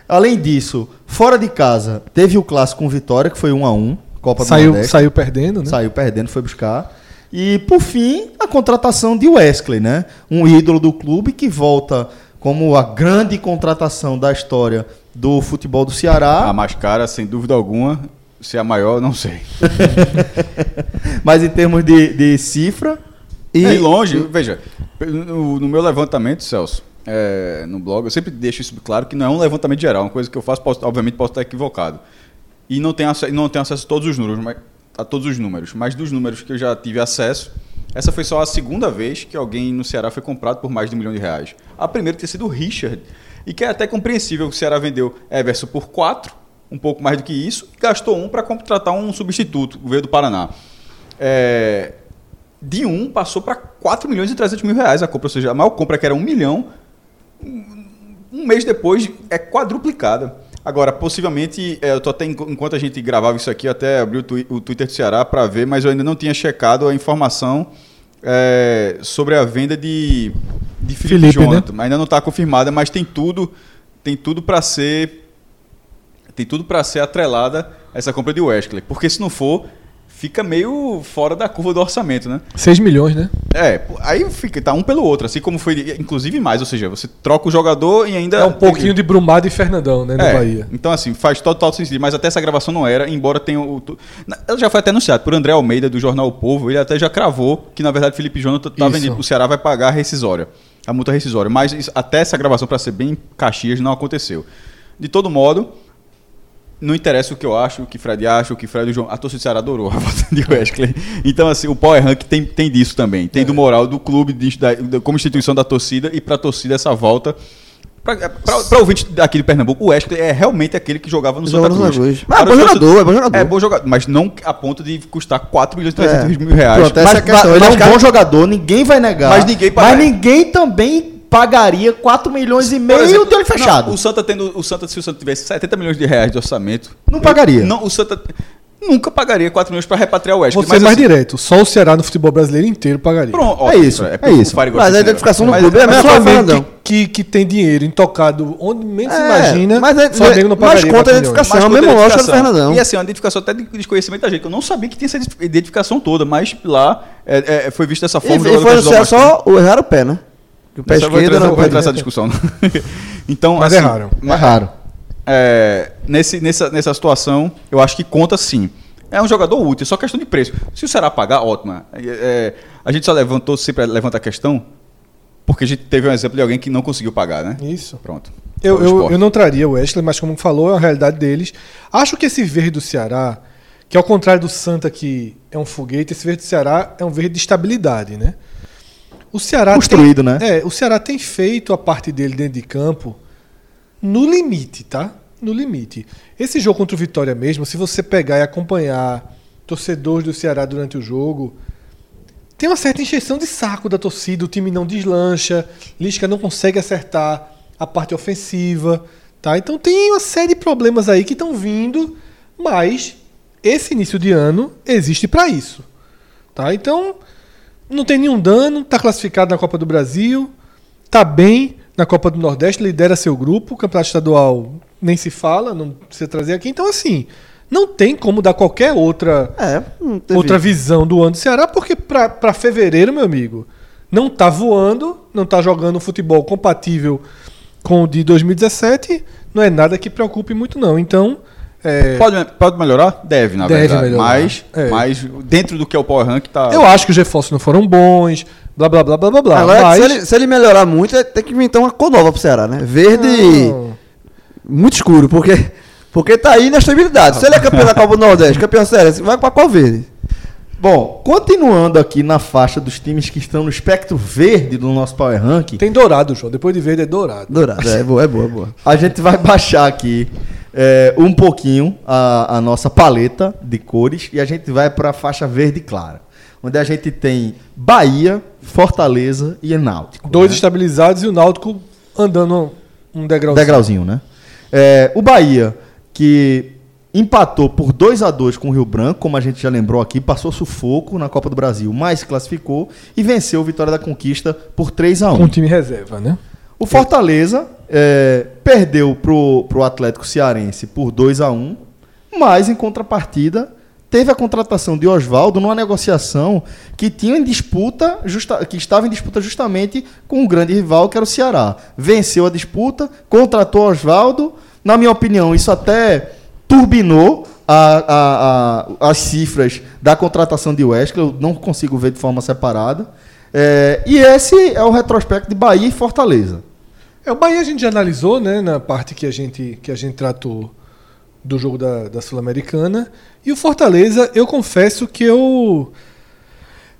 Além disso, fora de casa, teve o clássico com vitória, que foi 1 a 1 Copa do Saiu, Nordeste. saiu perdendo, né? Saiu perdendo, foi buscar. E, por fim, a contratação de Wesley, né? Um ídolo do clube que volta como a grande contratação da história do futebol do A Ceará. mais cara, sem dúvida alguma. Se é a maior, não sei. Mas em termos de, de cifra, E longe, veja, no, no meu levantamento, Celso, é, no blog, eu sempre deixo isso claro que não é um levantamento geral, uma coisa que eu faço, posso- obviamente posso estar equivocado. E não tenho, acesso, não tenho acesso a todos os números, mas, a todos os números, mas dos números que eu já tive acesso, essa foi só a segunda vez que alguém no Ceará foi comprado por mais de um milhão de reais. A primeira tinha sido o Richard, e que é até compreensível que o Ceará vendeu Everson por quatro, um pouco mais do que isso, e gastou um para contratar um substituto, o veio do Paraná. É, de 1 passou para 4 milhões e 300 mil reais a compra. Ou seja, a maior compra que era 1 milhão, um mês depois é quadruplicada. Agora, possivelmente, é, eu tô até, enqu- enquanto a gente gravava isso aqui, eu até abri o, twi- o Twitter do Ceará para ver, mas eu ainda não tinha checado a informação é, sobre a venda de, de Felipe, Felipe, né? Jonathan. Ainda não está confirmada, mas tem tudo, tem tudo para ser, tem tudo para ser atrelada a essa compra de Wesley, porque se não for, fica meio fora da curva do orçamento, né? 6 milhões, né? É, aí fica, tá um pelo outro, assim como foi, inclusive mais, ou seja, você troca o jogador e ainda. É um pouquinho de Brumado e Fernandão, né, no É, Bahia. Então, assim, faz total sentido, mas até essa gravação não era, embora tenha o. Na- Ela já foi até anunciado por André Almeida, do jornal O Povo, ele até já cravou que, na verdade, Felipe Jonathan tá vendido. O Ceará vai pagar a rescisória, a multa rescisória. Mas até essa gravação, para ser bem Caxias, não aconteceu. De todo modo. Não interessa o que eu acho, o que Fred acha, o que Fred e o João. A torcida do Ceará adorou a volta de Wesley. Então, assim, o Power Rank tem, tem disso também. Tem do moral do clube, de- da- como instituição da torcida, e pra torcida essa volta. Pra, pra, pra ouvinte daqui de Pernambuco, o Wesley é realmente aquele que jogava no Santa Cruz. Mas é Para bom jogador, é bom jogador. É bom jogador, mas não a ponto de custar 4 milhões e 300 É. mil reais. Pronto, essa Mas- é a questão. Ele é um bom jogador, ninguém vai negar. Mas ninguém Mas ninguém também pagaria 4 milhões e meio exemplo, de olho fechado. não, o Santa tendo, o Santa, se o Santa tivesse 70 milhões de reais de orçamento, Não pagaria. Não, o Santa nunca pagaria 4 milhões para repatriar o Wesley. Vou ser mais assim, direto. Só o Ceará no futebol brasileiro inteiro pagaria. Pronto, É isso, é o isso. Mas a identificação do clube é a Mas mesma coisa, que, que, que tem dinheiro intocado onde menos se É, imagina, mas é- o Flamengo não mas pagaria. conta a 4 milhões. identificação. Mas é o com mesmo lógico do. Fernandão. E assim, uma identificação até de desconhecimento da gente, eu não sabia que tinha essa identificação toda, mas lá é, é, foi visto dessa E, forma. e jogador foi só o errar o pé, né? O pé vou esquerdo entrar- não vou entrar nessa discussão. então, Mas assim, erraram. É raro. é, nesse, nessa, nessa situação, eu acho que conta sim. É um jogador útil, é só questão de preço. Se o Ceará pagar, ótimo. É, é, a gente só levantou, sempre levanta a questão, porque a gente teve um exemplo de alguém que não conseguiu pagar, né? Isso. Pronto. Eu, eu, eu não traria o Wesley, mas como falou, é a realidade deles. Acho que esse verde do Ceará, que ao contrário do Santa, que é um foguete, esse verde do Ceará é um verde de estabilidade, né? O Ceará Construído, tem, né? É, o Ceará tem feito a parte dele dentro de campo no limite, tá? No limite. Esse jogo contra o Vitória mesmo, se você pegar e acompanhar torcedores do Ceará durante o jogo, tem uma certa encheção de saco da torcida, o time não deslancha, Lisca não consegue acertar a parte ofensiva, tá? Então tem uma série de problemas aí que estão vindo, mas esse início de ano existe para isso, tá? Então não tem nenhum dano, tá classificado na Copa do Brasil, tá bem na Copa do Nordeste, lidera seu grupo, o Campeonato Estadual nem se fala, não precisa trazer aqui, então assim, não tem como dar qualquer outra É, outra visão do ano do Ceará, porque para fevereiro, meu amigo, não tá voando, não tá jogando futebol compatível com o de 2017, não é nada que preocupe muito, não. Então, é, Pode, pode melhorar? Deve, na Deve verdade. melhorar. Mas, É. mas dentro do que é o Power Rank, tá. eu acho que os reforços não foram bons, blá blá blá blá blá blá. Agora, mas... se, ele, se ele melhorar muito, tem que inventar uma cor nova pro Ceará, né? Verde Não. muito escuro, porque, porque tá aí na estabilidade. Se ele é campeão da Copa do Nordeste, campeão sério, vai pra qual verde? Bom, continuando aqui na faixa dos times que estão no espectro verde do nosso Power Ranking, Tem dourado, João. Depois de verde é dourado. Dourado, é boa, é boa, é boa. a gente vai baixar aqui é, um pouquinho a, a nossa paleta de cores e a gente vai para a faixa verde clara, onde a gente tem Bahia, Fortaleza e Náutico. Dois né? estabilizados e o Náutico andando um degrauzinho. degrauzinho, né? É, o Bahia, que empatou por 2 a 2 com o Rio Branco, como a gente já lembrou aqui, passou sufoco na Copa do Brasil, mas classificou e venceu o Vitória da Conquista por 3 a 1 Com o time reserva, né? O Fortaleza é, perdeu pro, pro Atlético Cearense por 2 a 1 mas em contrapartida teve a contratação de Oswaldo numa negociação que tinha em disputa, justa- que estava em disputa justamente com um grande rival que era o Ceará. Venceu a disputa, contratou Oswaldo. Na minha opinião, isso até turbinou a- a- a- as cifras da contratação de Wesley. Eu não consigo ver de forma separada. É, e esse é o retrospecto de Bahia e Fortaleza. É, o Bahia a gente já analisou, né, na parte que a gente, que a gente tratou do jogo da, da Sul-Americana. E o Fortaleza, eu confesso que eu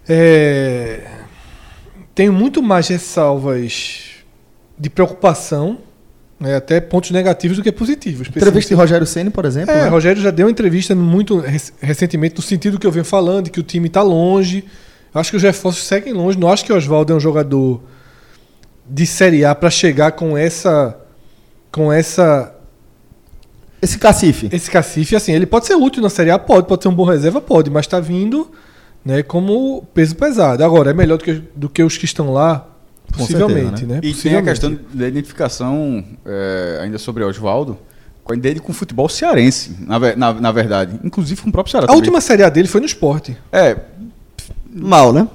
é, tenho muito mais ressalvas de preocupação, né, até pontos negativos do que positivos. Entrevista de Rogério Ceni, por exemplo. É, né? Rogério já deu uma entrevista muito rec- recentemente no sentido que eu venho falando, de que o time está longe. Acho que os reforços seguem longe. Não acho que o Oswaldo é um jogador de Série A para chegar com essa. com essa. Esse cacife. esse cacife. Assim, ele pode ser útil na Série A, pode, pode ser um bom reserva, pode, mas tá vindo né, como peso pesado. Agora, é melhor do que, do que os que estão lá, possivelmente, certeza, né? E tem a Possivelmente. questão da identificação, é, ainda sobre Oswaldo, com dele com o futebol cearense, na, na, na verdade. Inclusive com o próprio Ceará A também. última Série A dele foi no esporte. É, Mal, né?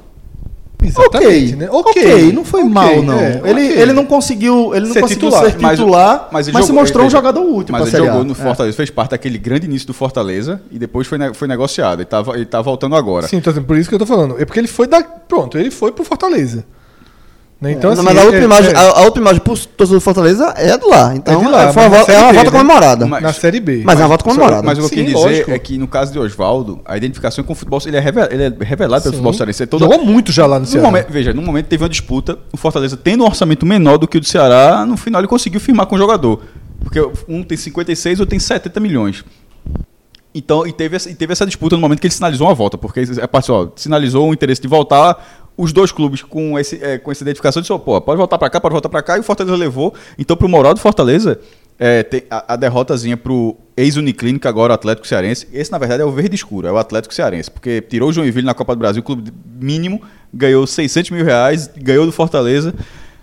Exatamente, ok, né? ok, não foi ok, mal, não. é, ele, ok. ele não conseguiu, ele não Ser conseguiu titular, ser mas- titular, mas, mas se jogou- mostrou um jogador útil mas ele Série jogou no É. Fortaleza, fez parte daquele grande início do Fortaleza e depois foi, foi negociado. Ele tá, ele tá voltando agora. Sim, então, por isso que eu tô falando. É porque ele foi da. Pronto, ele foi pro Fortaleza. Né? Então, assim, mas a é- última, imagem, é- a, a última imagem pro torcedor do Fortaleza é de lá. Então É de lá, foi uma mas volta, é uma Série volta B, né? comemorada. Mas- na Série B. Mas é uma volta comemorada. Mas o que eu queria dizer lógico. é que no caso de Oswaldo, a identificação com o futebol, ele é, reve- ele é revelado pelo Sim. futebol cearense. É toda- Jogou muito já lá no No Ceará. momento, veja, no momento teve uma disputa, o Fortaleza tendo um orçamento menor do que o do Ceará, no final ele conseguiu firmar com o jogador. Porque um tem 56 ou tem 70 milhões. Então, e teve, essa, e teve essa disputa no momento que ele sinalizou uma volta, porque a parte, ó, sinalizou o interesse de voltar, os dois clubes com, esse, é, com essa identificação disseram, pô, pode voltar pra cá, pode voltar pra cá, e o Fortaleza levou. Então, pro moral do Fortaleza, é, a, a derrotazinha pro ex-Uniclínica, agora o Atlético Cearense. Esse, na verdade, é o verde escuro, é o Atlético Cearense, porque tirou o Joinville na Copa do Brasil, clube mínimo, ganhou 600 mil reais, ganhou do Fortaleza,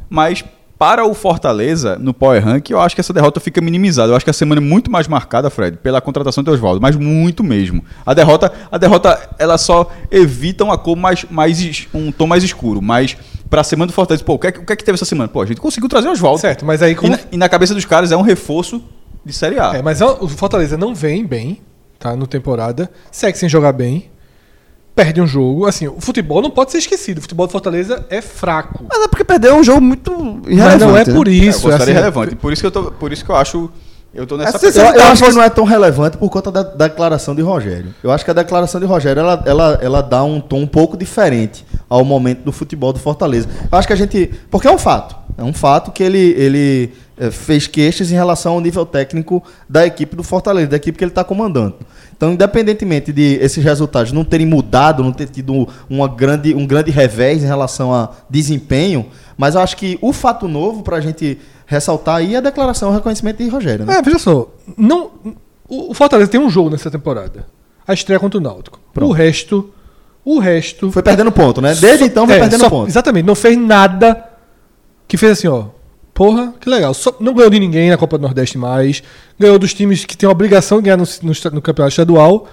mas para o Fortaleza, no Power Rank, eu acho que essa derrota fica minimizada. Eu acho que a semana é muito mais marcada, Fred, pela contratação de Oswaldo, mas muito mesmo. A derrota, a derrota, ela só evita uma cor mais, mais um tom mais escuro, mas para a semana do Fortaleza, pô, o que, é, que- o que é que teve essa semana? Pô, a gente conseguiu trazer o Oswaldo. Certo, mas aí E como. na, e na cabeça dos caras é um reforço de Série A. É, mas o Fortaleza não vem bem, tá? No temporada. Segue sem jogar bem. Perde um jogo. Assim, o futebol não pode ser esquecido. O futebol do Fortaleza é fraco. Mas é porque perdeu um jogo muito irrelevante. Mas não é né? por É, eu isso. assim, relevante. Por isso que eu tô, por isso que eu acho eu tô nessa Essa Eu, eu acho que não é tão relevante por conta da, da declaração de Rogério. Eu acho que a declaração de Rogério ela, ela, ela dá um tom um pouco diferente ao momento do futebol do Fortaleza. Eu acho que a gente. Porque é um fato. É um fato que ele, ele fez queixas em relação ao nível técnico da equipe do Fortaleza, da equipe que ele está comandando. Então, independentemente de esses resultados não terem mudado, não ter tido uma grande, um grande revés em relação a desempenho, mas eu acho que o fato novo para a gente ressaltar aí é a declaração, o reconhecimento de Rogério. Né? É, veja só. Não, o Fortaleza tem um jogo nessa temporada. A estreia contra o Náutico. Pronto. O resto. O resto. Foi perdendo ponto, né? Desde então foi É, perdendo só- ponto. Exatamente, não fez nada que fez assim, ó. Porra, que legal. Só- não ganhou de ninguém na Copa do Nordeste mais. Ganhou dos times que tem a obrigação de ganhar no, no no campeonato estadual.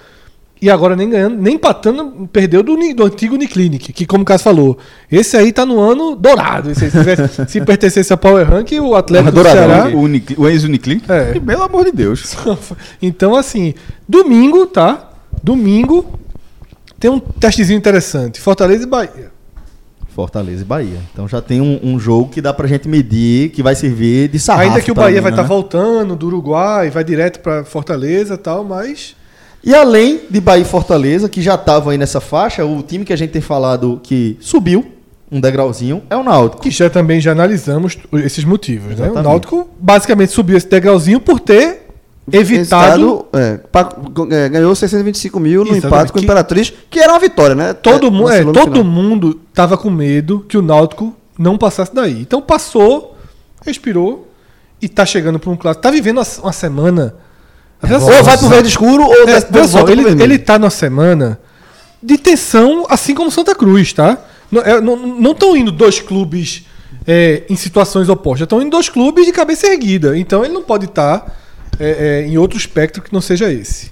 E agora nem ganhando, nem empatando, perdeu do, do antigo Uniclinic, que como o Cássio falou, esse aí tá no ano dourado. Esse se, tivesse- se pertencesse a Power Rank, o Atlético do Ceará. O, Unic- o ex-Uniclin, É. pelo amor de Deus. então, assim, domingo, tá? Domingo tem um testezinho interessante. Fortaleza e Bahia. Fortaleza e Bahia. Então já tem um, um jogo que dá pra gente medir, que vai servir de sarrafo. Ainda que o Bahia mim, vai estar né? voltando do Uruguai, vai direto pra Fortaleza e tal, mas. E além de Bahia e Fortaleza, que já tava aí nessa faixa, o time que a gente tem falado que subiu um degrauzinho é o Náutico. Que já também já analisamos esses motivos, né? O Exatamente. Náutico basicamente subiu esse degrauzinho por ter evitado. Estado, é, pa- é, ganhou 625 mil no Exatamente, empate com o Imperatriz, que era uma vitória, né? Todo, É, mu é, todo final. mundo tava com medo que o Náutico não passasse daí. Então passou, respirou e tá chegando para um clássico. Tá vivendo uma, uma semana. Só, Ou vai pro verde escuro, ou É, veja só, ele, vermelho. ele tá numa semana de tensão, assim como Santa Cruz, tá? Não é, estão indo dois clubes é, em situações opostas, estão indo dois clubes de cabeça erguida. Então ele não pode estar é, é, em outro espectro que não seja esse.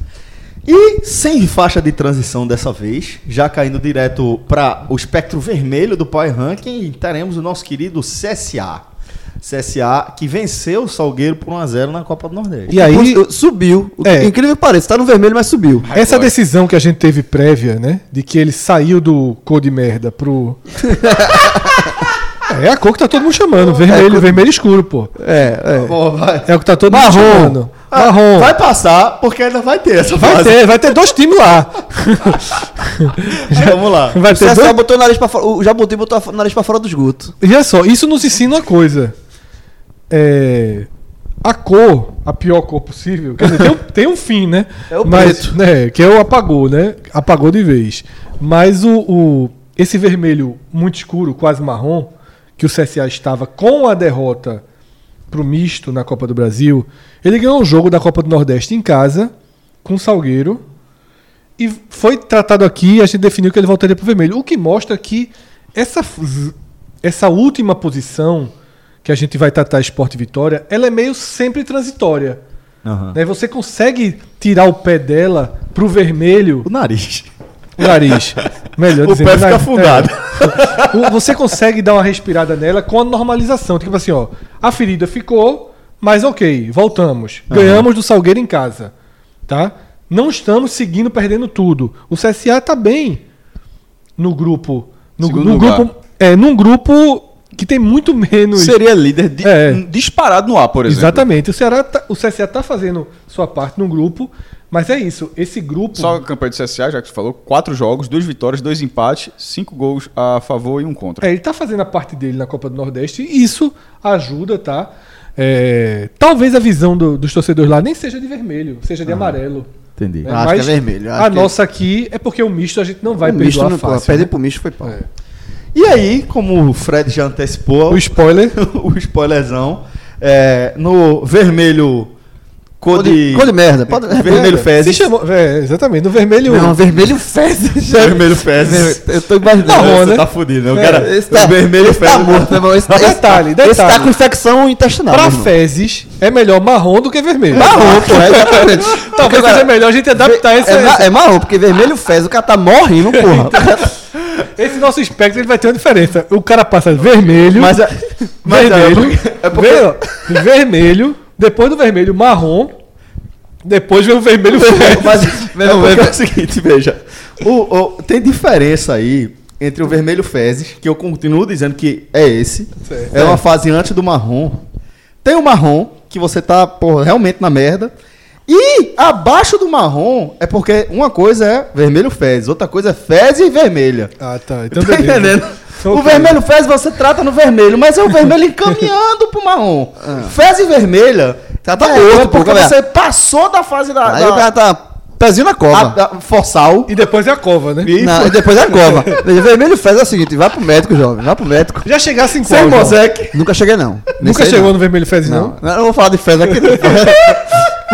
E sem faixa de transição dessa vez, já caindo direto para o espectro vermelho do Power Ranking, teremos o nosso querido CSA. CSA que venceu o Salgueiro por 1x0 na Copa do Nordeste. E aí, Subiu. O- É. Incrível que pareça, tá no vermelho, mas subiu. essa Agora. decisão que a gente teve prévia, né? De que ele saiu do cor de merda pro. é a cor que tá todo mundo chamando. Vermelho, vermelho escuro, pô. É, é. Pô, vai. É o que tá todo Marrom. mundo chamando. Ah, Marrom. Vai passar, porque ainda vai ter essa Vai fase. ter, vai ter dois times lá. Vamos lá. Vai O ter CSA dois. botou o nariz pra fora. O Jabuti botou o nariz pra fora do esgoto. E olha só, isso nos ensina uma coisa. É, a cor, a pior cor possível, quer dizer, tem, um, tem um fim, né? É o Mas, preto. né? Que é o apagou, né? Apagou de vez. Mas o, o- esse vermelho muito escuro, quase marrom, que o CSA estava com a derrota pro misto na Copa do Brasil, ele ganhou um jogo da Copa do Nordeste em casa, com o Salgueiro, e foi tratado aqui a gente definiu que ele voltaria pro vermelho. O que mostra que essa, essa última posição que a gente vai tratar Esporte Vitória, ela é meio sempre transitória. Né? Você consegue tirar o pé dela pro vermelho O nariz. O nariz. Melhor O dizendo, pé fica afundado. É. O- Você consegue dar uma respirada nela com a normalização. Tipo assim, ó, a ferida ficou, mas ok, voltamos. Ganhamos do Salgueiro em casa. Tá? Não estamos seguindo perdendo tudo. O CSA tá bem no grupo. No, no grupo. É, num grupo que tem muito menos. Seria líder de- É. disparado no ar, por exemplo. Exatamente. O, Ceará tá- o CSA tá fazendo sua parte no grupo, mas é isso. Esse grupo. Só a campanha do CSA, já que você falou, quatro jogos, duas vitórias, dois empates, cinco gols a favor e um contra. É, ele tá fazendo a parte dele na Copa do Nordeste e isso ajuda, tá? É, talvez a visão do- dos torcedores lá nem seja de vermelho, seja de amarelo. Entendi. né? Eu acho que é vermelho, A que- nossa aqui é porque o misto a gente não vai o misto não fácil. Perder né? pro misto foi pau. É. E aí, como o Fred já antecipou, O spoiler. o spoilerzão, é, no vermelho cor de, cor de merda. Pode, vermelho Se fezes. chamou, é, exatamente, no vermelho. Não, vermelho fezes. Vermelho fezes. Eu tô imaginando. Marrom, Você né? tá fudido, né? O É, cara, esse tá, vermelho esse tá fezes. morto, meu irmão. Esse, esse, Detalhe, tá- esse tá detalhe. com infecção intestinal. Pra fezes é melhor marrom do que vermelho. Marrom, pô, é exatamente. Talvez seja melhor a gente adaptar esse, é, é marrom, porque vermelho fez, o cara tá morrendo, porra. esse nosso espectro ele vai ter uma diferença. O cara passa vermelho, Mas, é- é vermelho, porque- é porque- vermelho, depois do vermelho marrom, depois vem o vermelho fezes. Mas, Meu é, é o seguinte, veja. O, o- tem diferença aí entre o vermelho fezes, que eu continuo dizendo que é esse. Certo. É uma fase antes do marrom. Tem o marrom, que você tá, porra, realmente na merda. E abaixo do marrom é porque uma coisa é vermelho fezes, outra coisa é fezes e vermelha. Ah, tá. Então tá beleza. entendendo? Então, o ok. vermelho fezes você trata no vermelho, mas é o vermelho encaminhando pro marrom. Fezes vermelha Já tá é, pô, porque galera. você passou da fase da, Aí da- o cara tá pezinho na a- cova. da forçal. E depois é a cova, né? Não, e depois é a cova. Vermelho fez é o seguinte, vai pro médico, jovem, vai pro médico. Já chegasse em Sem qual. Nunca cheguei, não. Nunca chegou não. no vermelho fezes, não? Não, eu não vou falar de fez aqui, não.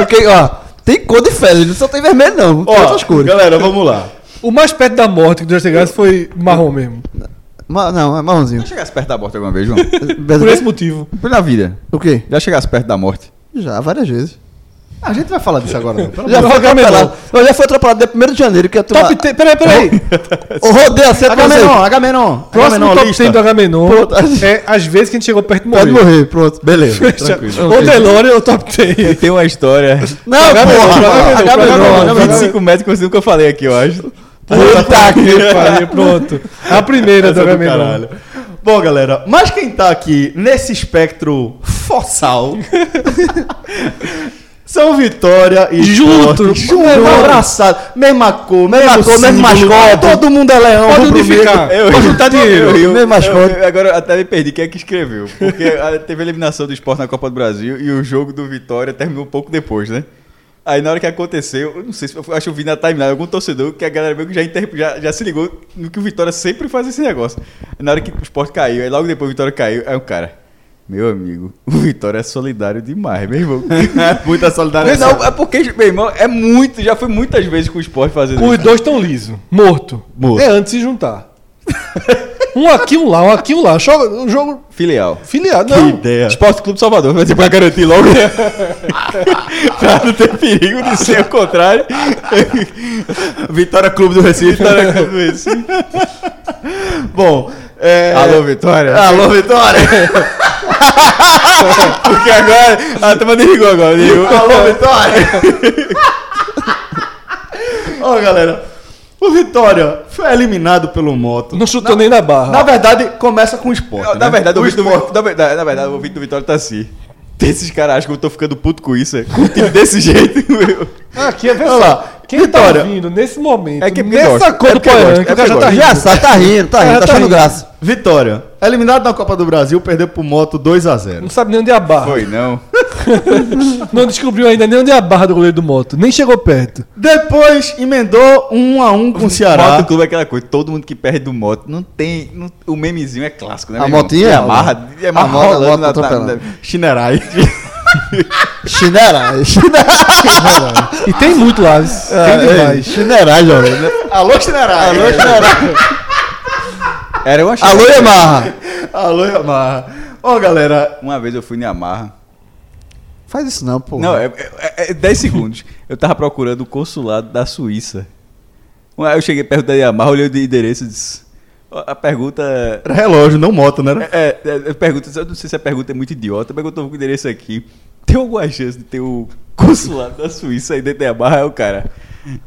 Porque, ó, tem cor de fez, não só tem vermelho, não. Tem Ó, outras cores. galera, vamos lá. O mais perto da morte que já chegasse foi marrom mesmo. Ma- não, é marronzinho. Já chegasse perto da morte alguma vez, João? Por esse motivo. Por na vida. O quê? Já chegasse perto da morte. Já, várias vezes. A gente vai falar disso agora, não. Pelo Já foi Não, Agamenon. atropelado. Eu já fui atropelado dia 1 de janeiro, que a turma... Top 10. Peraí, peraí. O rodeio de pra Deus. você. Agamenon, Agamenon. Próximo Agamenon, top lista. 10 do Agamenon Pronto. é as vezes que a gente chegou perto de morrer. Pode morrer, pronto. Beleza. Ou Delore ou top 10. Tem uma história. Não, Agamenon, porra. Agamenon, Agamenon, Agamenon, Agamenon. 25 metros que eu nunca falei aqui, eu acho. Puta que pariu, pronto. A primeira do é Agamenon. caralho. Bom, galera, mas quem tá aqui nesse espectro fossal são Vitória e Junto, Sport. junto, abraçado, mesma cor, mesma cor, mesmo mascote. todo mundo é leão, Pode unificar. Eu- Pode juntar dinheiro. Eu, Mesmo mascote. eu- agora até me perdi quem é que escreveu. Porque ah, teve a eliminação do esporte na Copa do Brasil e o jogo do Vitória terminou um pouco depois, né? Aí na hora que aconteceu, eu não sei se eu acho que eu vi na timeline algum torcedor que a galera meio que já, inter- já, já se ligou no que o Vitória sempre faz esse negócio. Na hora que o esporte caiu, aí logo depois o Vitória caiu, aí o cara. Meu amigo, o Vitória é solidário demais, meu irmão. Muita solidariedade. Não, é porque, meu irmão, é muito, já foi muitas vezes com o esporte fazendo Os isso. dois estão lisos. Morto. Morto. É antes de se juntar. um aqui, um lá, um aqui, um lá. Joga, um jogo Filial. filiado. Que Não. ideia. Esporte Clube Salvador, vai dizer pra garantir logo. pra não ter perigo de ser o contrário. Vitória Clube do Recife. Vitória Clube do Recife. Bom, é... Alô, Vitória. Alô, Vitória. Porque agora. Ah, tá mandando desligou agora. desligou. Alô, Vitória! Ó, galera, o Vitória foi eliminado pelo Moto. Não chutou nem na barra. Na verdade, começa com o esporte. Não, né? Na verdade, o o vídeo do, esporte. na verdade, na verdade, o vídeo do Vitória tá assim. Esses caras acham que eu tô ficando puto com isso, é? Com um time desse jeito, meu. Aqui é Olha lá, Quem Vitória. tá vindo nesse momento, É que- porque nessa cor É do É que o cara já tá rindo. Sabe, tá rindo, tá rindo, Ah, tá tá achando rindo. graça. Vitória, eliminado na Copa do Brasil, perdeu pro Moto 2x0. Não sabe nem onde é a barra. Foi, não. Não descobriu ainda nem onde é a barra do goleiro do moto. Nem chegou perto. Depois emendou um a um com o Ceará. Moto Clube é aquela coisa, todo mundo que perde do moto, não tem. não- o memezinho é clássico, né? A motinha é é amarra, é A moto- a moto na- na- na- Chinerai. Chinerai. E tem muito lá. Tem demais. Chinerai, jovem. Alô, Chinerai. Alô, Chinerai. Era uma Alô, Yamaha. Alô, Yamaha. Ó, galera, Uma vez eu fui em Amarra. Faz isso não, pô. Não, é, é, é 10 segundos. Eu tava procurando o consulado da Suíça. Aí eu cheguei perto da Yamaha, olhei o endereço e disse. A pergunta. era relógio, não moto, né? É, é, é, pergunta, eu não sei se a pergunta é muito idiota, perguntou o endereço aqui. Tem alguma chance de ter o consulado da Suíça aí dentro da Yamaha? Aí o cara.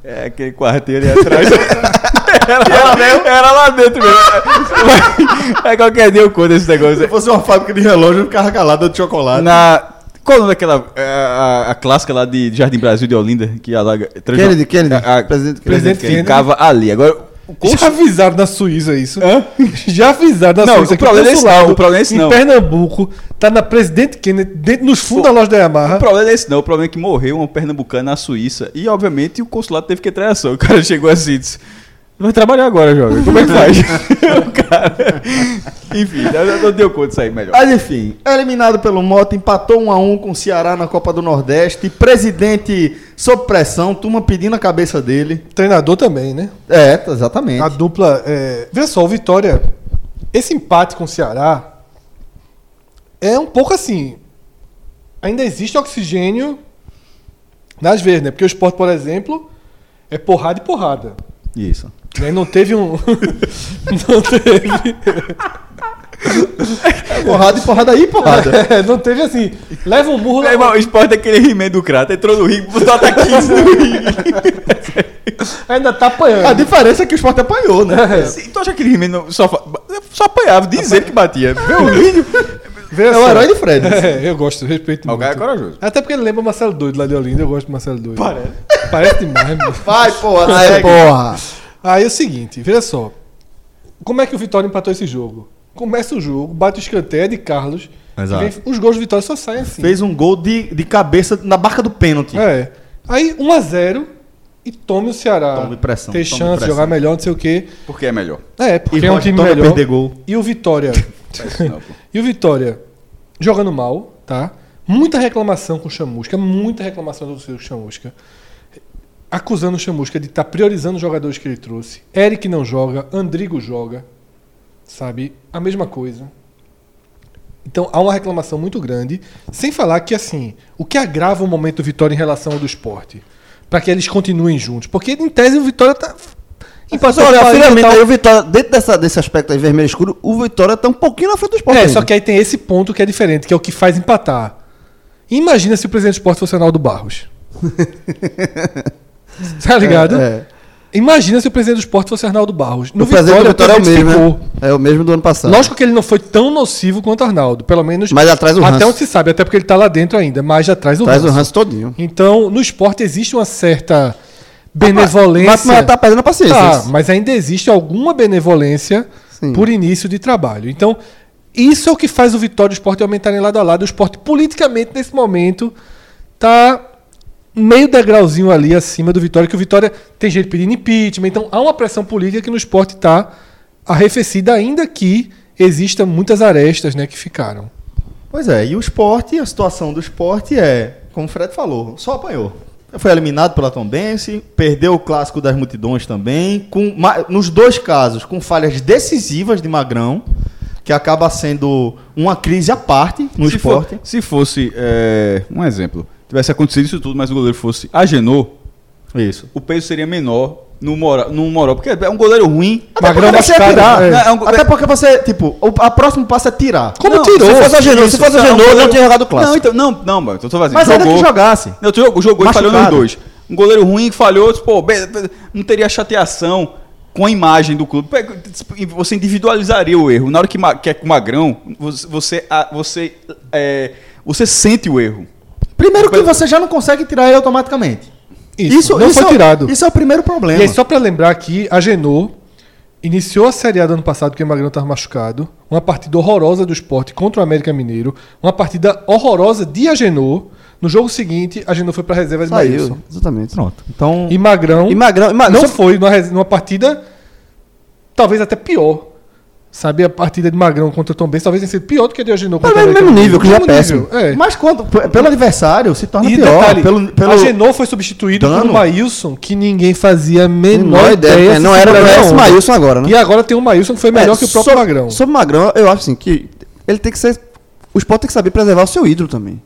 É aquele quarteiro ali atrás. era, lá mesmo? Era lá dentro mesmo. É qualquer dia eu conto esse negócio. Se fosse uma fábrica de relógio, eu ficava calado de chocolate. Na. Qual o nome daquela. é, A, a clássica lá de Jardim Brasil de Olinda, que alaga. Kennedy, Kennedy. A, a, Presidente presidente Kennedy. ficava ali. Agora, o Já avisaram na Suíça isso. Hã? Já avisaram na Não, Suíça o problema é esse consulado não, o problema é esse em não. Pernambuco tá na Presidente Kennedy, dentro nos fundos da loja da Yamaha. O problema é esse, não. O problema é que morreu um pernambucano na Suíça. E, obviamente, o consulado teve que entrar em ação. O cara chegou assim e disse: Vai trabalhar agora, jovem. Como é que faz? o cara. Enfim, não, não deu conta disso aí melhor. Mas enfim, eliminado pelo Mota, empatou 1 a 1 com o Ceará na Copa do Nordeste. Presidente sob pressão, turma pedindo a cabeça dele. Treinador também, né? É, exatamente. A dupla. É... Veja só, o Vitória. Esse empate com o Ceará é um pouco assim. Ainda existe oxigênio nas veias, né? Porque o esporte, por exemplo, é porrada e porrada. Isso. Né? Não teve um. não teve. Porrada e porrada aí, porrada. É, não teve assim. Leva um murro. Meu irmão, o esporte é aquele He-Man do Crato. Entrou no ringue, bota 15 no ringue. Ainda tá apanhando. A diferença é que o esporte apanhou, né? Sim, Tu acha que aquele He-Man não- só, só apanhava, dizer que batia? Vê o vídeo. É o herói de Fred. É, eu gosto, respeito O muito. cara é corajoso. Até porque ele lembra o Marcelo Doido lá de Olinda, eu gosto do Marcelo Doido. Parece. Parece demais, meu. Vai, porra, segue. porra. Aí é o seguinte, veja só. Como é que o Vitória empatou esse jogo? Começa o jogo, bate o escanteio é de Carlos. Exato. e vem- os gols do Vitória só saem assim. Fez um gol de, de cabeça na barca do pênalti. É. Aí 1x0 e tome o Ceará. Tome pressão, Ter tome chance de pressão. jogar melhor, não sei o quê. Porque é melhor. É, porque E é um time melhor. perder gol. E o Vitória. E o Vitória jogando mal, tá? Muita reclamação com o Chamusca, muita reclamação do seu Chamusca. Acusando o Chamusca de estar priorizando os jogadores que ele trouxe. Eric não joga, Andrigo joga. Sabe? A mesma coisa. Então há uma reclamação muito grande. Sem falar que, assim, o que agrava o momento do Vitória em relação ao do esporte? Para que eles continuem juntos. Porque, em tese, o Vitória tá. Empatou Olha, finalmente, aí o Vitória, dentro dessa, desse aspecto aí vermelho escuro, o Vitória tá um pouquinho na frente do esporte. É, ainda. só que aí tem esse ponto que é diferente, que é o que faz empatar. Imagina se o presidente do esporte fosse Arnaldo Barros. tá ligado? É. Imagina se o presidente do esporte fosse Arnaldo Barros. No o presidente do Vitória é o mesmo, ficou. né? É o mesmo do ano passado. Lógico que ele não foi tão nocivo quanto Arnaldo. Pelo menos. Mas atrás o Até onde se sabe, até porque ele tá lá dentro ainda, mas traz o Traz o ranço todinho. Então, no esporte existe uma certa benevolência. Mas, mas tá perdendo a paciência. Tá, mas ainda existe alguma benevolência Sim. por início de trabalho. Então, isso é o que faz o Vitória e o Esporte aumentarem lado a lado. O Esporte, politicamente, nesse momento, tá meio degrauzinho ali acima do Vitória, que o Vitória tem gente pedindo impeachment. Então, há uma pressão política que no esporte está arrefecida, ainda que existam muitas arestas né, que ficaram. Pois é, e o esporte, a situação do esporte é, como o Fred falou, só apanhou. Foi eliminado pela Tombense, perdeu o clássico das multidões também, com, nos dois casos, com falhas decisivas de Magrão, que acaba sendo uma crise à parte no se, for- esporte. se fosse, é, um exemplo, tivesse acontecido isso tudo, mas o goleiro fosse Agenor, Isso. o peso seria menor no moral, no moral porque é um goleiro ruim. Até Magrão porque você machucado, tirar. é. né? É um- Até porque você, tipo, o a próximo passo é tirar. Como Não, tirou? Se fosse a Genoa, se fosse a Não, Genoa, não tinha jogado o clássico. Não, então, não, não, mano, eu tô fazendo. Mas ainda jogou, que jogasse. Não, jogou, jogou e falhou nos Machucado. dois. Um goleiro ruim que falhou, pô, be- be- não teria chateação com a imagem do clube. Pô, Você individualizaria o erro. Na hora que, que é com o Magrão, você, você, a- você, é, você sente o erro. Primeiro que você já não consegue tirar ele automaticamente. Isso, não isso foi é o- tirado. Isso é o primeiro problema. E aí, só para lembrar que a Genô iniciou a Série A do ano passado porque o Magrão estava machucado. Uma partida horrorosa do esporte contra o América Mineiro. Uma partida horrorosa de Agenor. No jogo seguinte, Agenor foi para reserva de Saiu, Maílson. exatamente. Pronto. Então, E Magrão E Magrão, e Magrão não só- foi numa, numa partida talvez até pior. Sabe, a partida de Magrão contra o Tom Benz talvez tenha sido pior do que a de Agenor Mas contra o é o mesmo nível, que já é péssimo. É. mas quando, pelo adversário se torna E pior. detalhe, pelo, pelo... Agenor foi substituído por dano. um Maílson que ninguém fazia a menor Menor ideia. ideia, se não era, não onda. Maílson agora, né? E agora tem um Maílson que foi melhor É, que o próprio so- Magrão. Sobre o Magrão, eu acho assim que ele tem que ser. O esporte tem que saber preservar o seu ídolo também.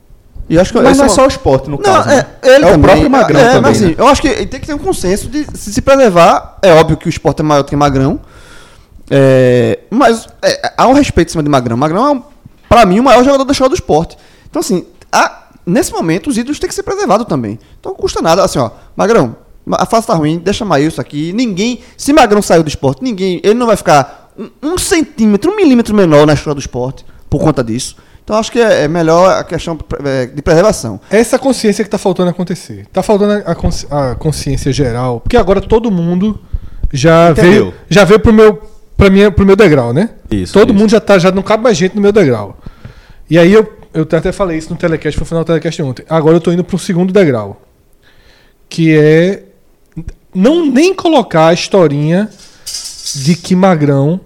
E acho que Mas não é só o esporte, no Não, caso. é, né? ele é o também. próprio Magrão é, também. Mas, assim, né? eu acho que tem que ter um consenso de se, se preservar. É óbvio que o esporte é maior do que Magrão. É, mas é, há um respeito em cima de Magrão. Magrão é, pra mim, o maior jogador da história do esporte. Então, assim, há- nesse momento, os ídolos têm que ser preservados também. Então, não custa nada. Assim, ó, Magrão, a fase tá ruim, deixa Maílson aqui. Ninguém. Se Magrão saiu do esporte, ninguém. Ele não vai ficar um, um centímetro, um milímetro menor na história do esporte por conta disso. Então, acho que é, é melhor a questão é, de preservação. Essa consciência que tá faltando acontecer. Tá faltando a, consci- a consciência geral. Porque agora todo mundo já Entendeu. veio, já veio pro meu, pra minha, pro meu degrau, né? Isso, Todo isso. mundo já tá, já não cabe mais gente no meu degrau. E aí eu, eu até falei isso no telecast, foi no final do telecast ontem. Agora eu tô indo pro segundo degrau. Que é não nem colocar a historinha de que Magrão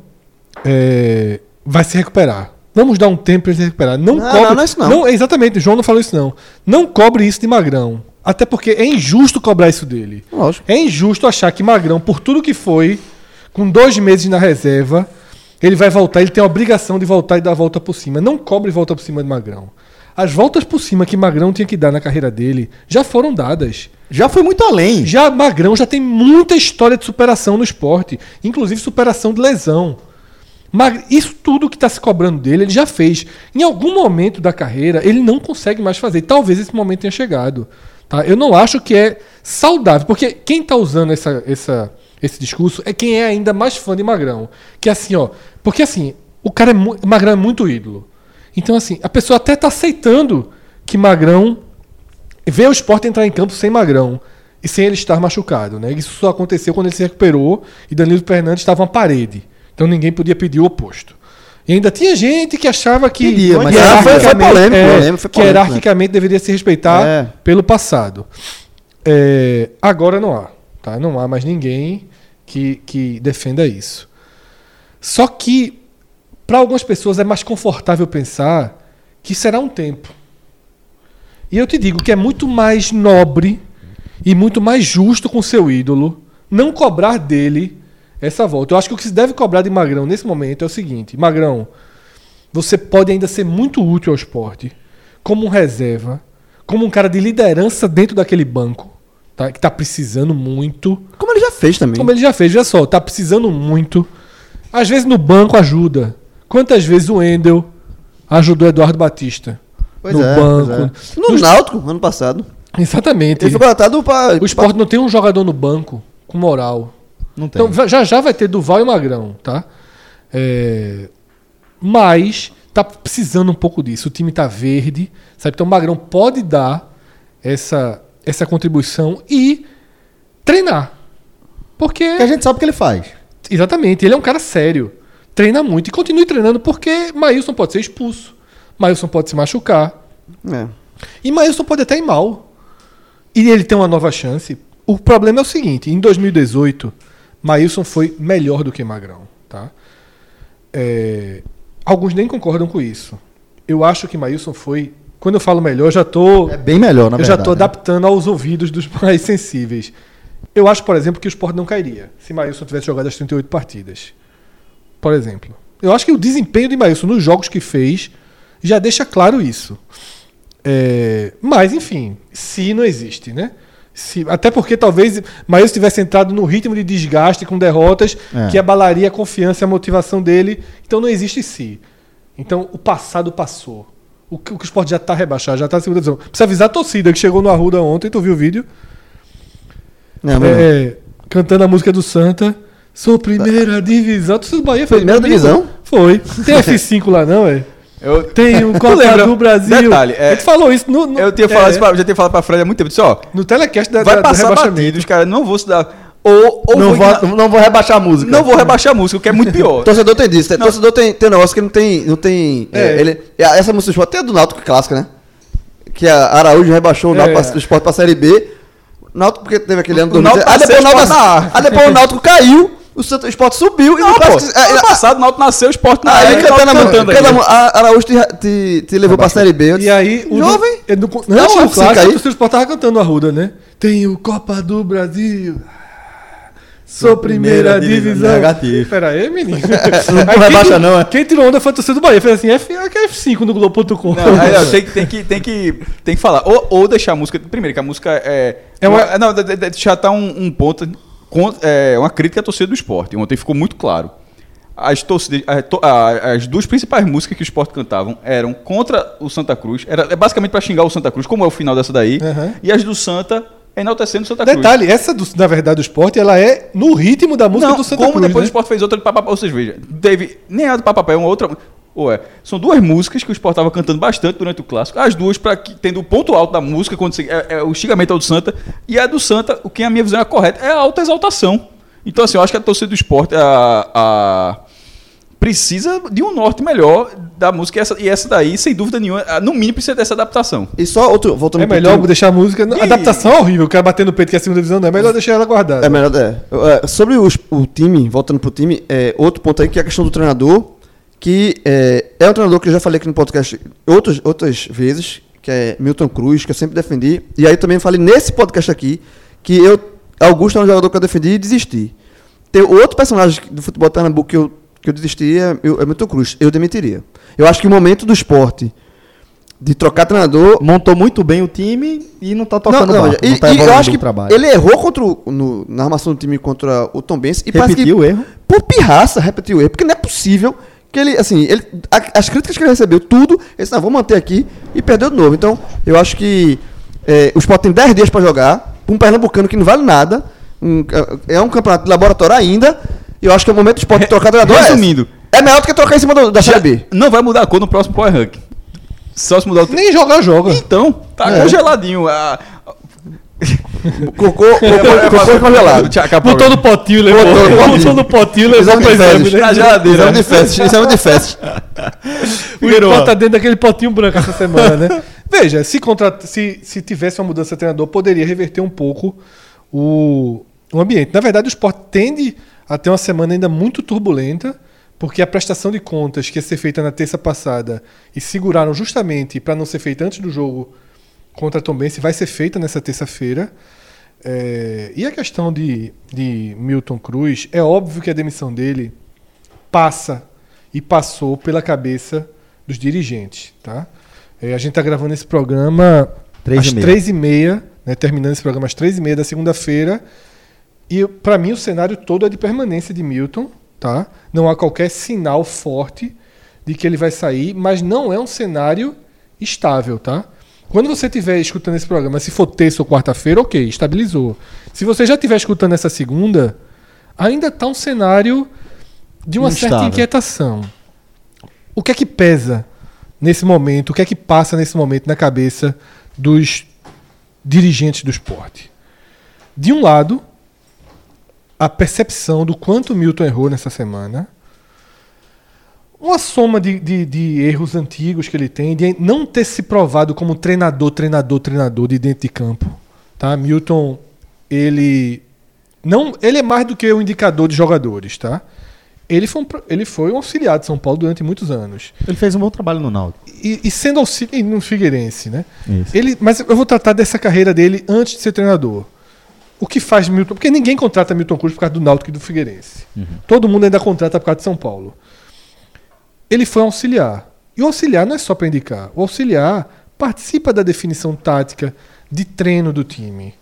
é, vai se recuperar. Vamos dar um tempo para ele se recuperar. Não, Não, cobre. não, não é isso não. exatamente, o João não falou isso não. Não cobre isso de Magrão. Até porque é injusto cobrar isso dele. Lógico. É injusto achar que Magrão, por tudo que foi, com dois meses na reserva, ele vai voltar, ele tem a obrigação de voltar e dar a volta por cima. Não cobre volta por cima de Magrão. As voltas por cima que Magrão tinha que dar na carreira dele já foram dadas. Já foi muito além. Já Magrão já tem muita história de superação no esporte, inclusive superação de lesão. Mag- Isso tudo que está se cobrando dele, ele já fez. Em algum momento da carreira, ele não consegue mais fazer. Talvez esse momento tenha chegado. Tá? Eu não acho que é saudável, porque quem está usando essa, essa- esse discurso é quem é ainda mais fã de Magrão. Que é assim, ó. Porque assim, o cara é mu- Magrão é muito ídolo. Então, assim, a pessoa até está aceitando que Magrão vê o esporte entrar em campo sem Magrão e sem ele estar machucado. Né? Isso só aconteceu quando ele se recuperou e Danilo Fernandes estava uma parede. Então ninguém podia pedir o oposto. E ainda tinha gente que achava que, Pedia, mas que era- foi- foi polêmico, é, polêmico, foi que polêmico, né? hierarquicamente deveria se respeitar É. pelo passado. É, agora não há. Tá? Não há mais ninguém que, que defenda isso. Só que, para algumas pessoas, é mais confortável pensar que será um tempo. E eu te digo que é muito mais nobre e muito mais justo com seu ídolo não cobrar dele essa volta. Eu acho que o que se deve cobrar de Magrão nesse momento é o seguinte: Magrão, você pode ainda ser muito útil ao esporte como um reserva, como um cara de liderança dentro daquele banco, tá? que está precisando muito. Como ele já fez também. Como ele já fez, veja só, tá precisando muito. Às vezes no banco ajuda. Quantas vezes o Endel ajudou Eduardo Batista? Pois no é, banco. pois No Náutico, ano passado. Exatamente. Ele foi contratado para. O esporte não tem um jogador no banco com moral. Não tem. Então já já vai ter Duval e Magrão, tá? É, Mas tá precisando um pouco disso. O time tá verde, sabe? Então o Magrão pode dar essa, essa contribuição e treinar. Porque a gente sabe o que ele faz. Exatamente, ele é um cara sério. Treina muito e continue treinando porque Maílson pode ser expulso. Maílson pode se machucar. É. E Maílson pode até ir mal. E ele tem uma nova chance. O problema é o seguinte: em 2018, Maílson foi melhor do que Magrão. Tá? É, alguns nem concordam com isso. Eu acho que Maílson foi. Quando eu falo melhor, eu já tô. É bem melhor, na eu já verdade. estou né? adaptando aos ouvidos dos mais sensíveis. Eu acho, por exemplo, que o Sport não cairia se Maílson tivesse jogado as 38 partidas. Por exemplo. Eu acho que o desempenho de Maílson nos jogos que fez já deixa claro isso. É, mas, enfim, se não existe, né? Se, até porque talvez Maílson tivesse entrado no ritmo de desgaste com derrotas É. que abalaria a confiança e a motivação dele. Então não existe se. Então o passado passou. O que o, que o Sport já está rebaixado, já está na segunda divisão. Precisa avisar a torcida que chegou no Arruda ontem, tu viu o vídeo? Não. É, cantando a música do Santa. Sou primeira divisão. Tu do Bahia fez Primeira divisão? Foi. Tem F5 lá, não, é? Eu, Tem Tu Copa do Brasil. Detalhe, é- gente falou isso no, no, eu tinha falado é, isso pra, já tinha falado pra Fred há muito tempo. Disse, ó, no telecast da, vai da, passar batido, os caras não vão se dar. Ou, ou Não vou, não vou rebaixar a música. não vou rebaixar a música, o que é muito pior. Torcedor tem disso. né? Torcedor tem, tem um negócio que não tem. Não tem é, É. ele, é, essa música do esporte tem a do Náutico clássica, né? Que a Araújo rebaixou o Náutico É. pra- o esporte pra Série B. Náutico, porque teve aquele ano O Náutico Aí depois, o nasceu, o Náutico, Sport aí depois o Náutico caiu, o o esporte subiu e Não, no pô, clássico- é, ano é, passado o Náutico nasceu, o esporte na Aí área, ele cantando a cantando cantando Araújo te, te, te levou pra Série B. E aí, o Jovem? eu não, não, uma o clássico, o do Sport tava cantando a Ruda, né? Tem o Copa do Brasil. Sou primeira, primeira divisão. Negativo. Pera aí, menino. Não Aí rebaixa quem, não, é? Quem tirou onda foi a torcida do Bahia. Fez assim, F, que é F5 no Globo.com. Não, aí, tem, que- tem que, tem, que, tem que falar. Ou, ou deixar a música. Primeiro, que a música é. É uma- Não, já tá um, um ponto. É uma crítica à torcida do esporte. Ontem ficou muito claro. As, torcidas, as duas principais músicas que o esporte cantavam eram contra o Santa Cruz. Era é basicamente para xingar o Santa Cruz, como é o final dessa daí. Uhum. E as do Santa enaltecendo o Santa Cruz. Detalhe, essa, do, na verdade, do esporte, ela é no ritmo da música Não, do Santa como Cruz. depois o né? Sport fez outra de papapá. Ou seja, veja, teve nem a do papapá, é uma outra. Ué, são duas músicas que o Sport estava cantando bastante durante o clássico. As duas, para que tendo o ponto alto da música, quando você, é, é o xingamento ao do Santa. E a do Santa, o que a minha visão é correta, é a alta exaltação. Então, assim, eu acho que a torcida do Sport a, a- precisa de um norte melhor da música. E essa, e essa daí, sem dúvida nenhuma, a- no mínimo precisa dessa adaptação. E só outro, voltando É pro melhor time- deixar a música. A adaptação é horrível, o cara batendo no peito que é a segunda divisão, não. É melhor deixar ela guardada. É melhor, é. É, Sobre os- o time, voltando pro time, é, outro ponto aí que é a questão do treinador, que é, é um treinador que eu já falei aqui no podcast outras, outras vezes, que é Milton Cruz, que eu sempre defendi. E aí também falei nesse podcast aqui, que eu, Augusto é um jogador que eu defendi e desisti. Tem outro personagem do futebol de Pernambuco que eu, que eu desisti é, eu- é Milton Cruz. Eu demitiria. Eu acho que o momento do esporte de trocar treinador Montou muito bem o time e não tá tocando não, não, barco, e, não tá e eu acho que trabalho. ele errou contra o, no- na armação do time contra o Tom Benz e Repetiu o erro? por pirraça repetiu o erro, porque não é possível que ele, assim, ele, a- as críticas que ele recebeu, tudo, ele disse, não, vou manter aqui e perdeu de novo. Então, eu acho que é, o Sport tem 10 dias para jogar, um pernambucano que não vale nada, um- é um campeonato de laboratório ainda, eu acho que é o momento do Sport de trocar treinador é. Resumindo. É melhor do que trocar em cima do- da Série B. não vai mudar a cor no próximo Power Rank. Só se mudar o. Nem jogar, joga. Então, tá É. congeladinho. A... Cocô, cocô, cocô congelado. Botou no potinho, levou. Botou no potinho. Levou pra de exame, fezes. né? Na geladeira. Exame de fezes. Exame de fezes. O Sport tá dentro daquele potinho branco essa semana, né? Veja, se, contra... se, se tivesse uma mudança de treinador, poderia reverter um pouco o, o ambiente. Na verdade, o Sport tende a ter uma semana ainda muito turbulenta, porque a prestação de contas que ia ser feita na terça passada e seguraram justamente para não ser feita antes do jogo contra a Tombense vai ser feita nessa terça-feira. É, e a questão de, de Milton Cruz, é óbvio que a demissão dele passa e passou pela cabeça dos dirigentes. Tá? É, a gente está gravando esse programa Três às e meia. três e meia, né, terminando esse programa às três e meia da segunda-feira. E para mim o cenário todo é de permanência de Milton. Tá? Não há qualquer sinal forte de que ele vai sair, mas não é um cenário estável. Tá? Quando você estiver escutando esse programa, se for terça ou quarta-feira, ok, estabilizou. Se você já estiver escutando essa segunda, ainda está um cenário de uma certa Instável. inquietação. O que é que pesa nesse momento? O que é que passa nesse momento na cabeça dos dirigentes do esporte? De um lado, a percepção do quanto Milton errou nessa semana. Uma soma de, de, de erros antigos que ele tem, de não ter se provado como treinador, treinador, treinador de dentro de campo. Tá? Milton, ele não, ele é mais do que um indicador de jogadores, tá? Ele foi, um, ele foi um auxiliar de São Paulo durante muitos anos. Ele fez um bom trabalho no Náutico. E, e sendo auxiliar no Figueirense, né? Isso. Ele, mas eu vou tratar dessa carreira dele antes de ser treinador. O que faz Milton? Porque ninguém contrata Milton Cruz por causa do Náutico e do Figueirense. Todo mundo ainda contrata por causa de São Paulo. Ele foi um auxiliar. E o auxiliar não é só para indicar. O auxiliar participa da definição tática, de treino do time.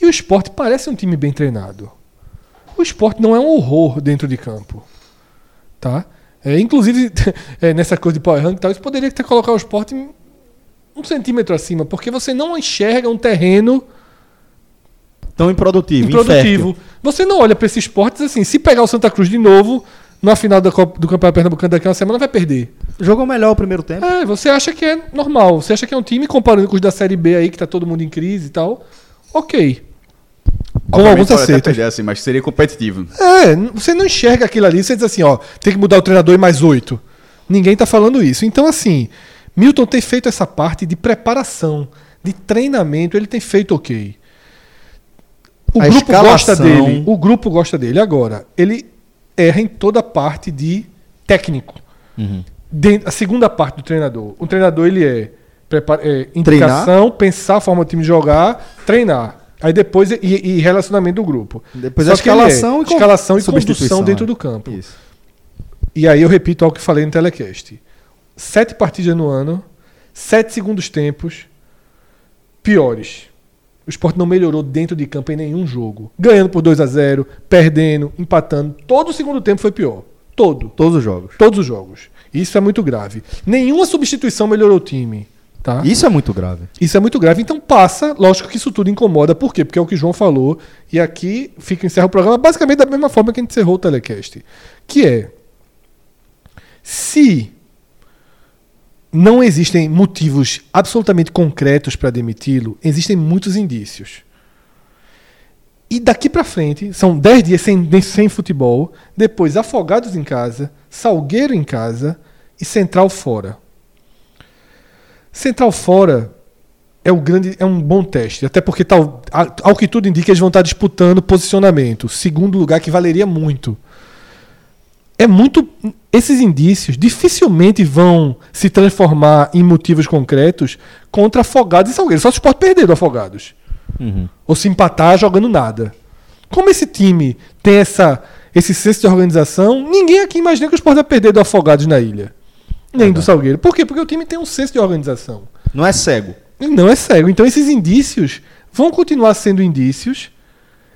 E o esporte parece um time bem treinado. O esporte não é um horror dentro de campo. Tá? É, inclusive, é, nessa coisa de power rank e tal, isso poderia ter colocado o esporte um centímetro acima, porque você não enxerga um terreno Tão improdutivo, improdutivo. infértil. Você não olha para esses esportes assim, se pegar o Santa Cruz de novo, na final da Copa- do Campeonato Pernambucano daqui a uma semana, vai perder. Jogou melhor o primeiro tempo. É, você acha que é normal. Você acha que é um time comparando com os da Série B aí, que tá todo mundo em crise e tal. Ok. Com alguns acertos. perder, assim, mas seria competitivo. É, você não enxerga aquilo ali, você diz assim, ó, tem que mudar o treinador e mais oito. Ninguém tá falando isso. Então, assim, Milton tem feito essa parte de preparação, de treinamento, ele tem feito ok. O A grupo gosta escalação- dele. O grupo gosta dele. Agora, ele erra em toda a parte de técnico. Den- a segunda parte do treinador. O treinador, ele é, prepara, é indicação, pensar a forma do time jogar, treinar. Aí depois, e, e relacionamento do grupo. Depois Só a ele é escalação e com- escalação e condução dentro é. do campo. Isso. E aí eu repito algo que falei no telecast. Sete partidas no ano, sete segundos tempos piores. O esporte não melhorou dentro de campo em nenhum jogo. Ganhando por 2 a 0 perdendo, empatando. Todo o segundo tempo foi pior. Todo. Todos os jogos. Todos os jogos. Isso é muito grave. Nenhuma substituição melhorou o time. Tá? Isso é muito grave. Isso é muito grave, então passa. Lógico que isso tudo incomoda. Por quê? Porque é o que o João falou. E aqui fica encerra o programa basicamente da mesma forma que a gente encerrou o telecast. Que é. Se não existem motivos absolutamente concretos para demiti-lo, existem muitos indícios. E daqui para frente, são 10 dias sem, sem futebol, depois Afogados em casa, Salgueiro em casa e Central fora. Central fora é, o grande, é um bom teste, até porque tal, ao que tudo indica eles vão estar disputando posicionamento, segundo lugar que valeria muito. É muito esses indícios dificilmente vão se transformar em motivos concretos contra Afogados e Salgueiro. Só se o Sport perder do Afogados ou se empatar jogando nada. Como esse time tem essa, esse senso de organização, ninguém aqui imagina que o Sport vai perder do Afogados na ilha. Nem do Salgueiro. Por quê? Porque o time tem um senso de organização. Não é cego. Não é cego. Então esses indícios vão continuar sendo indícios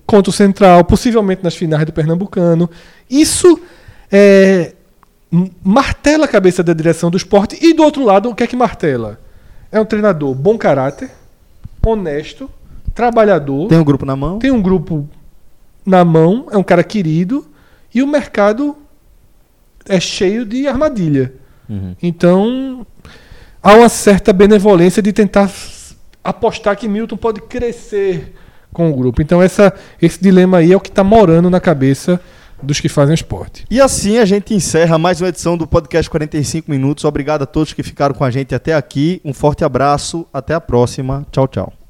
contra o Central, possivelmente nas finais do Pernambucano. Isso é, martela a cabeça da direção do esporte. E do outro lado, o que é que martela? É um treinador bom caráter, honesto, trabalhador, Tem um grupo na mão. tem um grupo na mão, é um cara querido, e o mercado é cheio de armadilha. Então, há uma certa benevolência de tentar apostar que Milton pode crescer com o grupo. Então, essa, esse dilema aí é o que está morando na cabeça dos que fazem esporte. E assim a gente encerra mais uma edição do podcast 45 minutos. Obrigado a todos que ficaram com a gente até aqui. Um forte abraço. Até a próxima. Tchau, tchau.